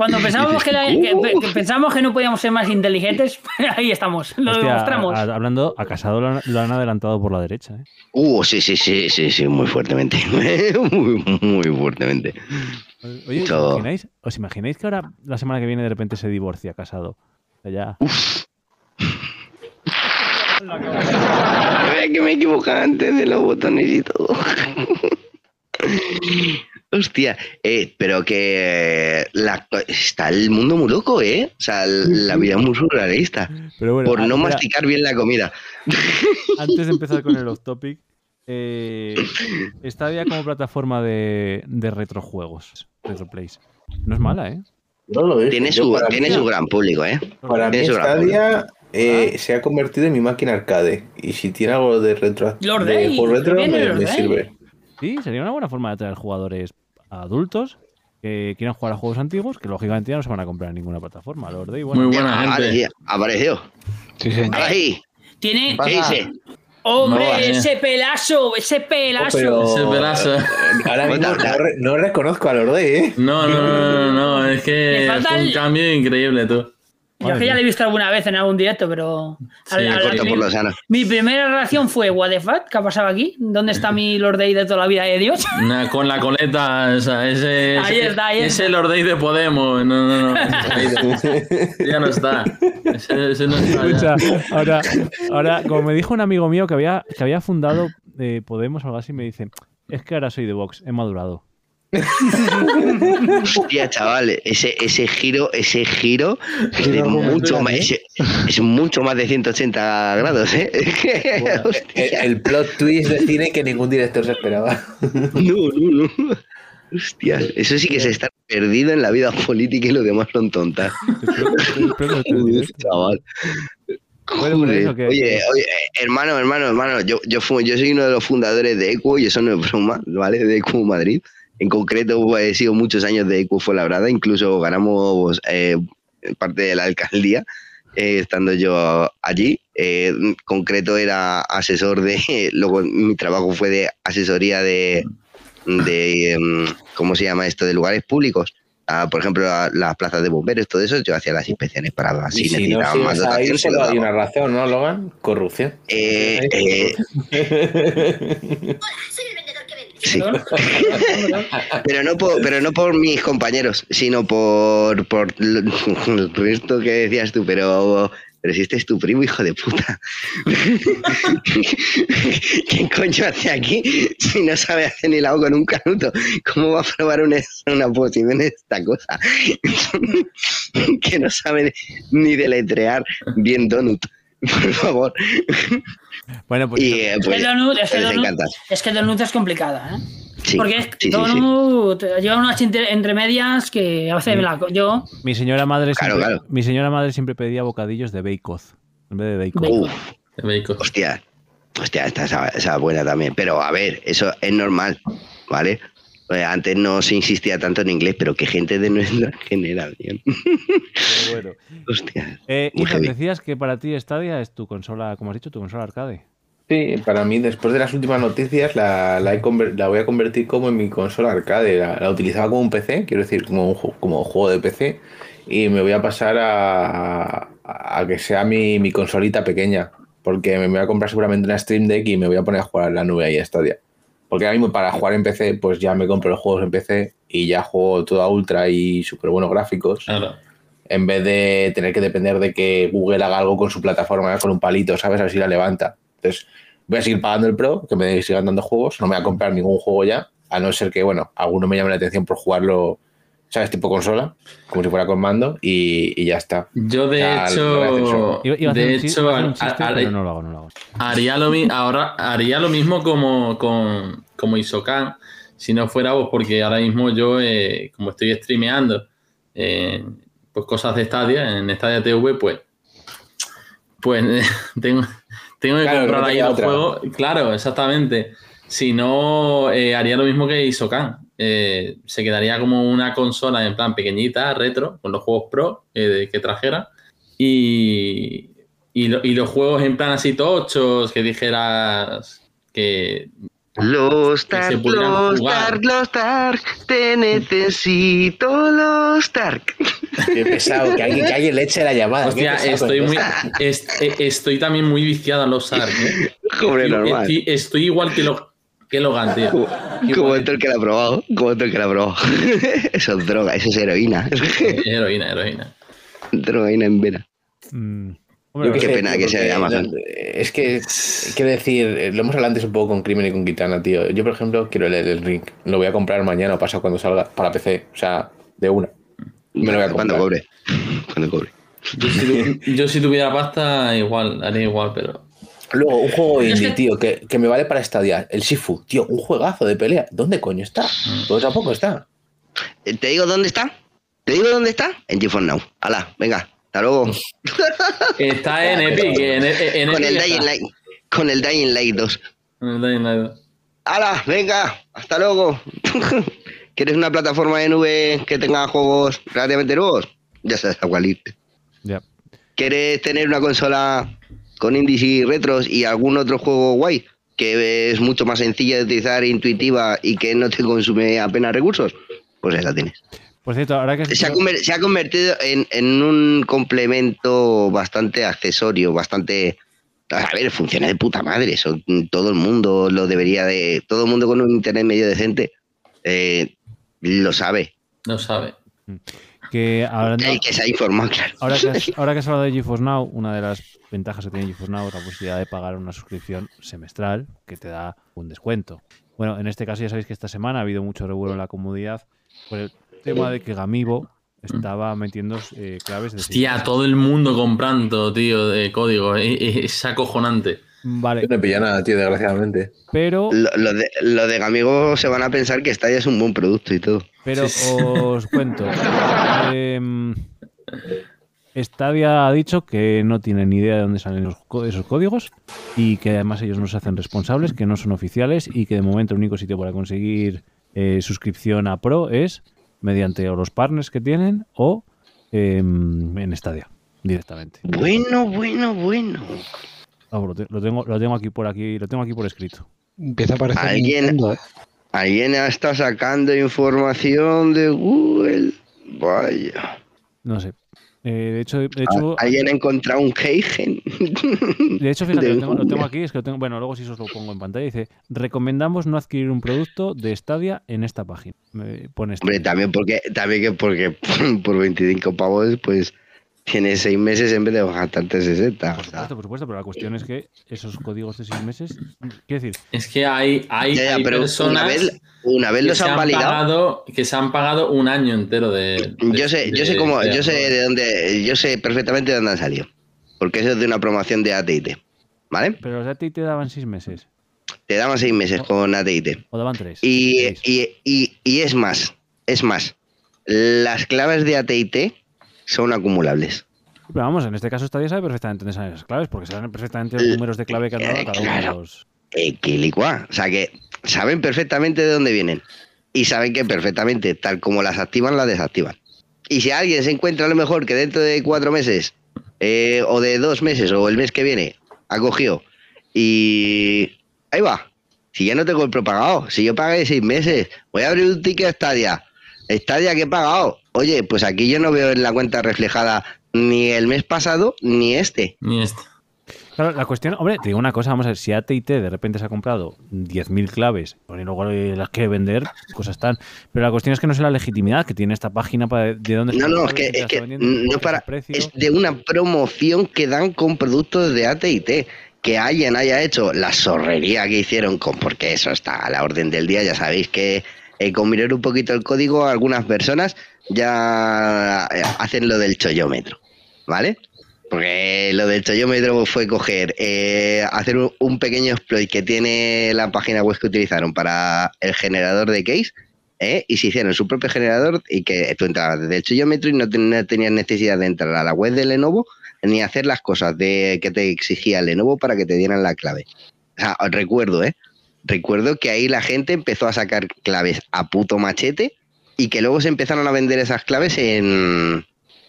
Cuando pensábamos que, la- que- que pensábamos que no podíamos ser más inteligentes, ahí estamos, lo Hostia, demostramos. a- a- hablando, a Casado lo han, lo han adelantado por la derecha, ¿eh? Uh, sí, sí, sí, sí, sí, muy fuertemente. muy, muy fuertemente. Oye, ¿os imagináis, ¿os imagináis que ahora, la semana que viene, de repente se divorcia Casado? Ya... Ve que me equivoqué antes de los botones y todo. Hostia, eh, pero que la- está el mundo muy loco, ¿eh? O sea, la vida es muy surrealista. Pero bueno, Por ah, no espera, masticar bien la comida. antes de empezar con el off topic, eh, Stadia como plataforma de, de retrojuegos, retroplays. No es mala, ¿eh? No lo es. Tiene su, tiene mí- su gran público, ¿eh? Para mí tiene Stadia eh, se ha convertido en mi máquina arcade. Y si tiene algo de retro, Lord de Day, juego retro, me, sirve. Sí, sería una buena forma de atraer jugadores adultos que quieran jugar a juegos antiguos, que lógicamente ya no se van a comprar en ninguna plataforma. Day, bueno, Muy buena gente. sí, apareció. sí, señor. Ahora sí. Tiene, ¿Qué dice? Hombre, No, vale. ese pelazo, ese pelazo. Pero Ese pedazo. ahora mismo no, re- no reconozco a los de, ¿eh? No, no, no, no, no, es que falta un el- cambio increíble, tú. Yo es que ya lo he visto alguna vez en algún directo, pero. al- Sí, al- mi, por lo sano. mi primera reacción fue: ¿What the fuck? ¿Qué ha pasado aquí? ¿Dónde está mi Lord Day de toda la vida de Dios? Una- con la coleta, o sea, ese, Ahí está, ahí ese está. Lord Day de Podemos. No, no, no. ese ya no está. Ese, ese no está. Escucha, ahora, ahora, como me dijo un amigo mío que había, que había fundado eh, Podemos o algo así, me dice, es que ahora soy de Vox, he madurado. Hostia, chaval, ese, ese giro, ese giro es, de Giro mucho más, ¿eh? es, es mucho más de 180 grados, ¿eh? El, Hostia. el plot twist de cine que ningún director se esperaba. No, no, no. Hostia, eso sí que se está perdido en la vida política y lo demás son tontas. Chaval. Bueno, eso que- Oye, oye, hermano, hermano, hermano, yo, yo, fu- yo soy uno de los fundadores de ECU y eso no es broma, ¿vale? De ECU Madrid. En concreto, he sido muchos años de ECU Fuenlabrada, incluso ganamos eh, parte de la alcaldía, eh, estando yo allí. Eh, en concreto era asesor de, luego mi trabajo fue de asesoría de, de em, ¿cómo se llama esto? De lugares públicos. Ah, por ejemplo, la- las plazas de bomberos, todo eso, yo hacía las inspecciones para y si si no necesitaban más dotación, solo hay una razón, ¿no, Logan? Corrupción. Eh, eh, sí. pero no por, pero no por mis compañeros, sino por, por resto que decías tú, pero pero si este es tu primo, hijo de puta. ¿Qué coño hace aquí si no sabe hacer ni lado con un canuto? ¿Cómo va a probar una, una posición esta cosa? que no sabe ni deletrear bien donut. Por favor. Bueno, pues Y eh, Es pues, que Donut, es que les Donut- es que Donut es complicada, ¿eh? Sí, Porque es sí, sí, sí. Donut lleva unas entre, entre medias que a veces me la. Yo. mi señora madre Claro, siempre, claro. mi señora madre siempre pedía bocadillos de bacon en vez de bacon. Bacon. Uf, De bacon. hostia. Hostia, esta esa, esa buena también. Pero a ver, eso es normal, ¿vale? Pues antes no se insistía tanto en inglés, pero que gente de nuestra generación. Pero bueno. Hostia. Eh, decías que para ti Stadia es tu consola, como has dicho, tu consola arcade. Sí, para mí, después de las últimas noticias, la, la, he la voy a convertir como en mi consola arcade. La, la utilizaba como un PC, quiero decir, como un como juego de PC. Y me voy a pasar a, a- a que sea mi, mi consolita pequeña. Porque me voy a comprar seguramente una Stream Deck y me voy a poner a jugar en la nube ahí a Stadia. Porque ahora mismo para jugar en PC, pues ya me compro los juegos en PC y ya juego todo a ultra y súper buenos gráficos Claro. en vez de tener que depender de que Google haga algo con su plataforma, con un palito, ¿sabes? A ver si la levanta. Entonces, voy a seguir pagando el Pro, que me sigan dando juegos, no me voy a comprar ningún juego ya, a no ser que, bueno, alguno me llame la atención por jugarlo, ¿sabes? Tipo consola, como si fuera con mando, y, y ya está. Yo, de Ya, hecho, de hecho, no lo hago, no lo hago. haría, lo, ahora, haría lo mismo como, con, como Isocan, si no fuera vos, porque ahora mismo yo, eh, como estoy streameando eh, pues cosas de Stadia, en Stadia TV, pues, pues eh, tengo, tengo que Claro, comprar no ahí los juegos. Claro, exactamente. Si no, eh, haría lo mismo que Isocan. Eh, se quedaría como una consola en plan pequeñita, retro, con los juegos pro eh, de- que trajera. Y, y, lo- y los juegos en plan así tochos, que dijeras que Los Que se Tark, pudieran los jugar. Tark, los Tark, te necesito, los Tark. Qué pesado, que alguien, que alguien le eche la llamada. Hostia, estoy muy. est- eh, estoy también muy viciado en los ARC. ¿eh? Hombre, Estoy- normal. Estoy, estoy igual que, lo, que Logan, tío. Como, como otro que la ha probado, como otro que la ha probado. Eso es droga, eso es heroína. Heroína, heroína. Drogaína en vena. Mm. Qué sé, pena que sea de Amazon. Es que, quiero decir, lo hemos hablado antes un poco con Crimen y con Kitana, tío. Yo, por ejemplo, quiero el el Ring. Lo voy a comprar mañana o pasado cuando salga para PC. O sea, de una. Me lo voy a Cuando comprar. cobre. Cuando cobre. Yo si, tu- yo si tuviera pasta, igual, haría igual, pero. Luego, un juego Es indie, que- tío, que, que me vale para estadiar. El Shifu, tío, un juegazo de pelea. ¿Dónde coño está? Pues tampoco está. Eh, ¿Te digo dónde está? ¿Te digo dónde está? En GeForce Now. Hala, venga, hasta luego. Está en Epic. En, en Con el está. Dying Light. Con el Dying Light 2. En el Dying Light. ¡Hala! ¡Venga! ¡Hasta luego! ¿Quieres una plataforma de nube que tenga juegos relativamente nuevos? Ya sabes a cuál irte. ya. ¿Quieres tener una consola con indies y retros y algún otro juego guay que es mucho más sencilla de utilizar, intuitiva y que no te consume apenas recursos, pues ahí la tienes. Por cierto, ahora que Se ha, se ha convertido en, en un complemento bastante accesorio, bastante... A ver, funciona de puta madre. Eso todo el mundo lo debería de... Todo el mundo con un internet medio decente eh, lo sabe. No sabe. que hablando, que se ha informado, claro. ahora, que has, ahora que has hablado de GeForce Now, una de las ventajas que tiene GeForce Now es la posibilidad de pagar una suscripción semestral que te da un descuento. Bueno, en este caso ya sabéis que esta semana ha habido mucho revuelo en la comunidad por el tema de que Gamibo estaba metiendo eh, claves de Hostia, todo el mundo comprando, tío, de código. eh, eh, Es acojonante. Vale, Yo no he pillado nada, tío, desgraciadamente. pero, Lo, lo de, lo de Gamigo se van a pensar que Stadia es un buen producto y todo. pero Sí, os cuento. Em, Stadia ha dicho que no tiene ni idea de dónde salen los esos códigos y que además ellos no se hacen responsables, que no son oficiales y que de momento el único sitio para conseguir eh, suscripción a Pro es mediante o los partners que tienen o em, en Stadia directamente. Bueno, bueno, bueno. Vamos, lo, te- lo tengo, lo tengo aquí por aquí, lo tengo aquí por escrito. Empieza a aparecer Alguien- ¿eh? Alguien está sacando información de Google. Vaya. No sé. Eh, de hecho, de hecho, Alguien ha encontrado un Keigen. De hecho, fíjate, de lo tengo, lo tengo Google. aquí, es que lo tengo, bueno, luego si os lo pongo en pantalla, dice, recomendamos no adquirir un producto de Stadia en esta página. Me pone Hombre, también porque, también que porque por 25 pavos, pues tienes seis meses en vez de gastarte 60. Por o sea. supuesto, por supuesto, pero la cuestión es que esos códigos de seis meses, quiero decir, Es que hay, hay, Ya, ya, hay pero personas una vez, una vez que, los han han validado. pagado, que se han pagado un año entero de. de- Yo sé, yo sé cómo, de- yo sé de dónde, yo sé perfectamente de dónde han salido. Porque eso es de una promoción de AT&T, ¿vale? pero los de AT&T te daban seis meses, Te daban seis meses con AT&T. o daban tres. Y, y, y, y es más, es más, las claves de AT&T son acumulables. Pero vamos, en este caso Stadia sabe perfectamente dónde salen esas claves, porque saben perfectamente los Eh, números de clave que han dado a cada uno de claro. los... Eh, que licua. O sea que saben perfectamente de dónde vienen. Y saben que perfectamente, tal como las activan, las desactivan. Y si alguien se encuentra a lo mejor que dentro de cuatro meses, eh, o de dos meses, o el mes que viene, ha cogido y ahí va. Si ya no tengo el propagado, si yo pagué seis meses, voy a abrir un ticket a Stadia. Stadia que he pagado. Oye, pues aquí yo no veo en la cuenta reflejada ni el mes pasado ni este. Ni este. Claro, la cuestión, hombre, te digo una cosa, vamos a ver, si AT&T de repente se ha comprado 10.000 claves y luego las quiere vender, cosas están. Pero la cuestión es que no sé la legitimidad que tiene esta página para de dónde No, son no, las es que, es que está no para. Es de una promoción que dan con productos de ATT. Que alguien haya hecho la zorrería que hicieron con, porque eso está a la orden del día, ya sabéis que eh, con mirar un poquito el código, algunas personas ya hacen lo del chollómetro, ¿vale? Porque lo del chollómetro fue coger, eh, hacer un, pequeño exploit que tiene la página web que utilizaron para el generador de case, ¿eh? y se hicieron su propio generador y que tú entrabas desde el chollómetro y no tenías necesidad de entrar a la web de Lenovo ni hacer las cosas de que te exigía Lenovo para que te dieran la clave. O sea, recuerdo, ¿eh? Recuerdo que ahí la gente empezó a sacar claves a puto machete y que luego se empezaron a vender esas claves en,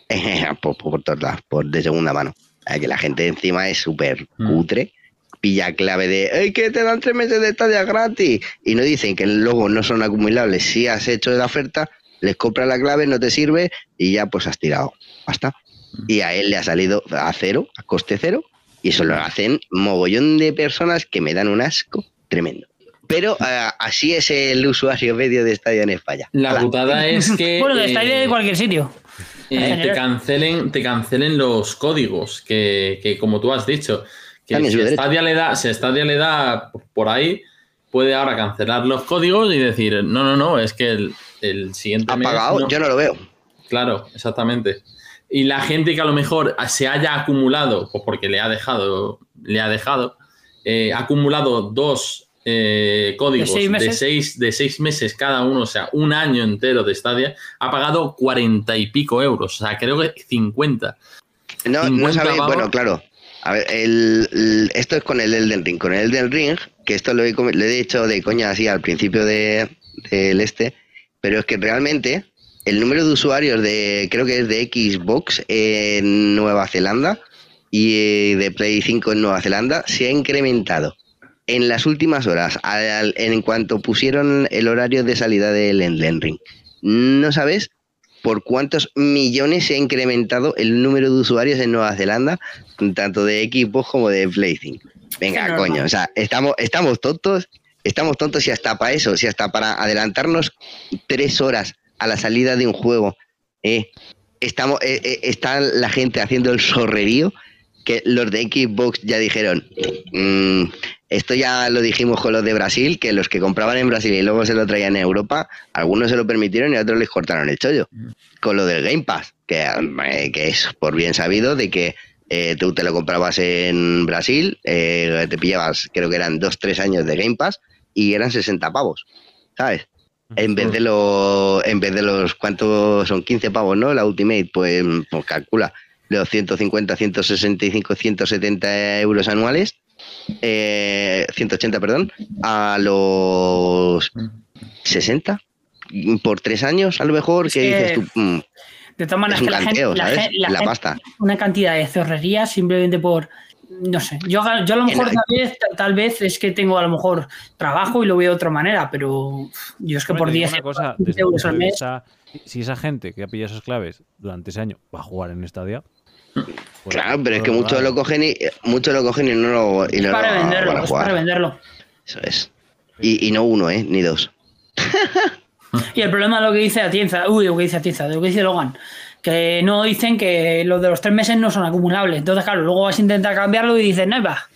por, por todos lados, por de segunda mano. Que la gente encima es súper Mm. cutre, pilla clave de ¡Ey, que te dan tres meses de estadia gratis! Y no dicen que luego no son acumulables. Si has hecho la oferta, les compras la clave, no te sirve y ya pues has tirado. Basta. Y a él le ha salido a cero, a coste cero, y eso lo hacen mogollón de personas que me dan un asco tremendo. Pero eh, así es el usuario medio de Stadia en España. La putada es que. Bueno, de eh, Stadia de cualquier sitio. eh, te cancelen, te cancelen los códigos, que, que como tú has dicho, que si. Stadia le da, si Stadia le da por ahí, puede ahora cancelar los códigos y decir, no, no, no, es que el, el siguiente ¿Ha mes pagado? no". Yo no lo veo. Claro, exactamente. Y la gente que a lo mejor se haya acumulado, pues porque le ha dejado, le ha dejado, eh, ha acumulado dos eh, códigos ¿De seis de meses? seis, de seis meses cada uno, o sea, un año entero de Stadia, ha pagado cuarenta y pico euros, o sea, creo que 50. No, no 50 sabéis, pavos. bueno, claro. A ver, el, el- esto es con el Elden Ring. Con el Elden Ring, que esto lo he, lo he dicho de coña así al principio de- del este, pero es que realmente el número de usuarios de, creo que es de Xbox en Nueva Zelanda, y eh, de Play 5 en Nueva Zelanda se ha incrementado en las últimas horas, al- en cuanto pusieron el horario de salida del Elden Ring. No sabes por cuántos millones se ha incrementado el número de usuarios en Nueva Zelanda, tanto de equipos como de Play 5. Venga, coño, o sea, estamos, estamos tontos, estamos tontos y hasta para eso, si hasta para adelantarnos tres horas a la salida de un juego, eh, estamos, eh, eh, está la gente haciendo el sorrerío que los de Xbox ya dijeron, "Mm, esto ya lo dijimos con los de Brasil, que los que compraban en Brasil y luego se lo traían en Europa, algunos se lo permitieron y otros les cortaron el chollo. Con lo del Game Pass, que, que es por bien sabido de que eh, tú te lo comprabas en Brasil, eh, te pillabas, creo que eran dos, tres años de Game Pass y eran 60 pavos, ¿sabes? En vez de los, en vez de los, ¿cuántos son? 15 pavos, ¿no? La Ultimate, pues, pues calcula, los 150, 165, 170 euros anuales, eh, 180, perdón, a los 60 por tres años, a lo mejor, Es que que dices tú, mm, De todas maneras, es un que la canteo, la, ¿sabes? gen- la La gente- pasta. una cantidad de zorrerías simplemente por. No sé. Yo, yo a lo mejor tal vez, tal vez es que tengo a lo mejor trabajo y lo veo de otra manera, pero yo es que Hombre, por te digo 10 una cosa, euros, desde al mes. si esa gente que ha pillado esas claves durante ese año va a jugar en Stadia. Pues, Claro, pero es que muchos lo cogen y muchos lo cogen y no lo, y no para lo venderlo, van a es jugar. para venderlo. Eso es. Y, y no uno, ¿eh? Ni dos. Y el problema es lo que dice Atienza, uy, lo que dice Atienza, lo que dice Logan, que no dicen que los de los tres meses no son acumulables. Entonces, claro, luego vas a intentar cambiarlo y dices, no, va.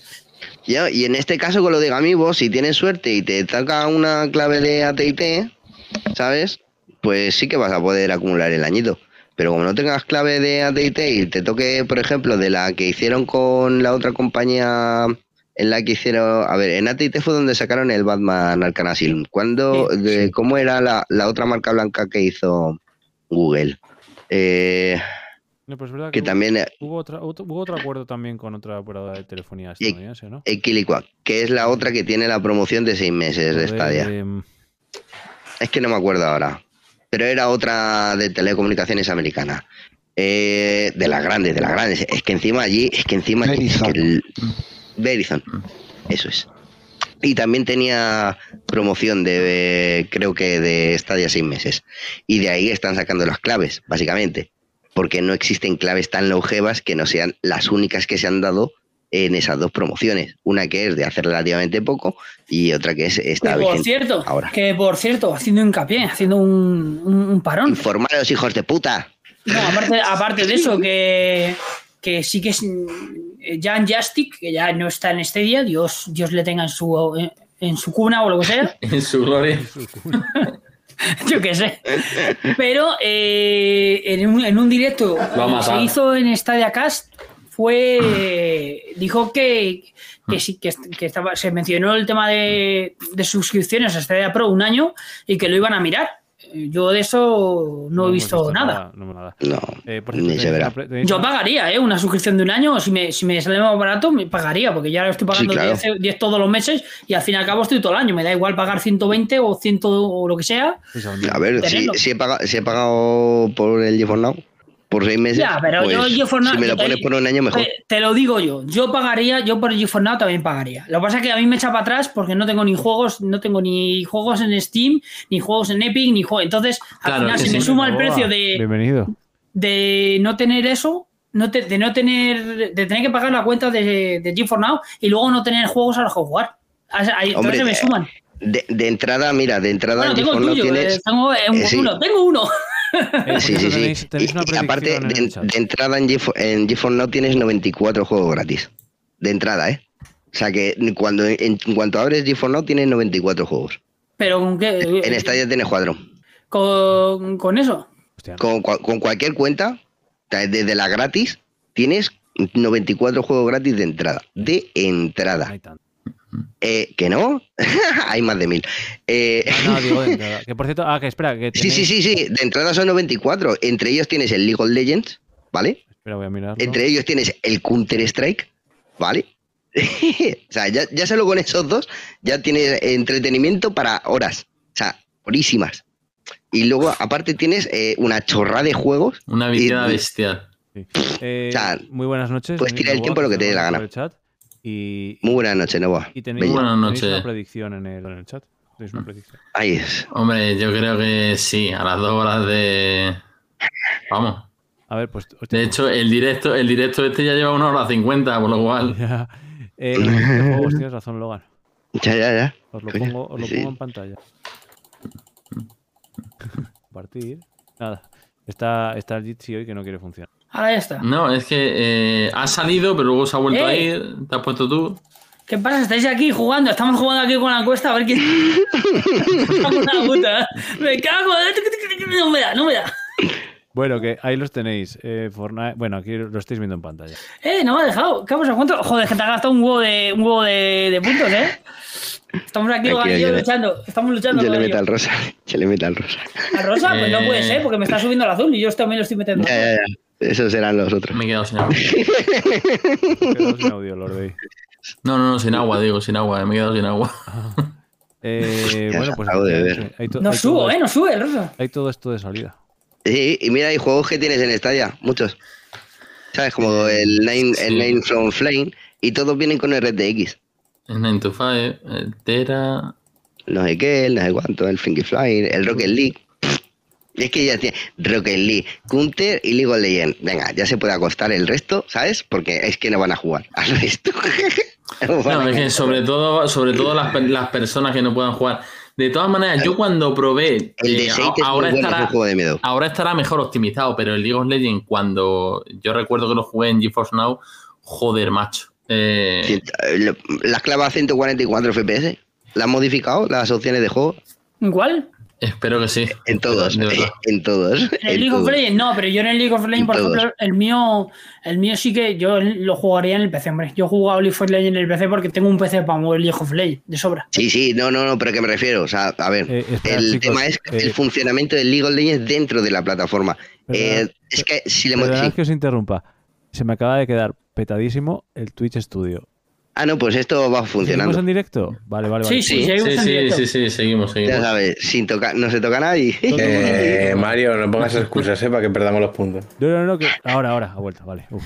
Ya, y en este caso con lo de Gamibo, si tienes suerte y te toca una clave de AT&T, ¿sabes? Pues sí que vas a poder acumular el añito. Pero como no tengas clave de AT&T y te toque, por ejemplo, de la que hicieron con la otra compañía en la que hicieron... A ver, en AT&T fue donde sacaron el Batman Arkham Asylum. ¿Cuándo, Sí, de, ¿Cómo era la, la otra marca blanca que hizo Google? Eh, no, pero es verdad que hubo- también... eh, Hubo, otra- otro, hubo otro acuerdo también con otra operadora de telefonía estadounidense, ¿no? Equiliquac, que es la otra que tiene la promoción de seis meses de de- Stadia. em, Es que no me acuerdo ahora. Pero era otra de telecomunicaciones americana. Eh, de las grandes, de las grandes. Es que encima allí, es que encima. es que el- Verizon. Eso es. Y también tenía promoción de, creo que de Stadia seis meses. Y de ahí están sacando las claves, básicamente. Porque no existen claves tan longevas que no sean las únicas que se han dado en esas dos promociones. Una que es de hace relativamente poco y otra que es Que está por cierto, ahora. que por cierto, haciendo hincapié, haciendo un, un, un parón. Informaros, hijos de puta. No, aparte, aparte de eso, que, que sí que es mm, Jan Jastic, que ya no está en este día, Dios, Dios le tenga en su, en, en su cuna o lo que sea, En su gloria. yo qué sé. Pero eh, en, un, en un directo que se hizo en Stadia Cast, fue dijo que, que sí que, que estaba, se mencionó el tema de, de suscripciones a Stadia Pro un año y que lo iban a mirar. Yo de eso no, he visto, nada. No, nada. No, Eh, por ni se verá. Yo pagaría, ¿eh? Una suscripción de un año. Si me, si me sale más barato, me pagaría, porque ya lo estoy pagando Sí, claro. 10, e- 10 todos los meses y al fin y al cabo estoy todo el año. Me da igual pagar 120 o 100 o lo que sea. A ver, si he pagado, si he pagado por el GeForce Now por seis meses, Ya, pero pues, yo el GeForce Now- si me lo pones por un año, mejor. Te, te lo digo yo. Yo pagaría, yo por el GeForce Now también pagaría. Lo que pasa es que a mí me echa para atrás porque no tengo ni juegos, no tengo ni juegos en Steam, ni juegos en Epic, ni juegos. Entonces, al Claro, final, que si sí. me sumo al Boa, precio de, Bienvenido. de no tener eso, no te- de no tener, de tener que pagar la cuenta de, de GeForce Now y luego no tener juegos a los que jugar. Ahí- Entonces Hombre, se me eh, suman. De, de entrada, mira, de entrada Bueno, en tengo el tuyo, tienes. eh, tengo eh, un- sí. uno, tengo uno. Eh, Sí, sí, sí. tenéis- Y- y aparte, en de, entrada en GeForce, en GeForce Now tienes 94 juegos gratis. De entrada, ¿eh? O sea que cuando, en, en cuanto abres GeForce Now tienes 94 juegos. Pero con qué? En Stadia tienes cuatro. con, con eso. Hostia, Con, con cualquier cuenta, desde la gratis, tienes 94 juegos gratis de entrada. De no entrada. hay tanto. Eh, ¿Que no? Hay más de mil. Eh, Ah, no, digo de entrada. Que por cierto, ah, que espera, que sí, sí, sí, sí. De entrada son 94. Entre ellos tienes el League of Legends, ¿vale? Espera, voy a mirarlo. Entre ellos tienes el Counter-Strike, ¿vale? o sea, ya, ya solo con esos dos ya tienes entretenimiento para horas. O sea, horísimas. Y luego, aparte, tienes eh, una chorrada de juegos. Una Y- vida bestial. Sí. Eh, O sea, muy buenas noches. puedes tirar el tiempo lo que te dé la gana. el chat. Y, Muy buenas noches, Novoa. y tenéis, tenéis una predicción en el, en el chat. Tenéis una predicción. Ahí es. Hombre, yo creo que sí, a las dos horas de. Vamos. A ver, pues. hostia, De hecho, el directo, el directo este ya lleva una hora cincuenta, por lo cual. ya. Eh, tienes razón, Logan. Ya, ya, ya. Os lo Coño, pongo, os lo sí. pongo en pantalla. Compartir. Nada. Está, está el Jitsi hoy que no quiere funcionar. Ahora ya está. No, es que eh, ha salido, pero luego se ha vuelto a ¡Eh! ir. Te has puesto tú. ¿Qué pasa? ¿Estáis aquí jugando? Estamos jugando aquí con la encuesta a ver quién. Cago en la puta. Me cago. No me da, no me da. Bueno, que ahí los tenéis. Eh, Fortnite- bueno, aquí lo estáis viendo en pantalla. Eh, no me ha dejado. ¿Qué pasa? ¿Cuánto? Joder, que te ha gastado un huevo de, un huevo de, de puntos, ¿eh? Estamos aquí y yo yo le- luchando. Estamos luchando. Yo le meto al rosa. Yo le meto al rosa. ¿A Rosa? Pues no Eh. puede ser, porque me está subiendo el azul y yo también lo estoy metiendo. Ya, ya, ya. Esos serán los otros. Me he quedado sin agua. Quedaos sin audio, Lord. No, no, no, sin agua, digo, sin agua. Me he quedado sin agua. Eh, Ya bueno, pues de hay to- No hay subo, todo- ¿eh? No sube el Rosa. Hay todo esto de salida. Sí, y mira, hay juegos que tienes en Stadia, muchos. ¿Sabes? Como el Nine, el Sí. Nine from Flame. Y todos vienen con RTX. El 9 to 5, el Tera. No sé qué, no sé cuánto, el Finky Fly, el Rocket League. Y es que ya tiene Rocket League, Counter y League of Legends. Venga, ya se puede acostar el resto, ¿sabes? Porque es que no van a jugar al resto. No, es que sobre todo, sobre todo las, las personas que no puedan jugar. De todas maneras, yo cuando probé. El de eh, ahora muy bueno, es estará, un juego de miedo. ahora estará mejor optimizado, pero el League of Legends, cuando yo recuerdo que lo jugué en GeForce Now, joder, macho. Eh, Cien- eh, Las clavas a 144 FPS. ¿Las han modificado las opciones de juego? ¿Cuál? Espero que sí. En todos, verdad. en todos. En el en League of. Legends, no, pero yo en el League of Legends, por todos. ejemplo, el mío, el mío sí que yo lo jugaría en el PC, hombre. Yo he jugado League of Legends en el PC porque tengo un PC para mover League of Legends, de sobra. Sí, sí, no, no, no, pero que me refiero. O sea, a ver, Eh, espera, el chicos, tema es eh, el funcionamiento del League of Legends dentro de la plataforma. Eh, es que si le sí. que os interrumpa. Se me acaba de quedar petadísimo el Twitch Studio. Ah, no, pues esto va ¿Seguimos funcionando. en directo? Vale, vale, vale. Sí, sí, Sí, seguimos Sí, sí, directo. sí, sí, seguimos, Ya seguimos. sabes, sin tocar, no se toca a nadie. Eh, Mario, no pongas excusas, ¿eh? Para que perdamos los puntos. No, no, no, que ahora, ahora, ha vuelto, vale. Uf,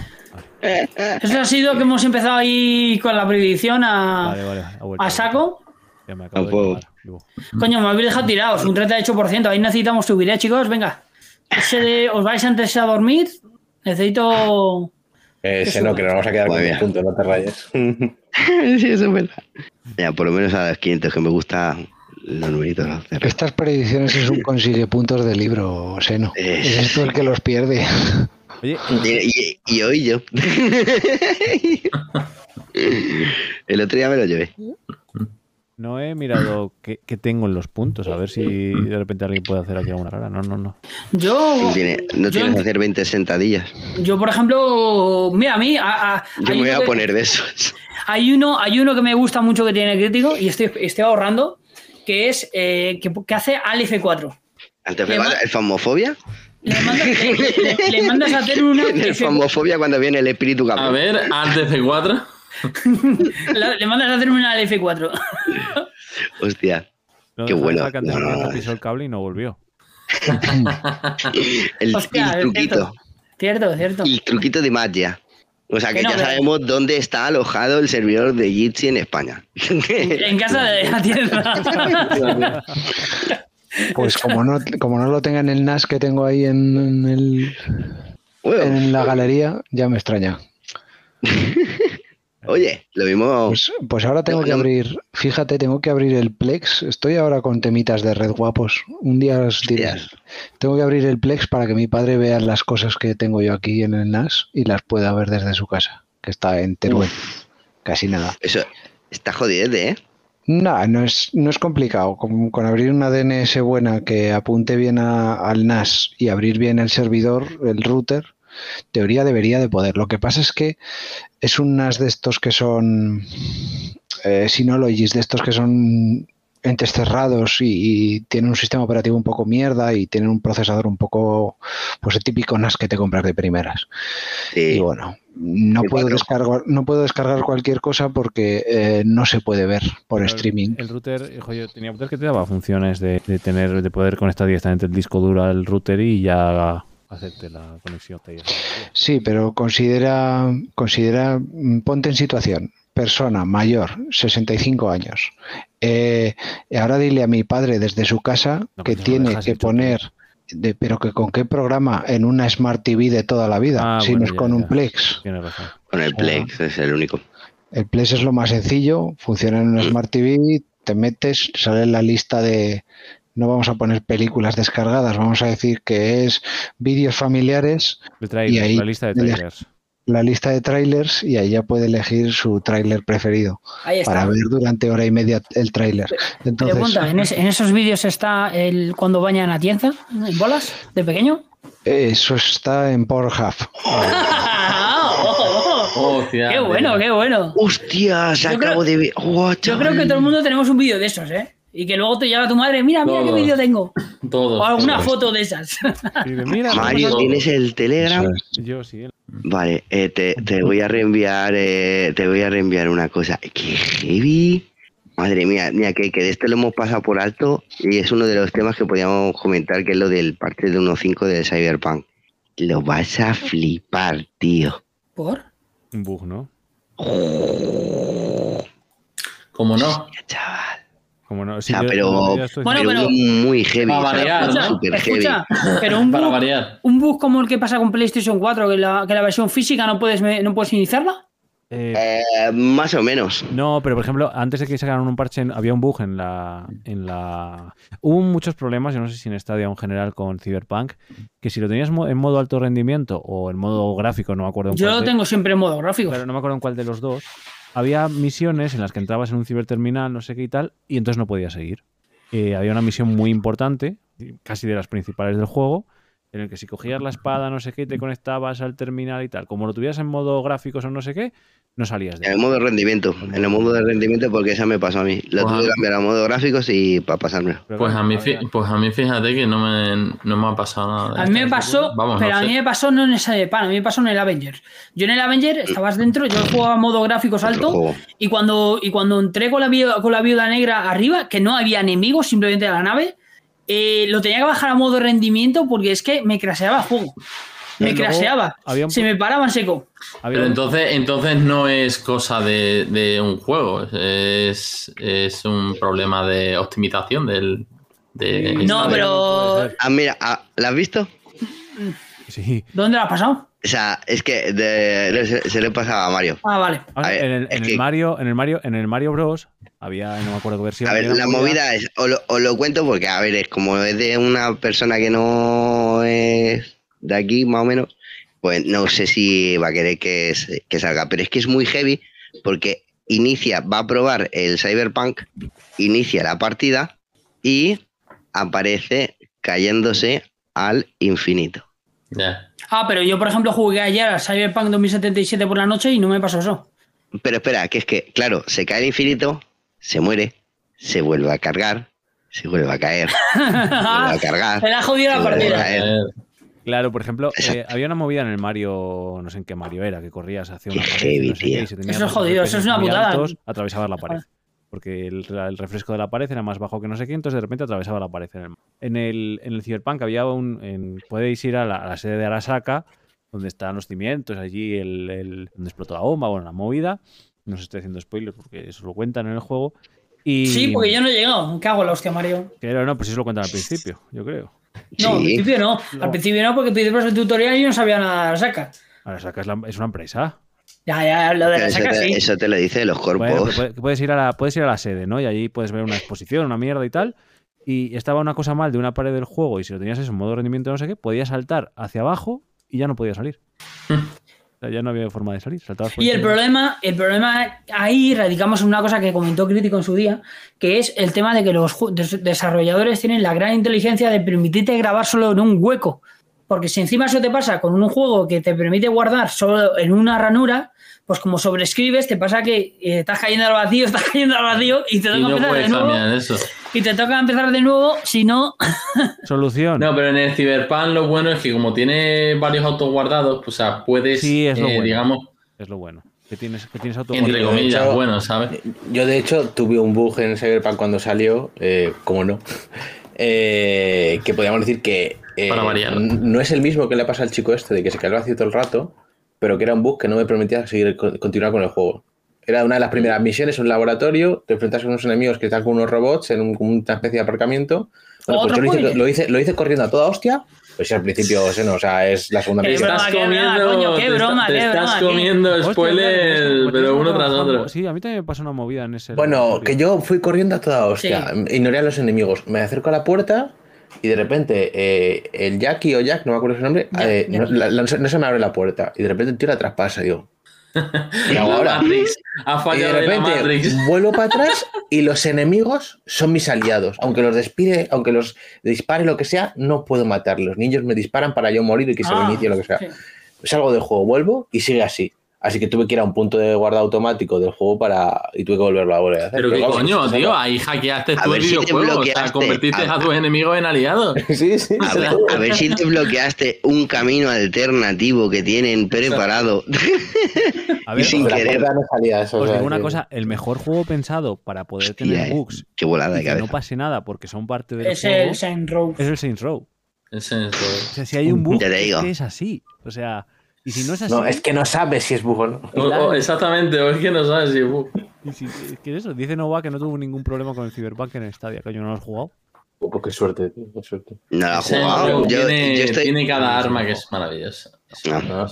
vale, Eso ha sido que hemos empezado ahí con la predicción a, vale, vale, ha vuelto. a saco. Ya me acabo de Tampoco. quemar. Digo, Coño, me habéis dejado tirados, un 38%. Ahí necesitamos subir, ¿eh, chicos? Venga. Ese de- ¿Os vais antes a dormir? Necesito. Eh, ese no, que nos vamos a quedar con mía. puntos, no te rayes. sí, eso es verdad. Ya, por lo menos a los 500 que me gusta los numeritos. los. Estas predicciones es un consigue puntos de libro, Seno. Eh. Es esto el que los pierde. Oye, Y, y- y hoy yo. El otro día me lo llevé. No he mirado qué, qué tengo en los puntos, a ver si de repente alguien puede hacer aquí alguna cara. No, no, no. Yo. No, tiene- no yo- tienes que hacer 20 sentadillas. Yo, por ejemplo, mira, a mí. a- a- Yo me voy a que- poner de esos. Hay uno, hay uno que me gusta mucho que tiene crítico y estoy, estoy ahorrando, que es eh, que, que hace al F4. Antes Le me ma- ¿El famofobia? Le mandas, le- le- le mandas a hacer una. El F- famofobia cuando viene el espíritu A ver, Alt F4. le mandas a hacer una al F4. Hostia. No, Qué bueno. No, no, me no. pisó el cable y no volvió. El, Hostia, el truquito. cierto. Cierto. El truquito de magia. O sea que Que no, ya sabemos dónde está alojado el servidor de Jitsi en España. En casa de la tienda. Pues como no, como no lo tenga en el NAS que tengo ahí en, en el- Bueno, en la galería, ya me extraña. Oye, lo mismo. Pues, pues ahora tengo que abrir, fíjate, tengo que abrir el Plex. Estoy ahora con temitas de red guapos. Un día os diré. Tengo que abrir el Plex para que mi padre vea las cosas que tengo yo aquí en el NAS y las pueda ver desde su casa, que está en Teruel. Casi nada. Eso está jodido, ¿eh? No, no es, no es complicado. Con, con abrir una DNS buena que apunte bien a- al NAS y abrir bien el servidor, el router, teoría debería de poder. Lo que pasa es que es un NAS de estos que son eh, Synologies, de estos que son entes cerrados y, y tienen un sistema operativo un poco mierda y tienen un procesador un poco, pues el típico NAS que te compras de primeras. Sí. Y bueno, no puedo descargar, no puedo descargar cualquier cosa porque eh, no se puede ver por Pero el- streaming. El, router, hijo, yo tenía router que te daba funciones de, de tener, de poder conectar directamente el disco duro al router y ya hacerte la conexión. Sí, pero considera, considera, mm, ponte en situación, persona mayor, 65 años. Eh, ahora dile a mi padre desde su casa No, que pues no tiene que poner, de, pero que con qué programa en una Smart TV de toda la vida, Ah, si bueno, no es ya, con un. Plex. Tienes razón. Con el Plex es el único. El Plex es lo más sencillo, funciona en una Smart TV, te metes, sale la lista de, no vamos a poner películas descargadas, vamos a decir que es vídeos familiares, El trailer, Y ahí la lista de le- trailers. la lista de trailers y ahí ya puede elegir su tráiler preferido Ahí está. para ver durante hora y media el tráiler. Entonces, Pregunta, ¿en, es- en esos vídeos está el cuando bañan a Tienza en bolas de pequeño? eso está en Pornhub. Hostia, qué bueno, qué bueno. ¡Hostia! Se Yo acabo de ver. ¡Guau, Yo creo que todo el mundo tenemos un vídeo de esos, ¿eh? Y que luego te llega tu madre, mira, mira qué vídeo tengo. Todos. O alguna todos. foto de esas. Mira, Mario, ¿tienes el Telegram? Es. yo sí. Vale, eh, te, te voy a reenviar, eh, te voy a reenviar una cosa. ¡Qué heavy! Madre mía, mira, que, que de este lo hemos pasado por alto y es uno de los temas que podíamos comentar, que es lo del parche de 1.5 de Cyberpunk. Lo vas a flipar, tío. ¿Por? Un bug, ¿no? ¿Cómo no? Chaval. Como no, sea, yo- pero- estoy- Bueno, pero pero- muy heavy, Para o sea, variar, Escucha, ¿no? super heavy. pero un Para bug, variar. un bug como el que pasa con PlayStation 4, que la, que la versión física no puedes, no puedes iniciarla. Eh, Eh, más o menos. No, pero por ejemplo, antes de que sacaran un parche, había un bug en la, en la. Hubo muchos problemas, yo no sé si en Stadia o en general con Cyberpunk, que si lo tenías en modo alto rendimiento o en modo gráfico, no me acuerdo en Yo cuál lo de- tengo siempre en modo gráfico. Claro, no me acuerdo en cuál de los dos. Había misiones en las que entrabas en un ciberterminal, no sé qué y tal, y entonces no podías seguir. Eh, había una misión muy importante, casi de las principales del juego, en el que si cogías la espada, no sé qué, y te conectabas al terminal y tal, como lo tuvieras en modo gráficos o no sé qué, no salías de En el modo de rendimiento. En el modo de rendimiento porque esa me pasó a mí. Lo Ajá. tuve que cambiar a modo gráficos y para. Pero Pues a, mí, pues a mí fíjate que no me, no me ha pasado nada. A mí me esto. pasó, Vamos, pero no a sé. mí me pasó no en esa de pan, a mí me pasó en el Avenger. Yo en el Avenger estabas dentro, yo jugaba a modo gráficos alto y cuando, y cuando entré con la, viuda, con la viuda negra arriba, que no había enemigos, simplemente la nave, eh, lo tenía que bajar a modo rendimiento porque es que me craseaba el juego. Me craseaba. había un- Se me paraba en seco. Pero entonces, entonces no es cosa de, de un juego, es, es un problema de optimización del... De No, pero. Ah, mira, ah, ¿la has visto? Sí. ¿Dónde la has pasado? O sea, es que de- se, se le pasaba a Mario. Ah, vale. Ahora, A ver, en, el, es en que- el Mario, en el Mario, en el Mario Bros. había, no me acuerdo qué versión. A ver, la movida es, os lo, os lo cuento porque, a ver, es como es de una persona que no es de aquí, más o menos, pues no sé si va a querer que, que salga, pero es que es muy heavy porque inicia, va a probar el Cyberpunk, inicia la partida y aparece cayéndose al infinito. Ah, pero yo, por ejemplo, jugué ayer al Cyberpunk 2077 por la noche y no me pasó eso. Pero espera, que es que, claro, se cae al infinito, se muere, se vuelve a cargar, se vuelve a caer, se vuelve a cargar. Me la ha jodido la se a partida. Claro, por ejemplo, eh, había una movida en el Mario, no sé en qué Mario era, que corrías hacia una Qué pared, heavy, no sé qué, y Eso es jodido, eso es una putada. altos, atravesabas la pared. Porque el, el refresco de la pared era más bajo que no sé qué, entonces de repente atravesaba la pared. En el, en el, en el Cyberpunk había un... en- podéis ir a la, a la sede de Arasaka, donde están los cimientos, allí el, el- donde explotó la bomba, bueno, la movida. No os estoy haciendo spoilers porque eso lo cuentan en el juego. Y, Sí, porque yo no he llegado. Me cago en la hostia, Mario. Pero no, pues eso lo cuentan al principio, yo creo. No, al principio no. Al principio no, porque pedimos el tutorial y yo no sabía nada de la saca. Arasaka es, la- es una empresa. Ya, ya, lo de Pero la eso, saca te, sí. eso te lo dice los Bueno, pero corpos. puede- puedes, ir a la, puedes ir a la sede, ¿no? Y allí puedes ver una exposición, una mierda y tal. Y estaba una cosa mal de una pared del juego y si lo tenías eso en modo rendimiento no sé qué, podías saltar hacia abajo y ya no podías salir. O sea, ya no había forma de salir. saltabas por Y el problema, el problema ahí radicamos en una cosa que comentó Crítico en su día, que es el tema de que los desarrolladores tienen la gran inteligencia de permitirte grabar solo en un hueco. Porque si encima eso te pasa con un juego que te permite guardar solo en una ranura, pues como sobrescribes, te pasa que eh, estás cayendo al vacío, estás cayendo al vacío y te y toca no empezar de nuevo. eso. Y te toca empezar de nuevo, si no. Solución. No, pero en el Cyberpunk lo bueno es que como tiene varios autos guardados, pues, o sea, puedes, Sí, es lo eh, bueno. digamos, Es lo bueno. Que tienes, que tienes auto entre comillas, hecho- bueno, ¿sabes? Yo, de hecho, tuve un bug en Cyberpunk cuando salió, eh, como no, eh, que podríamos decir que Para variar. no es el mismo que le pasa al chico este de que se quedó vacío todo el rato, pero que era un bug que no me permitía seguir con- continuar con el juego. Era una de las primeras misiones, un laboratorio, te enfrentas con unos enemigos que están con unos robots en un- una especie de aparcamiento. Bueno, pues yo lo hice, lo, hice, lo hice corriendo a toda hostia, pues al principio, o sea, no, o sea, es la segunda misión. Estás comiendo, qué broma, te estás comiendo spoiler, pero uno tras otro. Sí, a mí también me pasó una movida en ese. Bueno, que yo fui corriendo a toda hostia, ignoré a los enemigos, me acerco a la puerta y de repente eh, el Jackie o Jack, no me acuerdo su nombre, eh, no, la- la- no se- me abre la puerta y de repente el tío la traspasa, digo. ¿qué hago ahora? Ha Y de la repente vuelvo para atrás y los enemigos son mis aliados. Aunque los despide, aunque los dispare lo que sea, no puedo matarlos. Ni ellos me disparan para yo morir y que se Ah, reinicie lo que sea. sí. Salgo del juego, vuelvo y sigue así. Así que tuve que ir a un punto de guardado automático del juego para y tuve que volverlo a volver a hacer. Pero qué coño, tío, ahí hackeaste A tú el ver si te videojuego, o sea, bloqueaste. convertiste A- a tus enemigos en aliados. Sí, sí. A ver, a ver si te bloqueaste un camino alternativo que tienen preparado. A ver, y sin querer. no salía eso. o os sea, digo una cosa, el mejor juego pensado para poder Hostia, tener eh. bugs Qué volada y de que no pase nada porque son parte del Es juego el Saint Row. es el Saints Row. Es O sea, si hay un bug, es es así. O sea, y si no es así, No, es que no sabes si es bug o no. O- o- exactamente, o es que no sabes si. uh, y si- es que eso, dice Nova que no tuvo ningún problema con el Cyberpunk en Stadia, que yo no lo he jugado. Oh, pues qué suerte, tío, qué suerte. No la he jugado. Yo, tiene, yo estoy. tiene cada arma que es maravillosa. Es, No.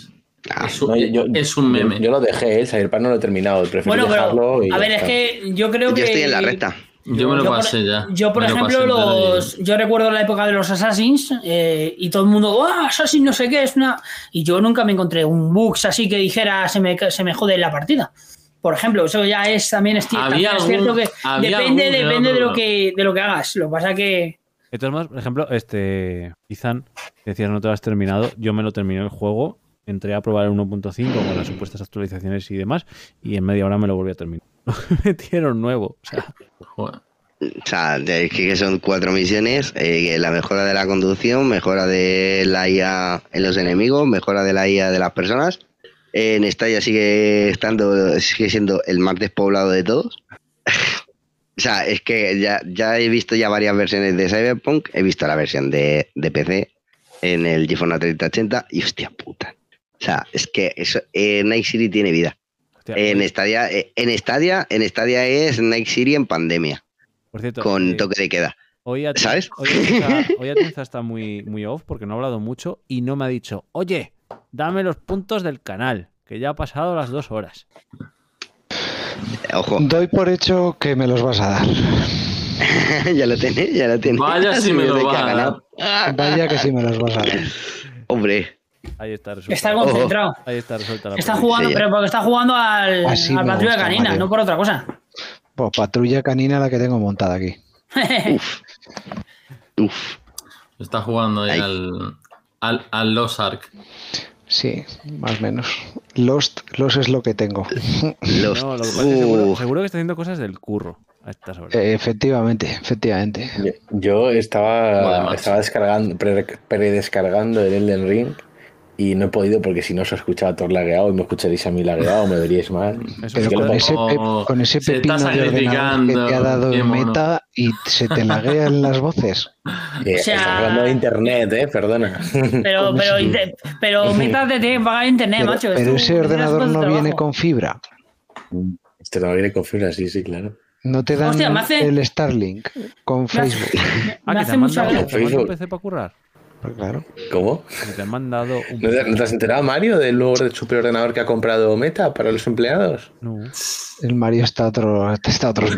No, es un, no, yo- es un meme. Yo, yo lo dejé, el Cyberpunk no lo he terminado, prefiero Bueno, dejarlo pero y a ver, es que yo creo que. Yo estoy en la recta. Yo me lo por- pasé ya. Yo, por Me ejemplo, los, yo recuerdo la época de los Assassins eh, y todo el mundo, ¡ah, Assassin no sé qué! es una Y yo nunca me encontré un bugs así que dijera se me, se me jode la partida. Por ejemplo, eso ya es también es, Había también es algún- cierto que había depende, algún depende de lo que de lo que hagas. Lo que pasa que De todos modos, por ejemplo, este Izan, decías no te lo has terminado, yo me lo terminé el juego, entré a probar el 1.5 con las supuestas actualizaciones y demás, y en media hora me lo volví a terminar. Lo metieron nuevo. O sea, Joder. O sea, es que son cuatro misiones. eh, la mejora de la conducción, mejora de la IA en los enemigos, mejora de la IA de las personas. En Stadia sigue estando, sigue siendo el más despoblado de todos. o sea, es que ya, ya he visto ya varias versiones de Cyberpunk. He visto la versión de, de PC en el GeForce 3080 y hostia puta. O sea, es que eso, eh, Night City tiene vida. hostia, En hoy- Stadia, eh, en Stadia, en Stadia es Night City en pandemia, por cierto, con eh, toque de queda. hoy Atienza- ¿sabes? Hoy Atienza está muy, muy off porque no ha hablado mucho y no me ha dicho, oye, dame los puntos del canal, que ya ha pasado las dos horas. Ojo, Doy por hecho que me los vas a dar. ya lo tenés, ya lo tenés. Vaya si me sé lo que vas a ganado. Vaya que sí me los vas a dar. Hombre, Ahí está resuelta. está concentrado. Ahí está resuelta la Está pregunta. jugando, Sí, pero porque está jugando al, Así al patrulla gusta, canina, Mario. no por otra cosa. Pues patrulla canina la que tengo montada aquí. uf, Está jugando ahí Ay. al, al, al Lost Ark. Sí, más o menos. Lost, Lost es lo que tengo. los. No, lo que pasa es que seguro, Uf, seguro que está haciendo cosas del curro a estas horas. Eh, efectivamente, efectivamente. Yo, yo estaba, demás. estaba descargando, pre- predescargando el Elden Ring y no he podido porque si no se escuchaba todo lagueado y me escucharéis a mí lagueado, me veríais mal. Pero con ese, con ese pepino de ordenador que te ha dado meta y se te laguean las voces. Eh, O sea- Estás hablando de internet, eh, perdona. Pero, pero, pero mientras te tiene que pagar internet, Pero, macho. pero ese ordenador no viene con fibra. Este no viene con fibra, sí, sí, claro. No te dan Hostia, me hace- el Starlink con Me hace- Facebook. Ah, Me que te hace han mucha gracia. te un. PC para currar. Pues claro. ¿Cómo? Te han mandado un ¿No te, no te has enterado, Mario, del nuevo superordenador que ha comprado Meta para los empleados? No. El Mario está otro, está a otros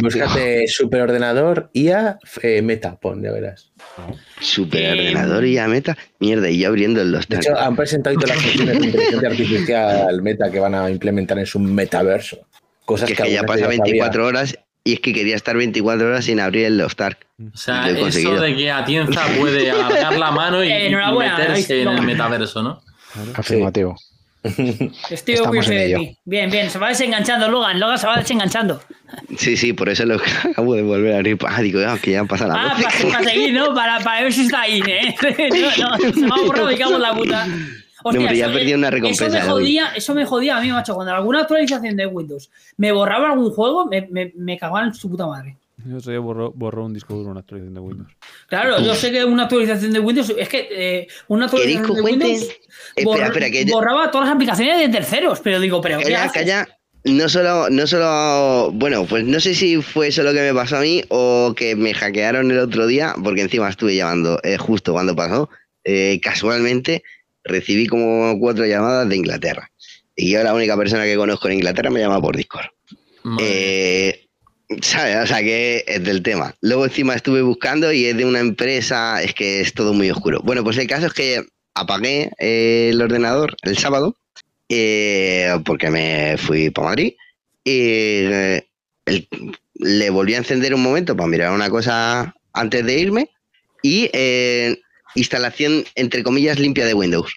Búscate, superordenador IA eh, Meta, pon, ya verás. superordenador y a meta. Mierda, y yo abriendo el los De hecho, han presentado todas las funciones de inteligencia artificial Meta que van a implementar en su metaverso. Cosas que, que, es que ya pasa yo sabía. 24 horas y es que quería estar 24 horas sin abrir el Lost Ark. O sea, eso de que Atienza puede alargar la mano y, Eh, y enhorabuena, meterse en no. el metaverso, ¿no? Afirmativo. Estoy de ti. Bien, bien. Se va desenganchando Logan. Logan se va desenganchando. Sí, sí, por eso lo acabo de volver a abrir. Ah, digo, ah, que ya pasa la Ah, para, para seguir, ¿no? Para, para ver si está ahí, ¿eh? No, no, se me ha borrado y cago en la puta. Hostia, hombre, ya eso- perdí una Eso recompensa me, de hoy. jodía, eso me jodía a mí, macho. Cuando alguna actualización de Windows me borraba algún juego, me, me, me cagaba en su puta madre. Otro día borró, borró un disco duro una actualización de Windows. Claro, yo sé que una actualización de Windows es que eh, una actualización disco de? Windows Espera, borra- espera, que- borraba todas las aplicaciones de terceros, pero digo, pero ¿qué Calla, haces? calla. No solo, no solo, bueno, pues no sé si fue eso lo que me pasó a mí o que me hackearon el otro día, porque encima estuve llamando eh, justo cuando pasó, eh, casualmente recibí como cuatro llamadas de Inglaterra. Y yo la única persona que conozco en Inglaterra me llama por Discord. Eh, ¿Sabes? O sea que es del tema. Luego encima estuve buscando y es de una empresa, es que es todo muy oscuro. Bueno, pues el caso es que apagué eh, el ordenador el sábado eh, porque me fui para Madrid y el- le volví a encender un momento para mirar una cosa antes de irme y eh, instalación entre comillas limpia de Windows.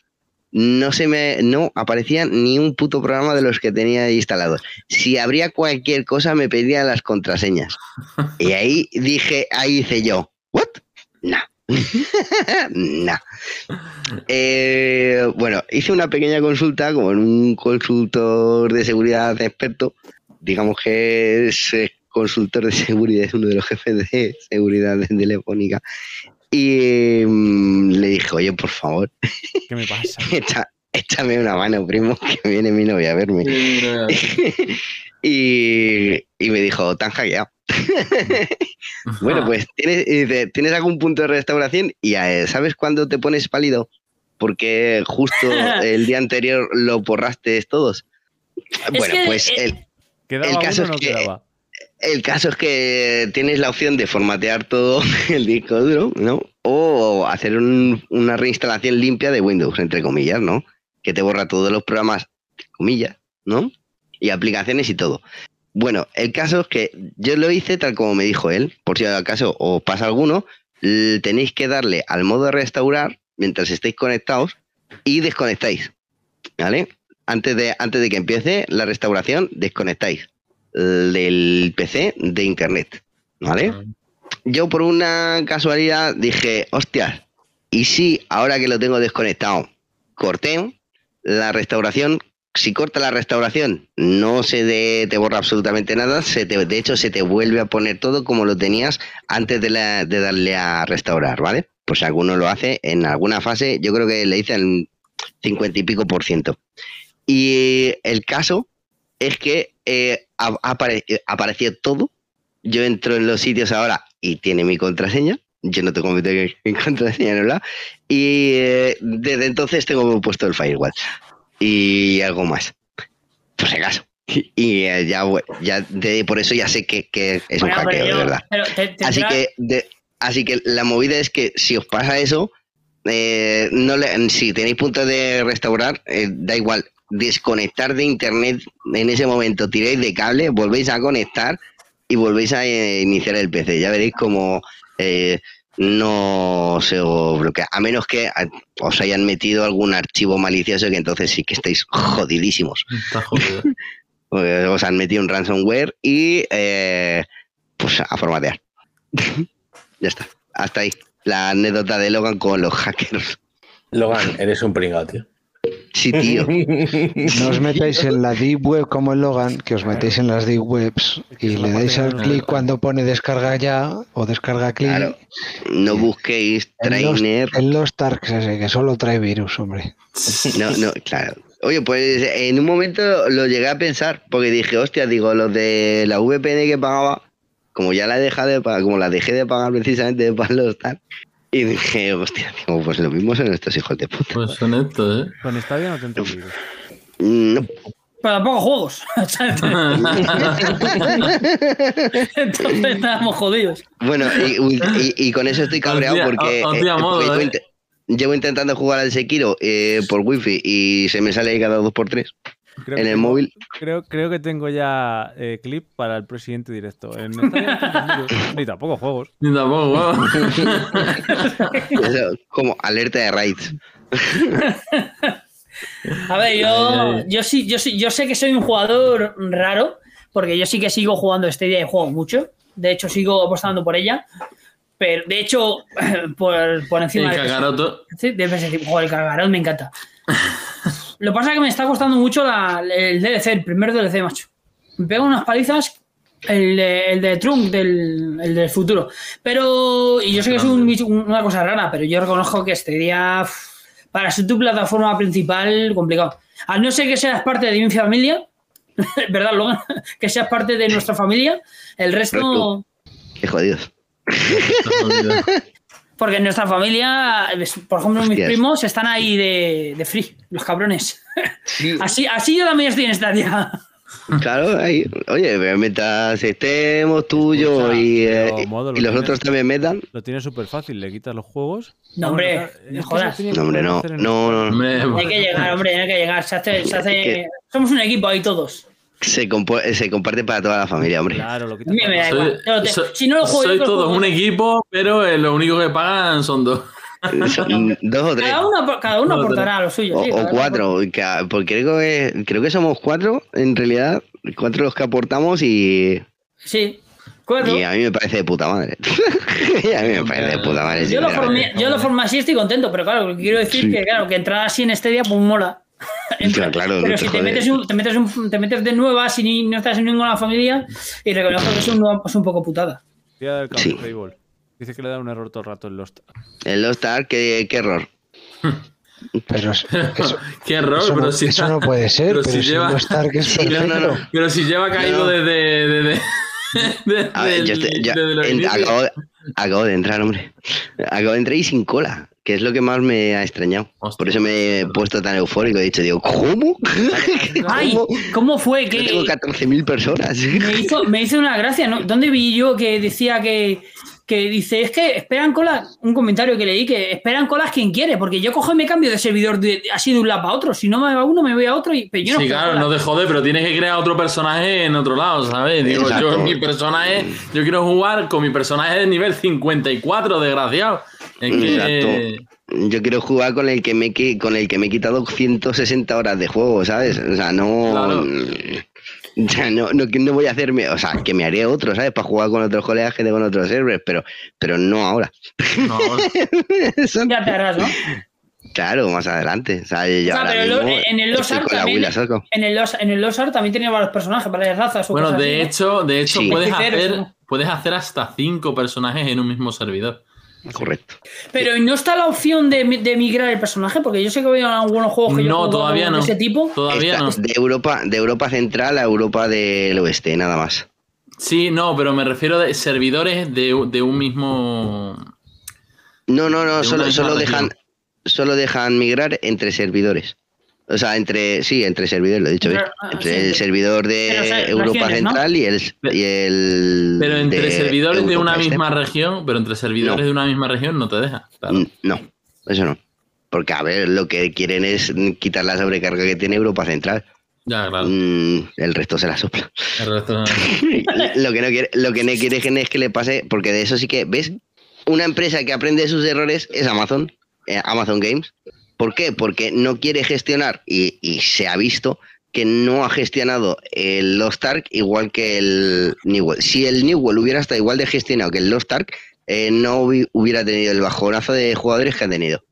No se me no aparecía ni un puto programa de los que tenía instalados. Si habría cualquier cosa me pedía las contraseñas. Y ahí dije, ahí hice yo, ¿what? No. Eh, bueno, hice una pequeña consulta con un consultor de seguridad experto. Digamos que es consultor de seguridad, es uno de los jefes de seguridad de Telefónica. Y mm, le dije, oye, por favor, ¿Qué me pasa? echa- échame una mano, primo, que viene mi novia a verme. y, y me dijo, tan hackeado. bueno, pues ¿tienes, y dice, ¿tienes algún punto de restauración? Y eh, ¿sabes cuándo te pones pálido? Porque justo el día anterior lo borraste todos. Bueno, que, pues el, ¿Quedaba El caso es que- quedaba? El caso es que tienes la opción de formatear todo el disco duro, ¿no? O hacer un- una reinstalación limpia de Windows, entre comillas, ¿no? Que te borra todos los programas, comillas, ¿no? Y aplicaciones y todo. Bueno, el caso es que yo lo hice tal como me dijo él. Por si acaso os pasa alguno, tenéis que darle al modo de restaurar mientras estéis conectados y desconectáis, ¿vale? Antes de, antes de que empiece la restauración, desconectáis del PC de internet, ¿vale? Yo por una casualidad dije, hostias, y si ahora que lo tengo desconectado, corté la restauración, si corta la restauración, no se de- te borra absolutamente nada, se te- de hecho se te vuelve a poner todo como lo tenías antes de, la- de darle a restaurar, ¿vale? Pues alguno lo hace en alguna fase, yo creo que le dicen 50 y pico por ciento. Y el caso es que eh, apare- apareció todo. Yo entro en los sitios ahora y tiene mi contraseña. Yo no tengo mi, contraseña en el lado. Y eh, desde entonces tengo puesto el firewall. Y algo más. Por si acaso. Y eh, ya, ya de- por eso ya sé que, que es un Bueno, hackeo, de verdad. pero te- te Así que, de- así que la movida es que si os pasa eso, eh, no le- si tenéis punto de restaurar, eh, da igual, desconectar de internet en ese momento, tiráis de cable, volvéis a conectar y volvéis a eh, iniciar el PC. Ya veréis como eh, no se os bloquea, a menos que ah, os hayan metido algún archivo malicioso que entonces sí que estáis jodidísimos. Está jodido. Porque os han metido un ransomware y eh, pues a formatear. ya está. Hasta ahí. La anécdota de Logan con los hackers. Logan, eres un pringado, tío. Sí, tío. No os metáis en la deep web como el Logan, que os metéis en las deep webs y le dais al clic cuando pone descarga ya o descarga clic. Claro. No busquéis En los, trainer. en los Tarks ese, que solo trae virus, hombre. No, no, claro. Oye, pues en un momento lo llegué a pensar, porque dije, hostia, digo, los de la VPN que pagaba, como ya la he dejado de pagar, como la dejé de pagar precisamente para los tal, y dije, hostia, digo, pues lo mismo son estos hijos de puta. Pues son estos, ¿eh? Con Stadia no te virus. No, Pero tampoco juegos. Entonces estábamos jodidos. Bueno, y, y- y con eso estoy cabreado Hostia, porque, hostia, eh, modo, porque eh. llevo intentando jugar al Sekiro eh, por wifi y se me sale ahí cada dos por tres Creo en el tengo- móvil. Creo, creo que tengo ya eh, clip para el presidente directo. En ni tampoco juegos. Ni tampoco, como alerta de raids. A ver, yo, yo sí, yo sí, yo sé que soy un jugador raro, porque yo sí que sigo jugando Stadia y juego mucho. De hecho, sigo apostando por ella. Pero, de hecho, por, por encima El de cagaroto. Sí, de PS5. Joder, el cargarón me encanta. Lo que pasa es que me está costando mucho la- el DLC, el primer DLC, macho. Me pega unas palizas El de, el de Trunk, del, el del futuro. Pero, y yo sé que es un una cosa rara, pero yo reconozco que este día, para ser tu plataforma principal, complicado. Al no ser que seas parte de mi familia, ¿verdad, Logan? Que seas parte de nuestra familia, el resto. Qué jodidos. Porque en nuestra familia, por ejemplo, mis primos están ahí de, de free, los cabrones. Así, así yo también estoy en esta día. Claro, ahí. Oye, mientras estemos tú, yo Escucha, y, eh, pero, Modo, lo y los otros también metan. Lo tienes súper fácil, le quitas los juegos. No, hombre, no jodas. No, hombre, no. No, no, no. Hay que llegar, hombre, hay que llegar. Se hace, se hace... Somos un equipo ahí todos. Se, compo- se comparte para toda la familia, hombre. Claro, lo mí me da soy- igual. Yo lo te- soy- si no lo juego yo, soy que lo todos juego un equipo, pero eh, lo único que pagan son dos. Son Dos o tres. Cada uno, cada uno No, aportará lo suyo. O, sí, cuatro, que porque creo que, creo que somos cuatro, en realidad, cuatro los que aportamos y. Sí, cuatro. y a mí me parece de puta madre. Y a mí me parece de puta madre. Yo lo, formé, yo lo formé así, estoy contento, pero claro, lo que quiero decir Sí. que claro, que entrar así en este día, pues mola. Claro, claro, no pero si te metes, un- te, metes un- te metes de nueva, si ni- no estás en ninguna familia, y reconozco que es un, es un poco putada. Tía del Sí. Dice que le da un error todo el rato en Lost. El Lost Ark, qué, qué error. Pero eso, Qué error, eso pero no, si eso no puede ser, pero, si si lleva- no Stark es Sí, no, perfecto. no, no. Pero si lleva caído No. desde, desde, desde, acabo de entrar, hombre. Acabo de entrar y sin cola, que es lo que más me ha extrañado. Hostia, Por eso me he puesto tan eufórico. He dicho, digo, ¿cómo? ¡Ay! ¿Cómo? ¿Cómo fue? Yo que tengo 14.000 personas. me hizo, me hizo una gracia, ¿no? ¿Dónde vi yo que decía que, que dice, es que esperan colas, un comentario que leí, que esperan colas quien quiere, porque yo cojo y me cambio de servidor de- así de un lado para otro, si no me va a uno, me voy a otro, y, pero yo no sí, claro, cola. no te jode, pero tienes que crear otro personaje en otro lado, ¿sabes? Digo, Exacto. yo mi personaje, yo quiero jugar con mi personaje de nivel 54, desgraciado. Es que, Exacto. Yo quiero jugar con el que me con el que me he quitado 160 horas de juego, ¿sabes? O sea, no. Claro. O sea, no, no, voy a hacerme. O sea, que me haré otro, ¿sabes? Para jugar con otros colegas que tengo en otros servers, pero, pero no ahora. no, Eso- Ya te harás, ¿no? claro, más adelante. O sea, yo O sea, ahora pero mismo en el con la también-. En el, Los, en el Lost Ark también tenía varios personajes, varias razas. o Bueno, de así, ¿no? hecho, de hecho Sí. puedes Hechiceros, hacer, puedes hacer hasta cinco personajes en un mismo servidor. Correcto. Pero ¿y no está la opción de, de migrar el personaje? Porque yo sé que veo algunos juegos que No, todavía de no. ese tipo. Todavía no. De Europa, de Europa Central a Europa del Oeste, nada más. Sí, no, pero me refiero de servidores de, de un mismo. No, no, no, De solo, solo dejan, solo dejan migrar entre servidores. O sea, entre, sí, entre servidores, lo he dicho bien. Pero, ah, Entre sí, el sí. servidor de Pero, o sea, Europa regiones, ¿no? Central y el, y el Pero entre de servidores de una Este. misma región, pero entre servidores No. de una misma región no te deja. claro. No, eso no. Porque, a ver, lo que quieren es quitar la sobrecarga que tiene Europa Central. Ya, claro. Mm, el resto se la sopla. El resto no. lo que no quiere, lo que no quiere es que le pase, porque de eso sí que, ¿ves? Una empresa que aprende de sus errores es Amazon, eh, Amazon Games. ¿Por qué? Porque no quiere gestionar, y, se ha visto que no ha gestionado el Lost Ark igual que el Newell. Si el Newell hubiera estado igual de gestionado que el Lost Ark, eh, no hubi- hubiera tenido el bajonazo de jugadores que ha tenido.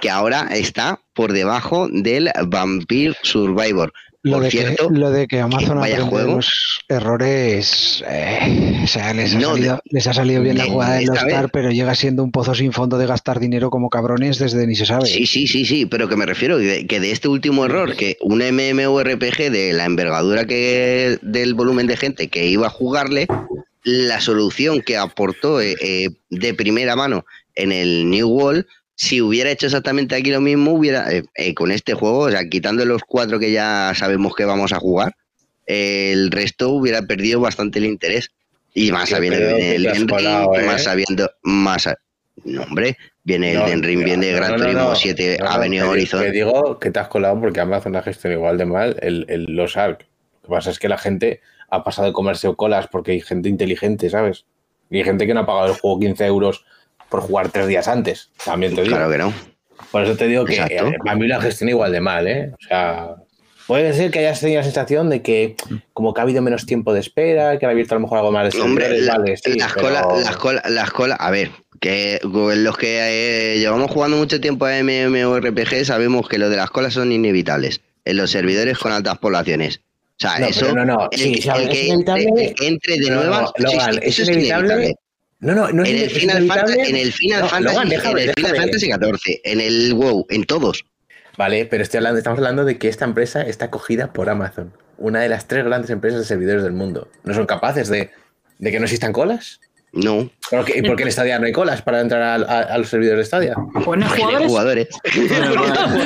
Que ahora está por debajo del Vampire Survivor. Lo Por de, que, lo de que Amazon vaya juego. los errores, eh, o sea, les ha, No, salido, les ha salido bien la jugada de esta los vez. Star, pero llega siendo un pozo sin fondo de gastar dinero como cabrones desde ni se sabe. Sí, sí, sí, sí, pero que me refiero que, que de este último error, que un MMORPG de la envergadura que del volumen de gente que iba a jugarle, la solución que aportó eh, eh, de primera mano en el New World, si hubiera hecho exactamente aquí lo mismo, hubiera eh, eh, con este juego, o sea, quitando los cuatro que ya sabemos que vamos a jugar, eh, el resto hubiera perdido bastante el interés. Y más Yo sabiendo que viene el te Ring, colado, ¿eh? más sabiendo, más... a- No, hombre, viene el No, Ring, no, viene no, Gran Turismo no. 7, No, no, ha venido Horizon. Que digo que te has colado porque Amazon ha gestionado igual de mal el, el- los ARC. Lo que pasa es que la gente ha pasado de comerse colas porque hay gente inteligente, ¿sabes? Y hay gente que no ha pagado el juego 15 euros por jugar tres días antes. También te digo. Claro que no. Por eso te digo que Exacto. eh, a mí la gestión igual de mal, ¿eh? O sea, puede ser que hayas tenido la sensación de que como que ha habido menos tiempo de espera, que han abierto a lo mejor algo más de Hombre, la- vale, sí, las, pero- colas, las, colas, las colas, a ver, que los que eh, llevamos jugando mucho tiempo a MMORPG sabemos que lo de las colas son inevitables en los servidores con altas poblaciones. sea, No, eso. no, no, sí, el que el que entre de nuevas. Logan, sí, eso es inevitable. inevitable. No, no, no es En el es Final, inevitable. Fantasy, en el Final No, Fantasy, Logan, déjame, en el Final. Fantasy XIV, en el WoW, en todos. Vale, pero estoy hablando, estamos hablando de que esta empresa está cogida por Amazon, una de las tres grandes empresas de servidores del mundo. ¿No son capaces de, de que no existan colas? No. ¿Por qué, ¿Y por qué en Stadia no hay colas para entrar a, a- a los servidores de Stadia? Pues no hay jugadores. jugadores.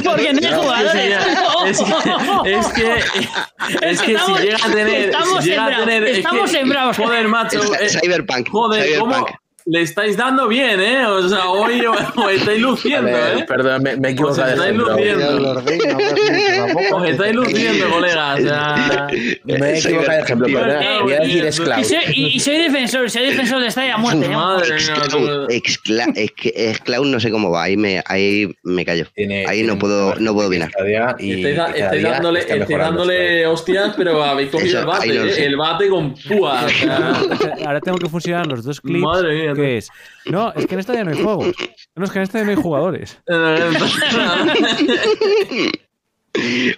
Porque no hay jugadores. Es que, es que, es que si Estamos- llega a tener. estamos si llega a sembrados, tener es estamos que- sembrados. Joder, macho. eh, Cyberpunk. joder, ¿cómo Cyberpunk. Le estáis dando bien, eh? O sea, hoy os estáis luciendo, eh. Perdón, me, me he Os equivocado de estáis ejemplo. luciendo. Os estáis luciendo, colega. O sea. Me he equivocado de ejemplo, perdón. Eh, Voy a decir y, Scloud. soy, y- y soy defensor, soy defensor de esta a muerte. ¿eh? Madre mía, Excloud, excla- es que Excloud no sé cómo va, ahí me, ahí me callo. Tiene- Ahí no puedo, no puedo opinar. Y Estáis, dándole, está estáis dándole hostias, pero habéis cogido Eso, el bate, eh, sé. el bate con púa. o sea, Ahora tengo que fusionar los dos clips. Madre mía, que es, no, es que en esta ya no hay juegos. No, es que en esta ya no hay jugadores.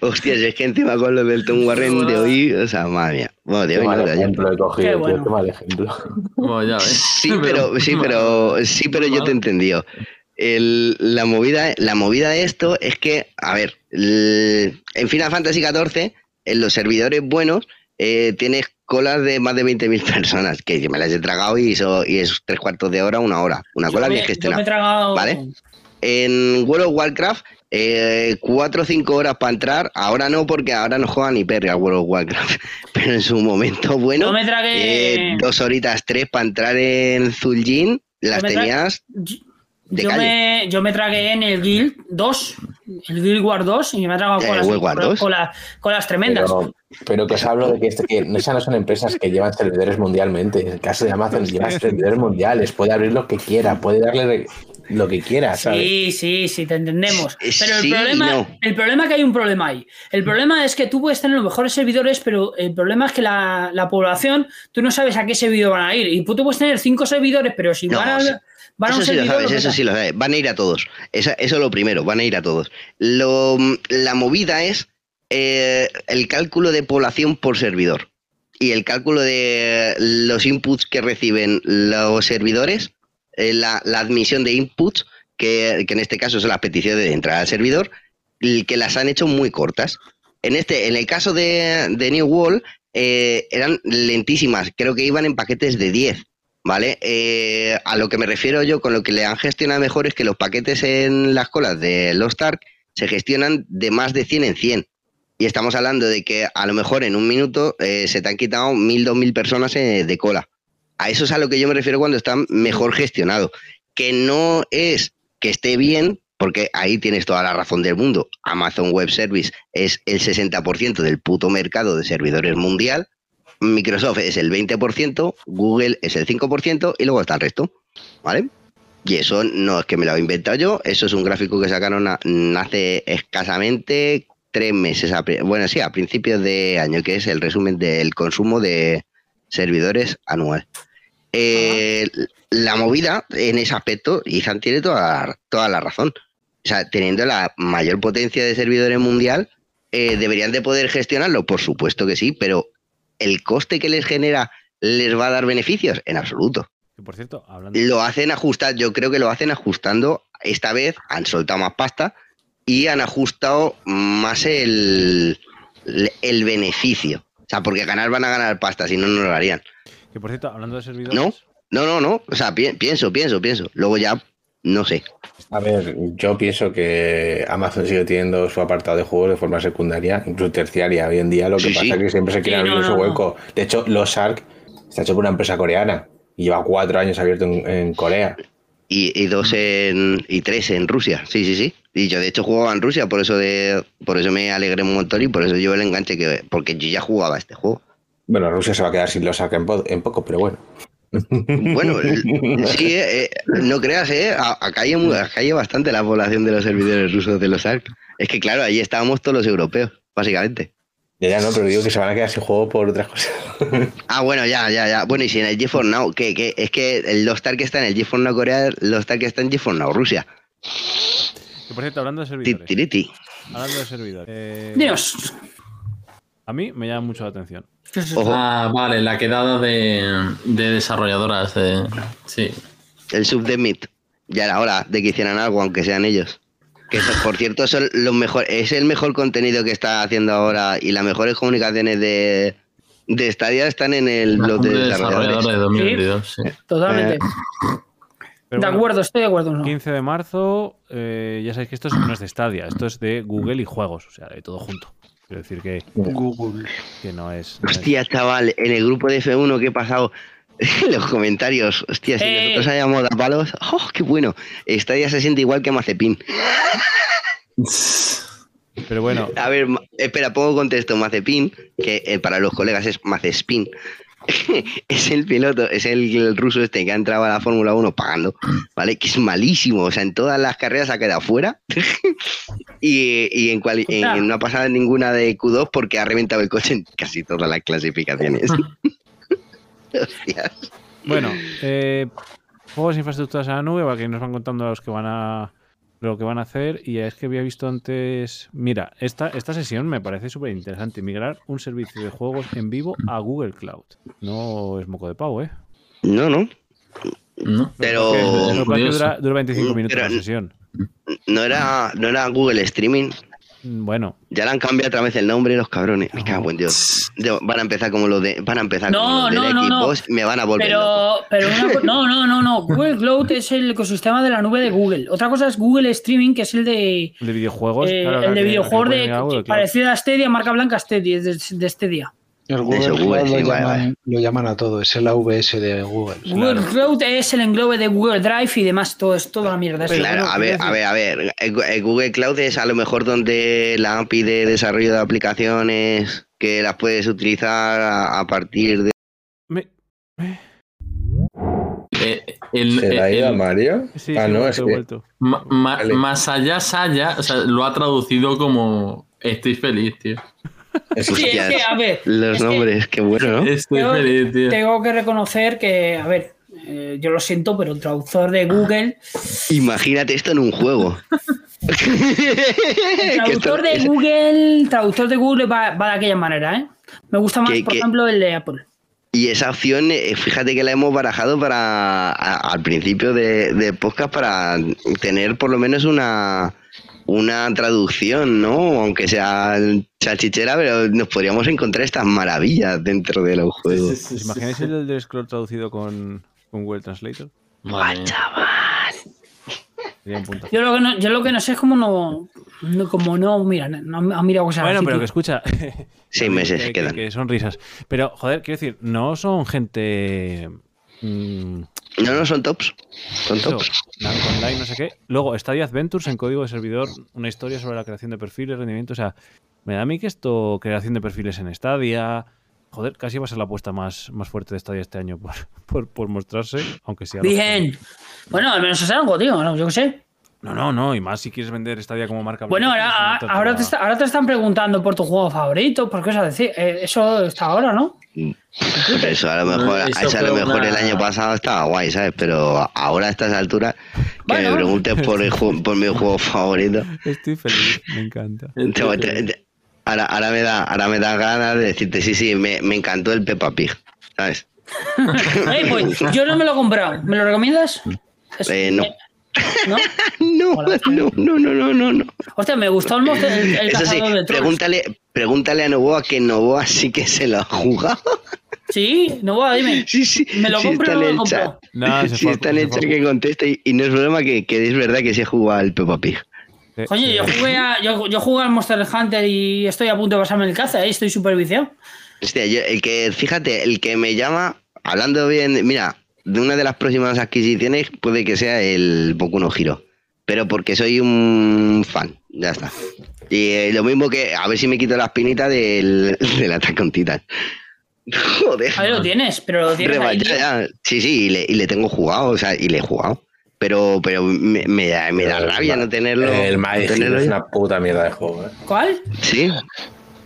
Hostia, si es que encima con lo del Tom Warren de hoy, o sea, madre mía. Bueno, de hoy no, de ayer. he cogido, Qué tío, bueno. qué mal ejemplo. Bueno, ya ves. Sí, pero, sí, pero, sí, pero yo te he entendido. El- la, movida, la movida de esto es que, a ver, el- en Final Fantasy XIV, en los servidores buenos, eh, tienes colas de más de 20.000 personas, que yo me las he tragado y, eso, y es tres cuartos de hora, una hora. Una Yo cola bien gestionada. tragado. ¿Vale? En World of Warcraft, eh, cuatro o cinco horas para entrar. Ahora no, porque ahora no juega ni perra World of Warcraft. Pero en su momento bueno, Yo me tragué. eh, dos horitas, tres para entrar en Zul'Jin, las tenías Yo calle. me, yo me tragué en el Guild 2, el Guild War 2, y me he tragado Eh, Wars 2. colas- colas tremendas. Pero, pero que os hablo de que, este- que esas no son empresas que llevan servidores mundialmente. En el caso de Amazon lleva servidores mundiales, puede abrir lo que quiera, puede darle lo que quiera, ¿sabes? Sí, sí, sí, te entendemos. Eh, Pero el sí problema, no. el problema es que hay un problema ahí. El problema es que tú puedes tener los mejores servidores, pero el problema es que la, la población, tú no sabes a qué servidor van a ir. Y tú puedes tener cinco servidores, pero si No, van a, sí. Van a Eso sí lo sabes, eso sí lo sabes. Van a ir a todos. Esa- eso es lo primero, van a ir a todos. Lo, la movida es eh, el cálculo de población por servidor y el cálculo de los inputs que reciben los servidores, eh, la, la admisión de inputs, que, que en este caso son las peticiones de entrada al servidor, y que las han hecho muy cortas. En, este, en el caso de, de New World, eh, eran lentísimas, creo que iban en paquetes de 10. ¿Vale? Eh, a lo que me refiero yo con lo que le han gestionado mejor es que los paquetes en las colas de Lost Ark se gestionan de más de 100 en 100. Y estamos hablando de que a lo mejor en un minuto eh, se te han quitado mil, dos mil personas eh, de cola. A eso es a lo que yo me refiero cuando está mejor gestionado. Que no es que esté bien, porque ahí tienes toda la razón del mundo. Amazon Web Service es el 60% del puto mercado de servidores mundial. Microsoft es el 20%, Google es el 5% y luego está el resto. ¿Vale? Y eso no es que me lo he inventado yo, eso es un gráfico que sacaron hace escasamente tres meses, bueno, sí, a principios de año, que es el resumen del consumo de servidores anual. Eh, La movida en ese aspecto, Izan tiene toda, toda la razón. O sea, teniendo la mayor potencia de servidores mundial, eh, deberían de poder gestionarlo, por supuesto que sí, pero el coste que les genera les va a dar beneficios en absoluto. Por cierto, hablando. Lo hacen ajustar, yo creo que lo hacen ajustando. Esta vez han soltado más pasta y han ajustado más el, el beneficio. O sea, porque ganar van a ganar pasta, si no, no lo harían. Que por cierto, hablando de servidores. No, no, no, no. O sea, pi- pienso, pienso, pienso. Luego ya, no sé. A ver, yo pienso que Amazon sigue teniendo su apartado de juegos de forma secundaria, incluso terciaria. Hoy en día lo que Sí, pasa sí. es que siempre se quiere Sí, abrir no, su hueco. De hecho, los Ark está hecho por una empresa coreana y lleva cuatro años abierto en, en Corea. Y, y dos en. y tres en Rusia. Sí, sí, sí. Y yo de hecho jugaba en Rusia, por eso de. Por eso me alegré un montón y por eso yo el enganche que. Porque yo ya jugaba este juego. Bueno, Rusia se va a quedar sin los Ark en, po- en poco, pero bueno. Bueno, sí, eh, eh, no creas, ¿eh? Acá hay, mu- acá hay bastante la población de los servidores rusos de los ARC. Es que, claro, ahí estábamos todos los europeos, básicamente. Ya, ya no, pero digo que se van a quedar sin juego por otras cosas. Ah, bueno, ya, ya, ya. Bueno, y si en el GeForce Now, que, que es que el Lost Ark está en el GeForce Now Corea, Lost Ark está en GeForce Now Rusia. Que por cierto, hablando de servidores. Tiriti. Hablando de servidores. eh, Dios, A mí me llama mucho la atención. Ojo, Ah, vale, la quedada de, de desarrolladoras. De, sí. el sub de Meet. Ya era hora de que hicieran algo, aunque sean ellos. Que eso, por cierto, son los mejor, es el mejor contenido que está haciendo ahora y las mejores comunicaciones de, de Stadia están en el blog de desarrolladores. de 2022. sí. Totalmente. Pero de bueno, acuerdo, estoy de acuerdo. ¿no? 15 de marzo, eh, ya sabéis que esto es- no es de Stadia, esto es de Google y juegos, o sea, de todo junto. Quiero decir que, Google. que no es. no es- Hostia, chaval, en el grupo de F1 que he pasado en los comentarios, hostia, si Eh. nosotros hayamos dado palos, ¡oh, qué bueno! Stadia se siente igual que Mazepin. Pero bueno, A ver, espera, pongo contexto. Mazepin, que eh, para los colegas es Mazespin, es el piloto, es el, el ruso este que ha entrado a la Fórmula 1 pagando, ¿vale? Que es malísimo, o sea, en todas las carreras ha quedado fuera y, y en, en- no ha pasado en ninguna de Q2 porque ha reventado el coche en casi todas las clasificaciones. Hostias. bueno eh, juegos e infraestructuras en la nube, para que nos van contando los que van a lo que van a hacer. Y es que había visto antes. Mira, esta, esta sesión me parece súper interesante. Migrar un servicio de juegos en vivo a Google Cloud. No es moco de pavo, ¿eh? No, no, ¿No? pero lo que que dura, dura 25 minutos Pero- la sesión. no era, no era Google Streaming. Mm, Bueno, Ya le han cambiado otra vez el nombre los cabrones. Me cago en Dios. Van a empezar como los de. Van a empezar No, como los de no, no, no. Xbox y me van a volver loco. Pero, pero una no, no, no, no. Google Cloud es el ecosistema de la nube de Google. Otra cosa es Google Streaming, que es el de, el de videojuegos. eh, claro, el claro, de que- videojuegos que de, ponen a Google Cloud. parecido a Stadia, marca blanca Stadia, de, de Stadia. El Google, Cloud lo, vale, llaman, vale. lo llaman a todo, es el AVS de Google. Google Cloud es el englobe de Google Drive y demás, todo es toda la mierda. Claro, a ver, a ver, a ver. El- el Google Cloud es a lo mejor donde la API de desarrollo de aplicaciones que las puedes utilizar a, a partir de. Me- Eh, el- ¿Se la ha el- ido a Mario? sí, ah, sí, no, es que. vuelto. ma- ma- Vale. Más allá, Saya, o sea, lo ha traducido como estoy feliz, tío. Es Sí, es Hostias, que, a ver, Los es que nombres, qué bueno, ¿no? Estoy Tengo- feliz, tío. tengo que reconocer que, a ver, eh, yo lo siento, pero el traductor de Google, Imagínate esto en un juego. el traductor de Google, el traductor de Google va, va de aquella manera, ¿eh? Me gusta más, Que- por que- ejemplo, el de Apple. Y esa opción, eh, fíjate que la hemos barajado para a- al principio de, de podcast para tener por lo menos una, una traducción, ¿no? Aunque sea salchichera, pero nos podríamos encontrar estas maravillas dentro de los juegos. ¿Os imagináis el del Scroll traducido con, con Google Translator? Un puntazo. Yo lo que no, yo lo que no sé es cómo no, no- como no, mira, no ha mirado cosas Bueno, así, pero tío. que escucha. Seis meses que, que- quedan. que son risas. Pero, joder, quiero decir, no son gente. Mm, No, no son tops. Son eso, tops. nada, online, no sé qué. Luego, Stadia Adventures en código de servidor, una historia sobre la creación de perfiles, rendimiento. O sea, me da a mí que esto, creación de perfiles en Stadia. Joder, casi va a ser la apuesta más, más fuerte de Stadia este año por, por, por mostrarse, aunque sea. Bien. Bueno, al menos es algo, tío, no, yo qué sé. No, no, no, y más si quieres vender Stadia como marca. Bueno, ahora, ahora, te está- ahora te están preguntando por tu juego favorito, por qué es decir. eh, eso está ahora, ¿no? Pero eso a lo mejor, Eso eso a lo mejor una- el año pasado estaba guay, ¿sabes? Pero ahora a estas alturas, que Bueno. me preguntes por, el por mi juego favorito. Estoy feliz, me encanta. te- te- te- ahora, ahora me da, ahora me da ganas de decirte, sí, sí, me, me encantó el Peppa Pig, ¿sabes? Pues, yo no me lo he comprado. ¿Me lo recomiendas? Eh, no. ¿No? No, no, no, no, no, no, no. Hostia, me gustó el, monstruo- el, el Eso sí, de pregúntale, pregúntale a Novoa que Novoa sí que se lo ha jugado. Sí, no va, dime. Sí, sí. ¿Me lo sí compro está o no en lo el chat. compro? No, Sí fue- está en el chat que contesta y, y no es broma que, que es verdad que se jugado al Peppa Pig. Coño, yo jugué, a, yo, yo jugué al Monster Hunter y estoy a punto de pasarme el caza, ¿eh? estoy súper viciado. Hostia, yo- el que, fíjate, el que me llama, hablando bien, mira, de una de las próximas adquisiciones puede que sea el Boku no Hero, pero porque soy un fan, ya está. Y eh, lo mismo que, a ver si me quito la espinita del, del Attack on Titan. Joder. Ahí lo tienes, pero lo tienes Reba- ahí. ya, ya. Sí, sí, y le, y le tengo jugado, o sea, y le he jugado. Pero, pero me, me da, me da rabia no tenerlo. El no tenerlo es una puta mierda de juego. ¿eh? ¿Cuál? Sí,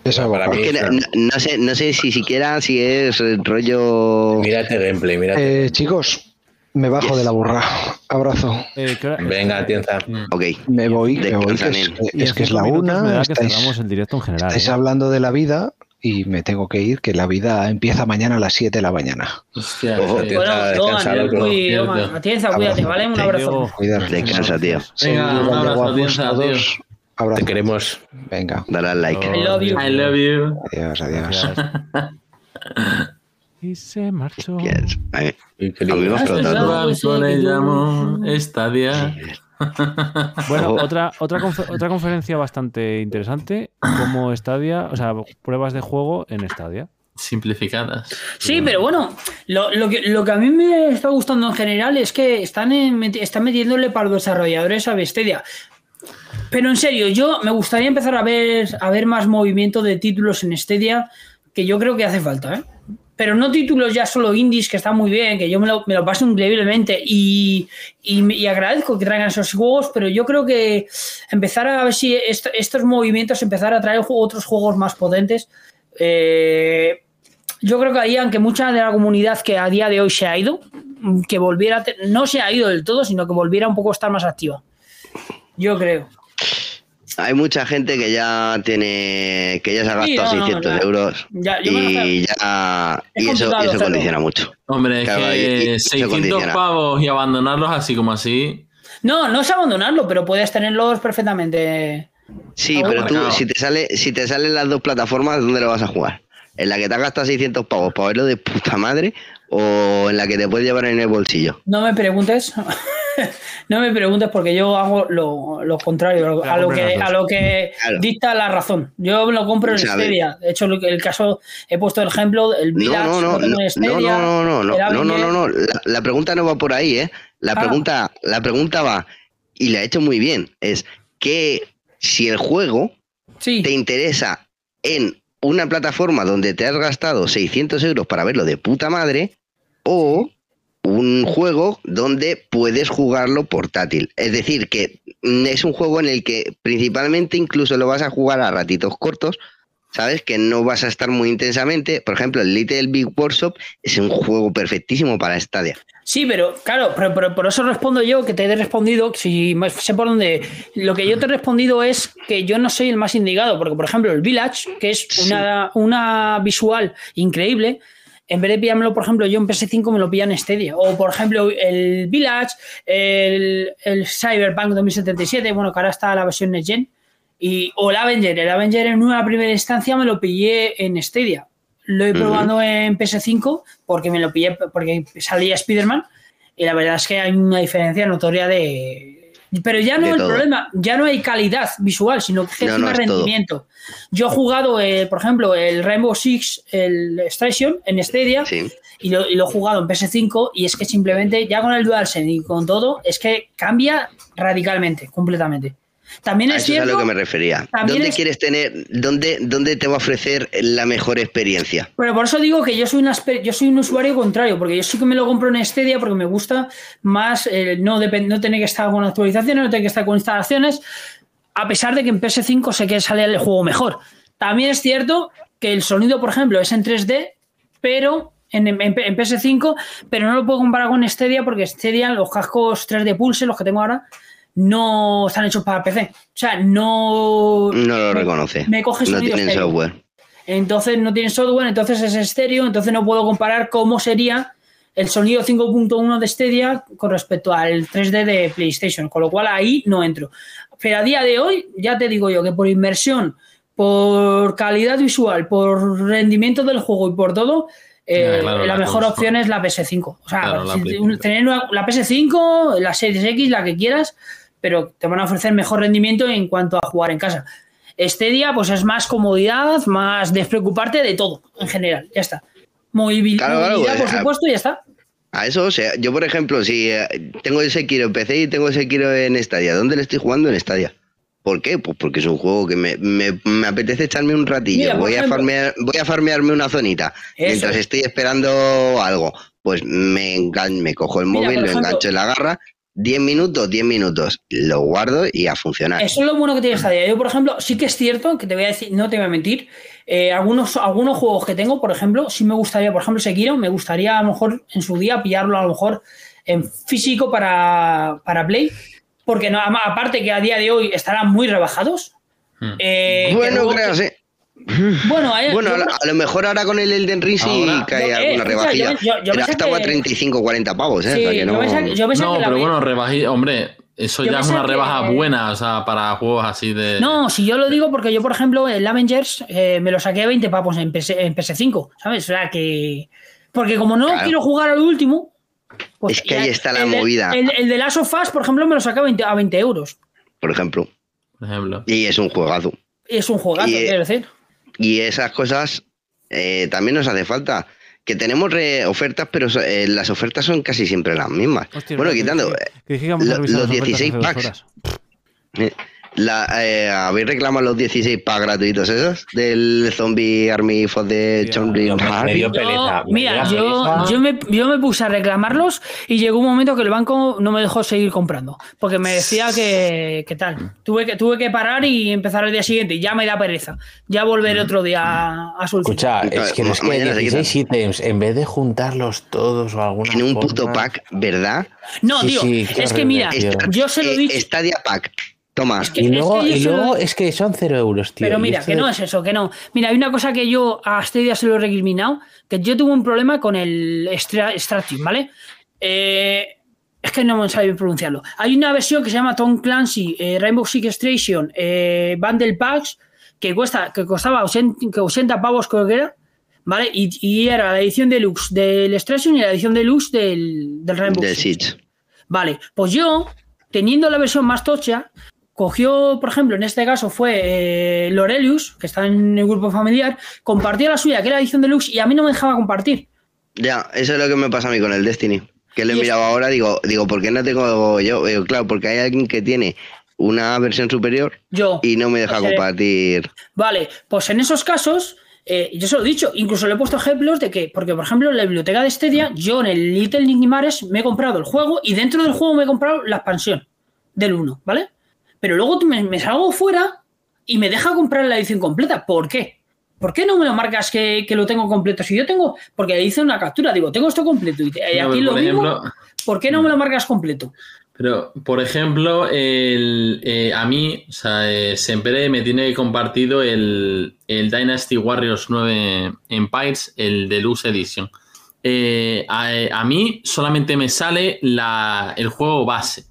Esa Para mí es que no, no- sé, no sé si siquiera si es rollo. Mira este gameplay, mira. Eh, chicos, me bajo Yes. de la burra. Abrazo. eh, ¿qué hora- Venga, tienza. Ok. Me voy, que voy, que es, es en que es la me una. que Estáis, cerramos el directo en general. estáis ¿eh? hablando de la vida y me tengo que ir, que la vida empieza mañana a las 7 de la mañana. Hostia, Ojo, sí. tío. Bueno, muy- Cierto. Logan, Atienza, cuídate, ¿vale? Un abrazo. Cuidaros. Descansa, tío. Venga, un abrazo, Atienza, todos. Abrazo. Te queremos. Venga, Dale al like. I love you. I love you. adiós, adiós. Y se marchó. Yes. A mí- Increíble. A mí me ha explotado. Banco le llamo Estadia. Bueno, otra, otra, confe- otra conferencia bastante interesante, como Stadia, o sea, pruebas de juego en Stadia. Simplificadas. Sí, pero bueno, lo, lo que, lo que a mí me está gustando en general es que están, en- están metiéndole para los desarrolladores a Bestedia. Pero en serio, yo me gustaría empezar a ver, a ver más movimiento de títulos en Stadia, que yo creo que hace falta, ¿eh? Pero no títulos ya solo indies, que están muy bien, que yo me lo, me lo paso increíblemente y, agradezco que traigan esos juegos, pero yo creo que empezar a ver si est- estos movimientos, empezar a traer otros juegos más potentes. eh, yo creo que ahí, aunque mucha de la comunidad que a día de hoy se ha ido, que volviera, no se ha ido del todo, sino que volviera un poco a estar más activa. Yo creo. Hay mucha gente que ya tiene, que ya se ha Sí, gastado no, 600 ya. euros Ya, yo me lo y ya Es y eso, y eso condiciona mucho. Hombre, es Claro, y- y que eso 600 condiciona. pavos y abandonarlos así como así. No, no es abandonarlo, pero puedes tenerlos perfectamente. Sí, pero tú, Claro. si te sale, si te salen las dos plataformas, ¿dónde lo vas a jugar? ¿En la que te has gastado 600 pavos para verlo de puta madre o en la que te puedes llevar en el bolsillo? No me preguntes. no me preguntes porque yo hago lo, lo contrario, La a lo compro en que, a lo que Claro. dicta la razón. Yo lo compro en. Stadia. De hecho, el caso, he puesto el ejemplo, el No, Village no, no, no, no, en no, Stadia, no, no, no, no, no, no, Avenger. no, La, la pregunta no va por ahí, ¿eh? La Ah. pregunta, la pregunta va, y la he hecho muy bien, es que si el juego Sí. te interesa en una plataforma donde te has gastado 600 euros para verlo de puta madre o un juego donde puedes jugarlo portátil. Es decir, que es un juego en el que principalmente incluso lo vas a jugar a ratitos cortos, ¿sabes? Que no vas a estar muy intensamente. Por ejemplo, el Little Big Workshop es un juego perfectísimo para Stadia. Sí, pero claro, pero, pero por eso respondo yo que te he respondido, si sé por dónde. Lo que yo te he respondido es que yo no soy el más indicado, porque por ejemplo el Village, que es Sí. una, una visual increíble, en vez de pillármelo, por ejemplo, yo en PS5 me lo pillan en Stadia. O por ejemplo el Village, el, el Cyberpunk 2077, bueno, que ahora está la versión Next Gen, y, o el Avenger. El Avenger en una primera instancia me lo pillé en Stadia. Lo he Ujú. probado en PS5 porque me lo pillé porque salía Spider-Man y la verdad es que hay una diferencia notoria de... Pero ya no el todo. problema, ya no hay calidad visual, sino que No, es no, todo. rendimiento. Yo he jugado, eh, por ejemplo, el Rainbow Six, el Extraction en Stadia Sí. y lo, y lo he jugado en PS5 y es que simplemente ya con el DualSense y con todo es que cambia radicalmente, completamente. También A es eso es a cierto... lo que me refería. ¿Dónde es- quieres tener, dónde, dónde te va a ofrecer la mejor experiencia? Pero por eso digo que yo soy, una, yo soy un usuario contrario, porque yo sí que me lo compro en Stadia porque me gusta más eh, no, no tener que estar con actualizaciones, no tener que estar con instalaciones, a pesar de que en PS5 sé que sale el juego mejor. También es cierto que el sonido, por ejemplo, es en 3D, pero en, en- en PS5, pero no lo puedo comparar con Stadia porque Stadia, los cascos 3D Pulse, los que tengo ahora, no están hechos para PC. O sea, no... No lo me- reconoce. me coge no tienen estéreo. software. Entonces no tiene software, entonces es estéreo, entonces no puedo comparar cómo sería el sonido 5.1 de Stadia con respecto al 3D de PlayStation, con lo cual ahí no entro. Pero a día de hoy, ya te digo yo que por inversión, por calidad visual, por rendimiento del juego y por todo, eh, claro, la, la mejor opción es la PS5. O sea, Claro, la si- Play un- 5. tener una- la PS5, la Series X, la que quieras, pero te van a ofrecer mejor rendimiento en cuanto a jugar en casa. Stadia, pues es más comodidad, más despreocuparte de todo, en general. Ya está. Movibil- Claro, claro, movilidad, por pues, a- supuesto, y ya está. A eso, o sea, yo por ejemplo, si eh, tengo el Sekiro en PC y tengo el Sekiro en Stadia, ¿dónde le estoy jugando en Stadia? ¿Por qué? Pues porque es un juego que me, me- me apetece echarme un ratillo. Mira, voy, a farmear, voy a farmearme una zonita. Eso. Mientras estoy esperando algo, pues me, engan- me cojo el Mira, móvil, lo ejemplo- engancho en la garra, 10 minutos, 10 minutos, lo guardo y a funcionar. Eso es lo bueno que tiene Stadia. Yo, por ejemplo, sí que es cierto que te voy a decir, no te voy a mentir. eh, algunos, algunos juegos que tengo, por ejemplo, sí me gustaría, por ejemplo, Sekiro, me gustaría a lo mejor en su día pillarlo a lo mejor en físico para, para Play. Porque no, aparte que a día de hoy estarán muy rebajados. Hmm. eh, que bueno, luego- créase. Bueno, hay- Bueno, a lo, a lo mejor ahora con el Elden Ring sí Ahora- cae yo- eh, alguna rebajilla. yo- Pero pensé estaba a que- 35 40 pavos, ¿eh? Sí, O sea que yo no... que- No, que pero bueno, rebají, hombre, eso Yo ya es una que- rebaja buena, o sea, para juegos así de. No, si yo lo digo porque yo, por ejemplo, el Avengers eh, me lo saqué a 20 papos en, PS, en PS5, ¿sabes? O sea que. Porque como no Claro. quiero jugar al último. pues Es que ahí está la el movida. El, el de Last of Us, por ejemplo, me lo saqué a 20, a 20 euros. Por ejemplo. Por ejemplo. Y es un juegazo. Es un juegazo, Y, eh, quiero decir. Y esas cosas eh, también nos hace falta. Que tenemos re- ofertas, pero eh, las ofertas son casi siempre las mismas. Hostia, bueno, quitando que- que los ofertas 16 hace dos packs. Eh, la, eh, ¿Habéis reclamado los 16 packs gratuitos esos? Del Zombie Army for the. Yo- me mira, yo, yo, me, yo me puse a reclamarlos y llegó un momento que el banco no me dejó seguir comprando. Porque me decía que, que tal. Tuve que, tuve que parar y empezar el día siguiente. Y ya me da pereza. Ya volver otro día a, a. Escucha, es que se 16 ítems, en vez de juntarlos todos o alguna En un forma- puto pack, ¿verdad? No, Sí, tío, sí, es que mira, tío. yo se lo he Eh, dicho. Stadia Pack. Toma. Es que- Y luego, yo y se lo- luego es que son 0 euros, tío. Pero y mira, que de- no es eso, que no. Mira, hay una cosa que yo a Stadia se lo he recriminado, que yo tuve un problema con el Stra- Extraction, ¿vale? Eh, es que no me sale bien pronunciarlo. Hay una versión que se llama Tom Clancy eh, Rainbow Six Extraction eh, Bundle Packs que cuesta que costaba 80, que 80 pavos creo que era, ¿vale? Y, y era la edición deluxe del Extraction y la edición deluxe del, del Rainbow Six. Siege. Vale, pues yo, teniendo la versión más tocha, cogió, por ejemplo, en este caso fue eh, Lorelius, que está en el grupo familiar, compartió la suya, que era edición deluxe, y a mí no me dejaba compartir. Ya, eso es lo que me pasa a mí con el Destiny. Que lo he es- mirado ahora, digo, digo, ¿por qué no tengo yo? Digo, claro, porque hay alguien que tiene una versión superior Yo. y no me deja Pues, compartir. Vale, pues en esos casos, eh, yo se lo he dicho, incluso le he puesto ejemplos de que, porque por ejemplo en la biblioteca de Stadia, yo en el Little Nimares me he comprado el juego y dentro del juego me he comprado la expansión del 1, ¿vale? Pero luego me, me salgo fuera y me deja comprar la edición completa. ¿Por qué? ¿Por qué no me lo marcas que, que lo tengo completo? Si yo tengo, porque hice una captura, digo, tengo esto completo y, No, aquí lo por mismo, ejemplo- ¿por qué no me lo marcas completo? Pero, por ejemplo, el, eh, a mí, o sea, eh, siempre me tiene compartido el, el Dynasty Warriors 9 Empires, el Deluxe Edition. Eh, a, a mí solamente me sale la, el juego base.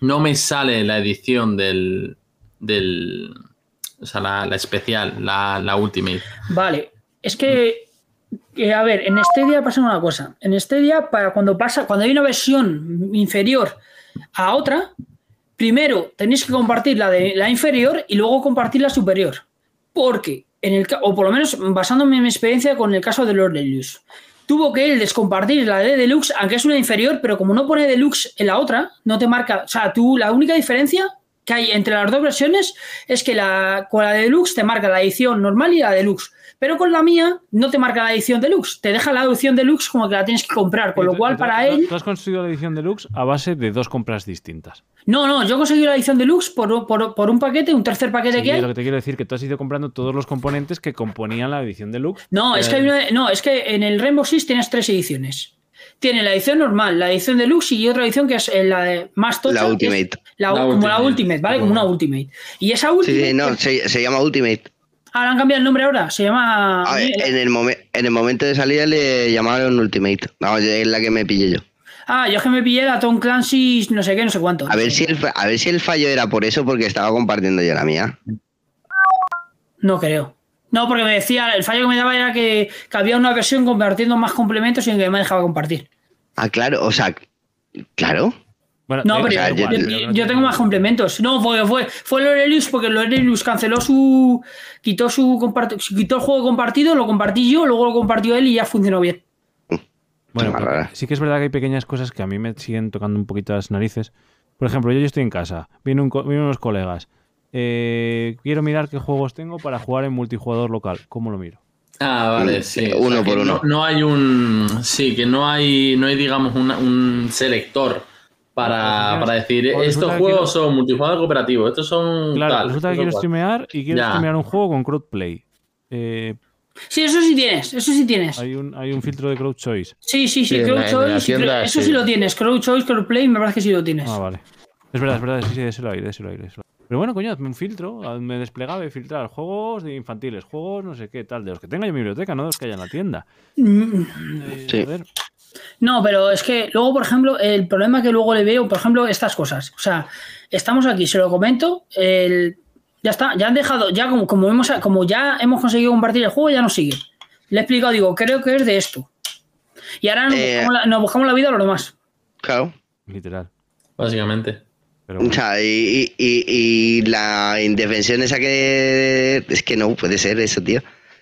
No me sale la edición del. del o sea, la, la especial, la, la Ultimate. Vale, es que, a ver, en Stadia pasa una cosa. En Stadia, para cuando pasa, cuando hay una versión inferior a otra, primero tenéis que compartir la de la inferior y luego compartir la superior. Porque, en el, o por lo menos basándome en mi experiencia con el caso de Lord Delius, tuvo que él descompartir la de Deluxe, aunque es una inferior, pero como no pone Deluxe en la otra, no te marca. O sea, tú, la única diferencia que hay entre las dos versiones es que la, con la de Deluxe te marca la edición normal y la Deluxe. Pero con la mía no te marca la edición Deluxe, te deja la edición Deluxe como que la tienes que comprar, con lo cual para él... Tú has construido la edición deluxe a base de dos compras distintas. No, no, yo conseguí la edición Deluxe por, por, por un paquete, un tercer paquete Sí, que hay. lo que te quiero decir que tú has ido comprando todos los componentes que componían la edición deluxe. No, es que hay una- no, es que en el Rainbow Six tienes tres ediciones. Tiene la edición normal, la edición deluxe y otra edición que es eh, la de más tocha. La Ultimate. la- La como la Ultimate. ¿vale? Como una Ultimate. Y esa Sí, Ultimate. sí, no, se, se llama Ultimate. Ah, le han cambiado el nombre ahora. Se llama. A ver, en, el momen- en el momento de salida le llamaron Ultimate. Vamos, es la que me pillé yo. Ah, yo es que me pillé la Tom Clancy, no sé qué, no sé cuánto. A ver si el, a ver si el fallo era por eso, porque estaba compartiendo yo la mía. No creo. No, porque me decía, el fallo que me daba era que, que había una versión compartiendo más complementos y que me dejaba compartir. Ah, claro, o sea, claro. Bueno, No, da pero yo, tengo más complementos. No, fue, fue, fue Lorelius porque Lorelius canceló su. Quitó su quitó el juego compartido, lo compartí yo, luego lo compartió él y ya funcionó bien. Bueno, sí que es verdad que hay pequeñas cosas que a mí me siguen tocando un poquito las narices. Por ejemplo, yo, yo estoy en casa, vienen, un co- vienen unos colegas. eh, quiero mirar qué juegos tengo para jugar en multijugador local. ¿Cómo lo miro? Ah, vale, sí. uno por uno. No, no hay un. Sí, que no hay, no hay digamos, una- un selector para, para decir, estos juegos quiero- son multijugador cooperativo, estos son. Claro, tal, resulta que quiero cual. streamear y quiero Ya. streamear un juego con crowdplay. Eh, Sí, eso sí tienes, eso sí tienes. hay, un, hay un filtro de crowd choice. Sí, sí, sí, Sí, Crowd Choice, tienda, eso sí. sí. lo tienes. Crowd Choice, Crowd Play, me parece que sí lo tienes. Ah, vale. Es verdad, es verdad, sí, sí, déselo ahí, déselo ahí. déselo ahí. Pero bueno, coño, hazme un filtro, me desplegaba y filtrar juegos de infantiles, juegos no sé qué, tal, de los que tenga yo en mi biblioteca, no de los que haya en la tienda. Mm, Eh, Sí. joder. No, pero es que luego, por ejemplo, el problema que luego le veo, por ejemplo, estas cosas. O sea, estamos aquí, se lo comento, el- ya está, ya han dejado, ya como, como, hemos, como ya hemos conseguido compartir el juego, ya nos sigue. Le he explicado, digo, creo que es de esto. Y ahora nos, Eh, buscamos, la, nos buscamos la vida a los demás. Claro. Literal. Básicamente. Pero O sea, y, y- y la indefensión esa que... Es que no puede ser eso, tío.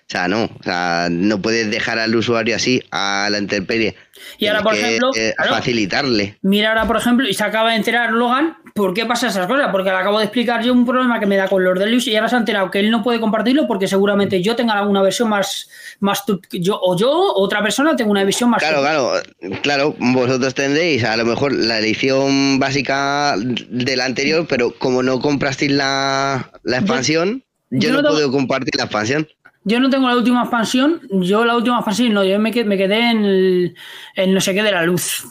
O sea, no. O sea, no puedes dejar al usuario así, a la intemperie. Y ahora, por que, ejemplo, eh, claro, facilitarle. Mira ahora, por ejemplo, y se acaba de enterar Logan, ¿por qué pasa esas cosas? Porque le acabo de explicar yo un problema que me da con los Delius y ahora se ha enterado que él no puede compartirlo porque seguramente yo tenga alguna versión más, más yo, o yo, otra persona, tengo una visión más. Claro, claro, claro, vosotros tendréis a lo mejor la edición básica de la anterior, pero como no comprasteis la, la expansión, yo, yo no no tengo- puedo compartir la expansión. Yo no tengo la última expansión, yo la última expansión no, yo me, que- me quedé en el, no sé qué de la luz.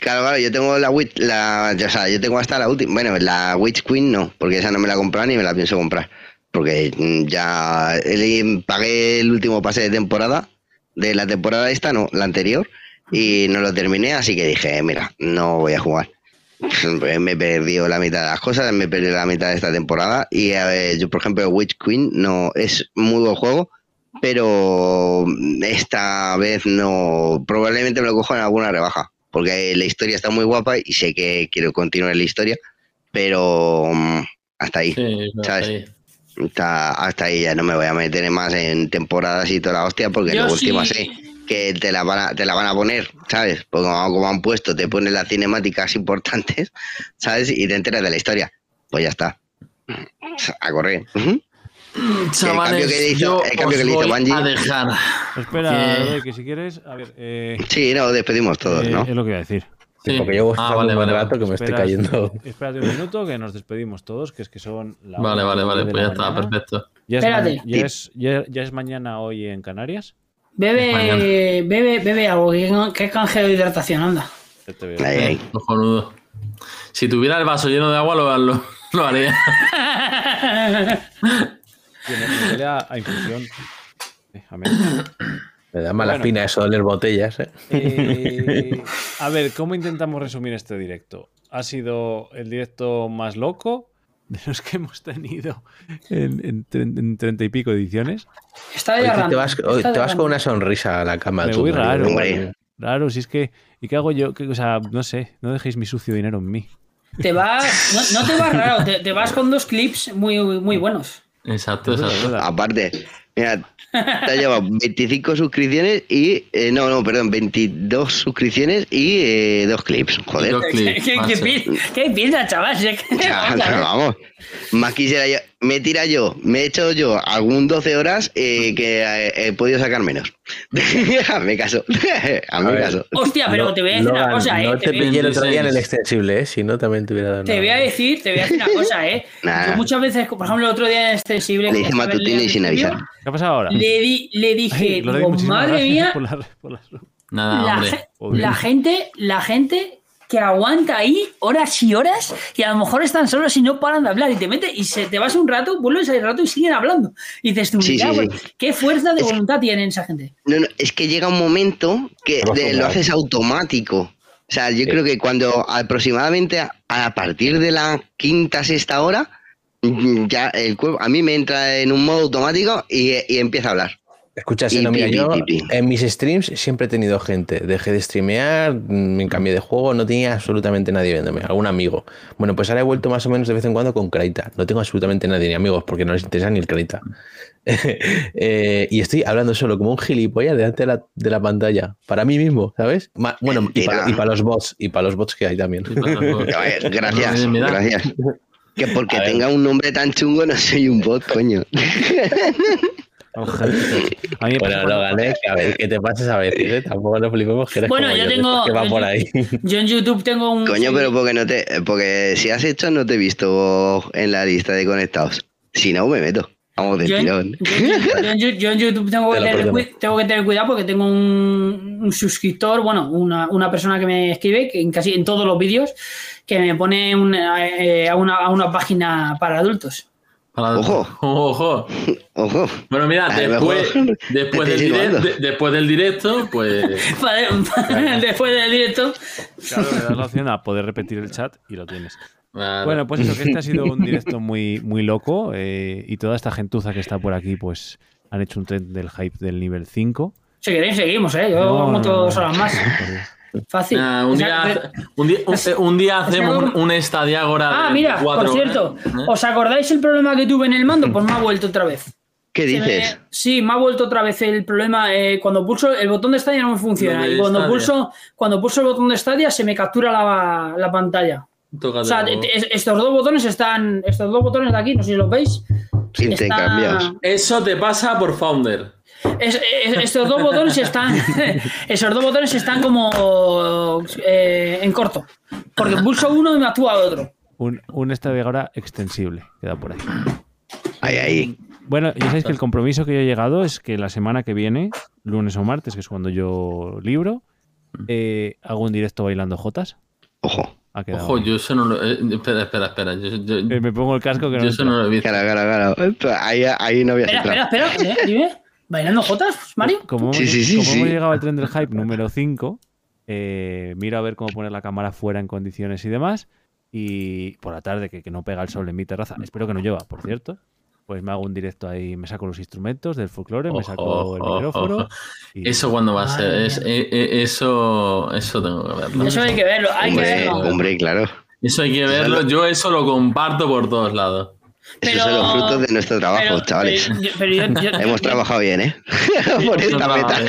Claro, claro, yo tengo la Witch, la, o sea, yo tengo hasta la última, bueno, la Witch Queen no, porque esa no me la comprado ni me la pienso comprar, porque mm, ya el- pagué el último pase de temporada, de la temporada esta, no, la anterior, y no lo terminé, así que dije, mira, no voy a jugar. Pues me he perdido la mitad de las cosas, me he perdido la mitad de esta temporada, y a ver, yo, por ejemplo, Witch Queen no es muy buen juego, pero esta vez no, probablemente me lo cojo en alguna rebaja, porque la historia está muy guapa y sé que quiero continuar la historia, pero mm, hasta ahí, Sí, ¿sabes? ahí. Hasta, hasta ahí ya no me voy a meter más en temporadas y toda la hostia, porque Yo lo último sí- que te la, van a, te la van a poner, ¿sabes? Porque como, como han puesto, te ponen las cinemáticas importantes, ¿sabes? Y te enteras de la historia. Pues ya está. A correr. Chavales, cambio que hizo- yo el cambio que le hizo Bungie- a dejar. Espera, Que- a ver, que si quieres, a ver, eh, Sí, no, despedimos todos, eh, ¿no? es lo que iba a decir. Sí, Sí. porque llevo Ah, vale, vale, rato que me estoy Espera, cayendo. Espérate un minuto que nos despedimos todos, que es que son la Vale, vale, vale, pues ya está, perfecto. Ya es, ya, es, ya- ya es mañana hoy en Canarias. Bebe, bebe, bebe algo, que, que canje de hidratación, anda. Ya te veo. Ahí, ahí. Cojonudo. Si tuviera el vaso lleno de agua, lo, lo, lo haría. Tiene a, a infusión. Eh. Me da mala Bueno. espina eso de oler botellas, ¿eh? Eh, a ver, ¿cómo intentamos resumir este directo? ¿Ha sido el directo más loco de los que hemos tenido en, en tre- en treinta y pico ediciones? Está Hoy de te random, vas, hoy está te vas con una sonrisa a la cama. Me voy raro. Hombre. Raro, si es que. ¿Y qué hago yo? Que, o sea, no sé, no dejéis mi sucio dinero en mí. Te vas, no, no te vas raro, te, te vas con dos clips muy, muy buenos. Exacto, exacto. verdad. Aparte, mira, te ha llevado 25 suscripciones y. eh, no, no, perdón, 22 suscripciones y eh, dos clips. Joder. Dos ¿Qué, clips, qué- qué qué piensas, chaval? Ya, vamos. Más quisiera yo. Me tira yo, me he hecho yo algún 12 horas eh, que eh, he podido sacar menos. Hazme caso. Hazme caso. Hostia, pero te voy a decir una cosa, ¿eh? No Te te voy, pillé el otro día en el 26. extensible, ¿eh? Si no, también te hubiera dado te voy a decir, te voy a decir una cosa, ¿eh? Nah. Yo muchas veces, por ejemplo, el otro día en extensible. Le hice matutino y el sin avisar. ¿Qué ha pasado ahora? Le, di, le dije, Ay, digo, madre mía, por la- por la- Nada, la, hombre. ge- Joder. la gente, la gente que aguanta ahí horas y horas y a lo mejor están solos y no paran de hablar y te metes y se te vas un rato, vuelves al rato y siguen hablando. Y dices tú, Sí, pues, sí. qué fuerza de Es que- voluntad tienen esa gente. No, no, es que llega un momento que de- lo haces automático. O sea, yo creo que cuando aproximadamente a, a partir de la quinta, sexta hora, ya el cuerpo a mí me entra en un modo automático y, y empieza a hablar. Escucha, mira, yo en mis streams siempre he tenido gente. Dejé de streamear, mm, me cambié de juego, no tenía absolutamente nadie viéndome, algún amigo. Bueno, pues ahora he vuelto más o menos de vez en cuando con Kraita. No tengo absolutamente nadie ni amigos porque no les interesa ni el Kraita. Eh, y estoy hablando solo como un gilipollas delante de la, de la pantalla. Para mí mismo, ¿sabes? Ma- bueno, y para, los bots, y para los bots que hay también. A ver, gracias, gracias. Que porque tenga un nombre tan chungo no soy un bot, coño. Ojalá. A mí Bueno, lo gané, que a ver, que te pases a decir, ¿eh? Tampoco nos flipemos que eres Bueno, como yo tengo- que va yo- por ahí. Yo en YouTube tengo un. Coño, pero porque no te, porque si has hecho no te he visto en la lista de conectados. Si no, me meto. Vamos de Yo tirón. yo- yo en Yu- yo en YouTube tengo que, Te tener, perdono. cui- tengo que tener cuidado porque tengo un, un suscriptor, bueno, una, una persona que me escribe que en casi en todos los vídeos que me pone una, eh, a, una, a una página para adultos. Para- Ojo. Ojo. Ojo. Bueno, mira, después, del estoy direct- llevando. de- después del directo, pues. Después del directo. Claro, le das la opción a poder repetir el chat y lo tienes. Bueno, pues eso, que este ha sido un directo muy, muy loco eh, y toda esta gentuza que está por aquí, pues han hecho un tren del hype del nivel 5. Si queréis, seguimos, ¿eh? Yo No, no, no. dos horas más. Fácil. Nah, un, O sea, día, pero- un, día, un, un día hacemos un, estadiágora Ah, mira, cuatro por cierto, ¿eh? ¿os acordáis el problema que tuve en el mando? Pues me ha vuelto otra vez. ¿Qué me- dices? sí, me ha vuelto otra vez el problema. eh, cuando pulso el botón de Stadia no me funciona. Y cuando Stadia. pulso, cuando pulso el botón de Stadia se me captura la, la pantalla. Tócate O sea, estos dos botones están. Estos dos botones de aquí, no sé si los veis. Intercambiados. Eso te pasa por Founder. es- es- estos dos botones están. esos dos botones están como eh, en corto. Porque pulso uno y me actúa otro. Un, un estadio ahora extensible, queda por ahí. Ahí, ahí. Bueno, ya sabéis que el compromiso que yo he llegado es que la semana que viene, lunes o martes, que es cuando yo libro, eh, hago un directo bailando jotas. Ojo. Ha quedado. Ojo, yo eso no lo. eh, espera, espera, espera. Yo, yo- Eh, me pongo el casco que no. yo eso no lo he visto. Claro, claro, claro. Ahí, ahí no había Espera, espera, espera. ¿eh? Dime. ¿Bailando jotas, Mario? Como, hemos, Sí, sí, sí, como sí. hemos llegado al tren del hype número 5, eh, miro a ver cómo poner la cámara fuera en condiciones y demás. Y por la tarde, que, que no pega el sol en mi terraza, espero que no llueva, por cierto. Pues me hago un directo ahí, me saco los instrumentos del folclore, me saco Ojo, el micrófono. ojo. y- Eso cuando va a ser. Es- eh, eh, eso, eso tengo que verlo. Eso hay que verlo, hay que Hombre, verlo. hombre, claro. Eso hay que verlo. Yo eso lo comparto por todos lados. Esos Pero- son los frutos de nuestro trabajo, Pero- chavales. Pero, pero yo, yo- Hemos yo- trabajado bien, ¿eh? Por esta meta.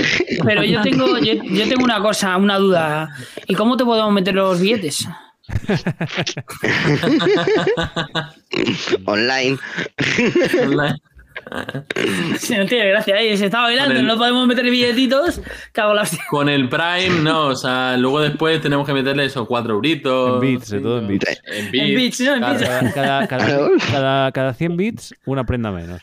pero yo tengo, yo, yo tengo una cosa, una duda. ¿Y cómo te podemos meter los billetes? Online. Si no tiene gracia, ¿eh? se está bailando, el- no podemos meter billetitos. Cago en la hostia. Con el Prime, no. O sea, luego después tenemos que meterle esos cuatro euritos. En bits, de todo en bits. En En bits. bits, ¿no? En claro. bits. Cada, cada, cada, cada, cada 100 bits, una prenda menos.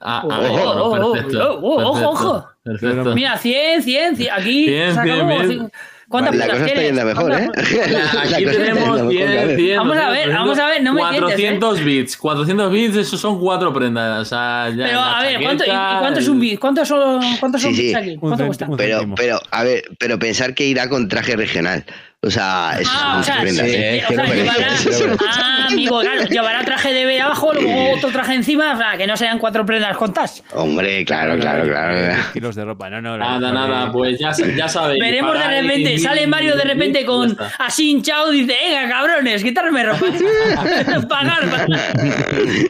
Ah, Oh, ah, oh, oh, perfecto, oh, oh, ojo, ojo. Perfecto. Mira, 100, 100, 100, aquí. 100, sacamos 100, cin- ¿Cuántas La prendas cosa está yendo mejor, ¿eh? ¿Cuántas- La Aquí tenemos mejor, 100, ¿vale? 100, Vamos a ver, vamos a ver, no me tientes, ¿eh? 400 bits. 400 bits, eso son cuatro prendas. O sea, ya Pero la a ver, ¿cuánto, y- cuánto es un bit? ¿Cuántos son, cuántos son Sí, sí. bits aquí? ¿Cuánto cuesta? Pero, pero, a ver, pero pensar que irá con traje regional. O sea, eso Ah, o son sea, prendas. sí, ¿eh? o sea, llevará, ah, amigo, claro, llevará traje de B abajo, luego otro traje encima, o sea, que no sean cuatro prendas juntas. Hombre, claro, claro, claro. Kilos de ropa. No, no, Nada, no, nada, pues ya, ya sabéis. Veremos de repente, sale Mario de repente con así hinchado, dice, venga, cabrones, quitarme ropa. pagar, pagar.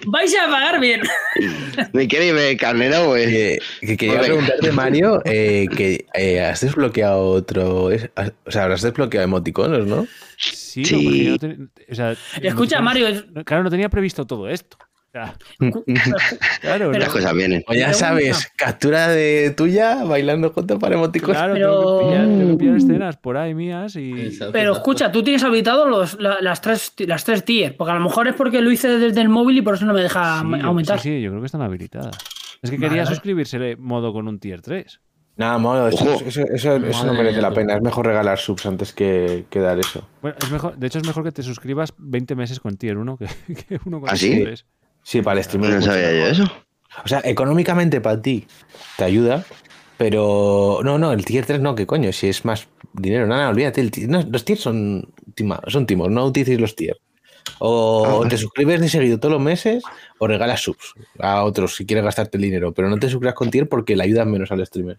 Vais a pagar bien. ¿Me ver, carnero? Pues. Que, que quería preguntarte, Mario, eh, que eh, has desbloqueado otro. es- has- o sea, habrás desbloqueado emoticonos, ¿no? Sí, Sí. no, porque yo no ten- o sea, Escucha, Mario, es- Claro, no tenía previsto todo esto. Claro, Pero- Las cosas vienen. O ya sabes, captura de tuya bailando junto para emoticonos. claro, Pero- tengo, que pillar, tengo que pillar escenas por ahí mías y. Pero escucha, tú tienes habilitado los, la- las, tres, las tres tiers, porque a lo mejor es porque lo hice desde el móvil y por eso no me deja Sí, yo- aumentar. Sí, sí, yo creo que están habilitadas. Es que Vale, quería suscribirse modo con un tier 3. Nada, mono, eso, Ojo. eso, eso- eso no merece la pena. Es mejor regalar subs antes que, que dar eso. Bueno, es mejor, de hecho, es mejor que te suscribas 20 meses con tier 1 que, que uno con ¿Ah, sí? tier 3. Sí, para el streamer. No sabía yo eso. O sea, económicamente para ti te ayuda, pero no, no, el tier 3 no, que coño, si es más dinero, nada, olvídate, el tier- no, los tiers son, tima- son timos, no utilicéis los tiers. O Ah, vale. te suscribes de seguido todos los meses o regalas subs a otros si quieres gastarte el dinero, pero no te suscribas con tier porque le ayudas menos al streamer.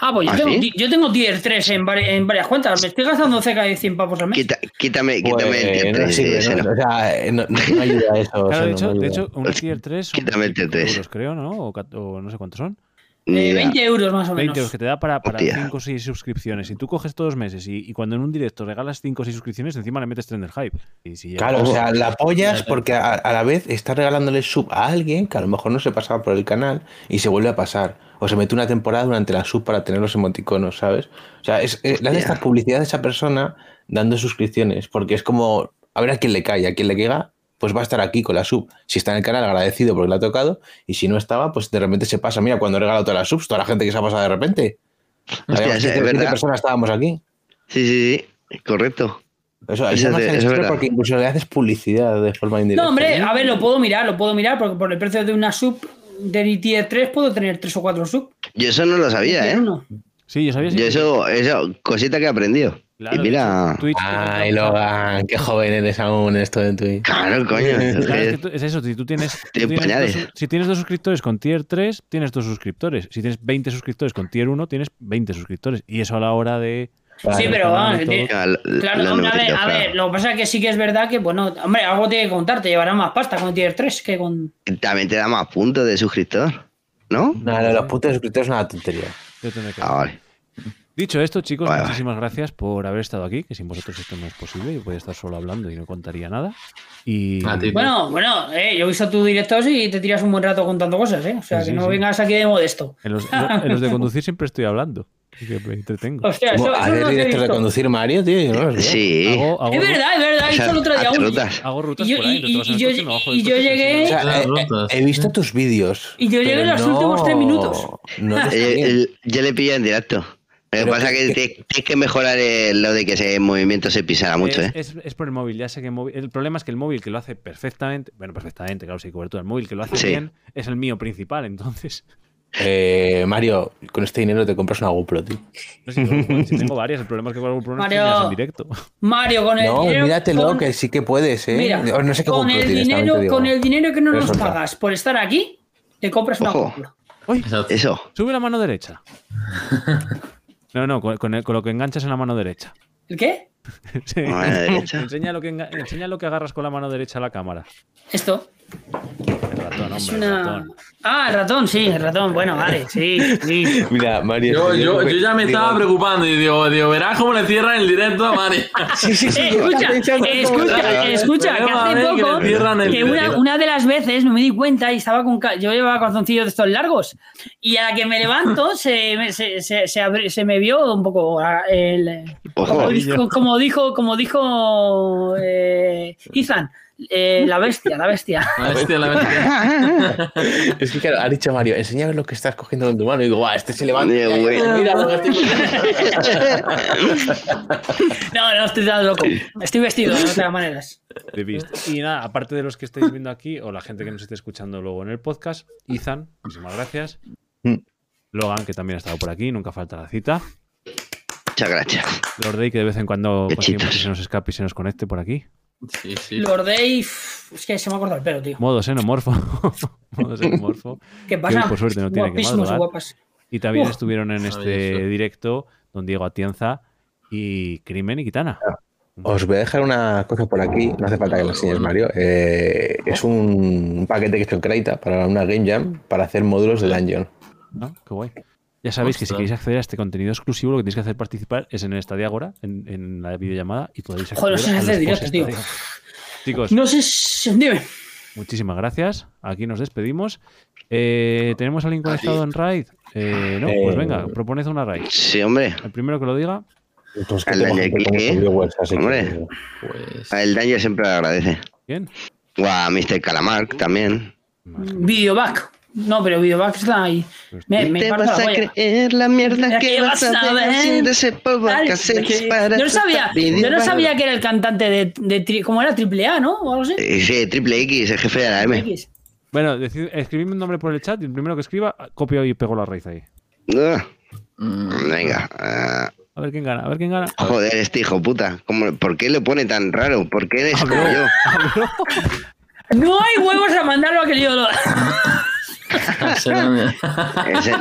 Ah, pues yo, ¿Ah, tengo, sí? yo tengo tier 3 en, vari- en varias cuentas. Me estoy gastando cerca de 100 pavos al mes. Quita- quítame, quítame Pues, el tier no 3. sirve, ese ¿no? no. O sea, no, no- no ayuda a eso. o sea, Claro, de no- hecho, no de hecho una tier 3 son Quítame el tier 25 3. euros, creo, ¿no? O, o no sé cuántos son. Eh, idea. 20 euros más o 20 menos. euros que te da para, para Hostia. 5 o 6 suscripciones. Y tú coges todos los meses y, y cuando en un directo regalas 5 o 6 suscripciones, encima le metes tren del hype. Y si Claro, o sea, la apoyas Ya, ya. porque a, a la vez estás regalándole sub a alguien que a lo mejor no se pasaba por el canal y se vuelve a pasar. O se mete una temporada durante la sub para tener los emoticonos, ¿sabes? O sea, es, eh, le haces esta publicidad a esa persona dando suscripciones, porque es como a ver a quién le cae, a quién le queda, pues va a estar aquí con la sub. Si está en el canal, agradecido porque le ha tocado. Y si no estaba, pues de repente se pasa. Mira, cuando he regalado todas las subs, toda la gente que se ha pasado de repente. Hostia, es 15, 20 verdad. personas estábamos aquí. Sí, sí, sí. Correcto. Eso, Eso es- es eso es verdad. porque incluso le haces publicidad de forma indirecta. No, hombre, a ver, lo puedo mirar, lo puedo mirar, porque por el precio de una sub de tier 3 puedo tener 3 o 4 sub. Yo eso no lo sabía, ¿eh? uno. Sí, yo sabía. sí. Yo eso, eso, cosita que he aprendido. Claro, y mira, Twitch Ay, Logan, qué joven eres aún esto de Twitch. claro, coño. es Claro, es, que- tú- es eso, si tú tienes, tú Tiene tienes dos, si tienes dos suscriptores con tier 3, tienes dos suscriptores. Si tienes 20 suscriptores con tier 1, tienes 20 suscriptores. Y eso a la hora de... Sí, pero vamos, Claro, hombre, a ver, a ver, lo que pasa es que sí que es verdad que, bueno, hombre, algo tiene que contar, te llevará más pasta con tier 3 que con. También te da más puntos de suscriptor, ¿no? No, no, los puntos de suscriptores es una tontería. Yo tendré que- Ah, vale. Dicho esto, chicos, Vale, muchísimas gracias por haber estado aquí, que sin vosotros esto no es posible. Yo podría estar solo hablando y no contaría nada. Y A ti. Bueno, bueno, eh, yo he visto tus directos y te tiras un buen rato contando cosas, ¿eh? O sea, Sí, que sí, no sí. vengas aquí de modesto. en los, en los de conducir siempre estoy hablando. Que me entretengo. Hostia, eso, ¿Cómo? eso ¿Hacer no lo he directos de conducir Mario, tío? Yo no. Sí. Hago, hago Es verdad, es verdad, he visto el otro día Haz uno. rutas. Hago rutas Y yo- por ahí, y- y yo- y yo llegué- O sea, eh, eh, he visto tus vídeos. Y yo llegué pero en los no- últimos tres minutos. No yo le pillo en directo. Lo que Pero pasa es que- tienes que mejorar lo de que ese movimiento se pisara mucho, es, ¿eh? es- es por el móvil, ya sé que el móvil. El problema es que el móvil que lo hace perfectamente, bueno, perfectamente, claro, sin cobertura. El móvil que lo hace Sí. bien es el mío principal, entonces. Eh, Mario, con este dinero te compras una GoPro, tío. No sé si, si tengo varias, el problema es que con el GoPro no Mario. streameas en directo. Mario, con el No, dinero. míratelo, con- que sí que puedes, ¿eh? Mira, O no sé qué con GoPro el, tienes, dinero, digo. con el dinero que no Pero nos solta. pagas por estar aquí, te compras una Ojo. GoPro. ¡Uy! Eso. Sube la mano derecha. No, no, con, con el- con lo que enganchas en la mano derecha. ¿El qué? Sí. Mano derecha. Enseña, lo que enseña lo que agarras con la mano derecha a la cámara. Esto. El ratón, Es el una. ratón. Ah, el ratón, sí, el ratón. Bueno, vale, sí, sí. Mira, Mario. Yo, yo, yo ya me digo, estaba preocupando y digo, digo, verás cómo le cierran el directo a Mari. Sí, sí, sí. Eh, escucha, escucha, escucha, que hace que poco, el que una, una de las veces no me di cuenta y estaba con. Yo llevaba calzoncillos de estos largos y a la que me levanto se, me- se, se, se se me vio un poco ah, el. Como dijo, como dijo, como dijo eh, Ethan, eh, la bestia, la bestia. La bestia, la bestia. Es que claro, ha dicho Mario, enséñame lo que estás cogiendo con tu mano. Y digo, guau, este se levanta. Mira lo estoy. No, no estoy tan loco. Estoy vestido de otras maneras. Y nada, aparte de los que estáis viendo aquí, o la gente que nos esté escuchando luego en el podcast, Ethan, muchísimas gracias. Mm. Logan, que también ha estado por aquí, nunca falta la cita. Muchas gracias. Lord Day, que de vez en cuando conseguimos que se nos escape y se nos conecte por aquí. Sí, sí. Lord Dave, es que se me ha cortado el pelo, tío. Modo xenomorfo. Modo xenomorfo. ¿Qué Que pasa? hoy, por suerte no tiene que madrugar. guapas. Y también Uf. estuvieron en este directo don Diego Atienza y Crimen y Kitana. Os voy a dejar una cosa por aquí, no hace falta que lo enseñes, Mario. Eh, es un paquete que he hecho en Crédita para una Game Jam para hacer módulos de Dungeon. ¿No? Qué guay. Ya sabéis que si queréis acceder a este contenido exclusivo, lo que tenéis que hacer participar es en el Stadia Agora, en, en la videollamada, y podéis acceder Joder, no sé a los tío. Chicos, No sé si... Dime. muchísimas gracias. Aquí nos despedimos. Eh, ¿Tenemos a alguien conectado en raid? Eh, no, pues Eh, venga, proponed una raid. Sí, hombre. El primero que lo diga. Entonces, El viewers, así que- hombre. Pues, El daño siempre lo agradece. ¿Quién? O a Mr. Calamar también. Videoback. No, pero Videoback está ahí. Me, me te vas la a creer la mierda que vas a ver haciendo ese que- para yo no sabía, yo no sabía que era el cantante de, de tri- ¿cómo era? Triple A, ¿no? O algo así. Sí, Triple X, el jefe de la M. X. Bueno, decid- escribidme un nombre por el chat y el primero que escriba, copio y pego la raíz ahí. Ah, mm, Venga. ah, A ver quién gana, a ver quién gana. joder, este hijo puta. ¿Cómo- ¿Por qué lo pone tan raro? ¿Por qué eres como yo? No hay huevos a mandarlo a que yo lo. Ese,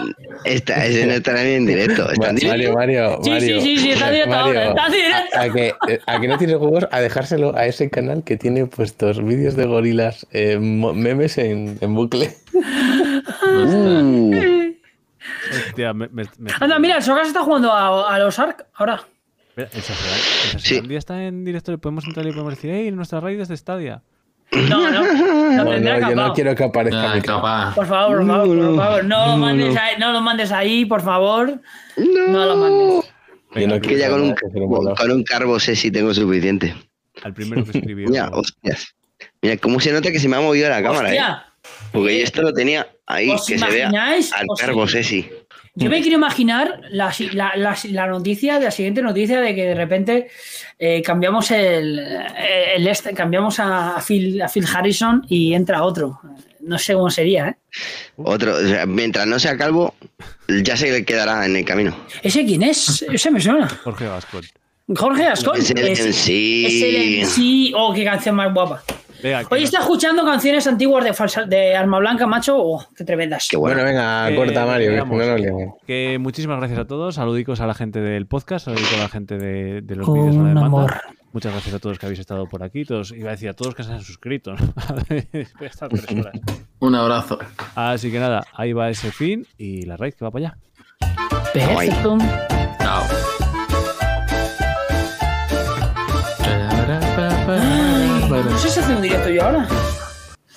esta, ese no estará ni en directo. Está en directo. Mario, Mario, Sí, Mario. sí, sí, sí, está directo Mario, ahora, está directo. A, a que, a que no tienes juegos a dejárselo a ese canal que tiene puestos vídeos de gorilas, eh, memes en, en bucle. Uh, Hostia, me, me, me- Anda, mira, el Sogas está jugando a, a los Ark ahora. ¿El el Sí. Está en directo? ¿Le podemos entrar y podemos decir, hey, nuestra raíz es de Stadia? No, no. No, No no, yo no quiero que aparezca mi capaz. Por favor, por favor, por favor. No, lo mandes ahí, no lo mandes ahí, por favor. No lo mandes. No que ya con un, con un carbo sé si tengo suficiente. Al primero que escribió. Ya, hostias. Mira, cómo se nota que se me ha movido la cámara, ¿eh? Hostia, Porque yo esto lo tenía ahí, ¿Os que se vea al perro Sesi. Yo me quiero imaginar la, la- la- la noticia, la siguiente noticia de que de repente eh, cambiamos el, el este, cambiamos a Phil, a Phil Harrison y entra otro. No sé cómo sería, ¿eh? Otro, o sea, mientras no sea calvo, ya se quedará en el camino. ¿Ese quién es? Ese me suena. Jorge Gascon. Jorge Ascon. Es el MC. Es el MC. Oh, qué canción más guapa. Venga, Hoy está escuchando canciones antiguas de, falsa- de Arma Blanca, macho. Oh, qué tremendas. Qué bueno. Bueno, venga, Que- corta Mario, no liamos. que muchísimas gracias a todos. Saludicos a la gente del podcast, saludicos a la gente de, de los Con vídeos demanda. amor. Muchas gracias a todos que habéis estado por aquí. Todos, iba a decir a todos que se han suscrito. ¿no? Voy a estar tres horas. Un abrazo. Así que nada, ahí va ese fin y la raíz que va para allá. Perfecto. Chao. No sé si hace un directo yo ahora.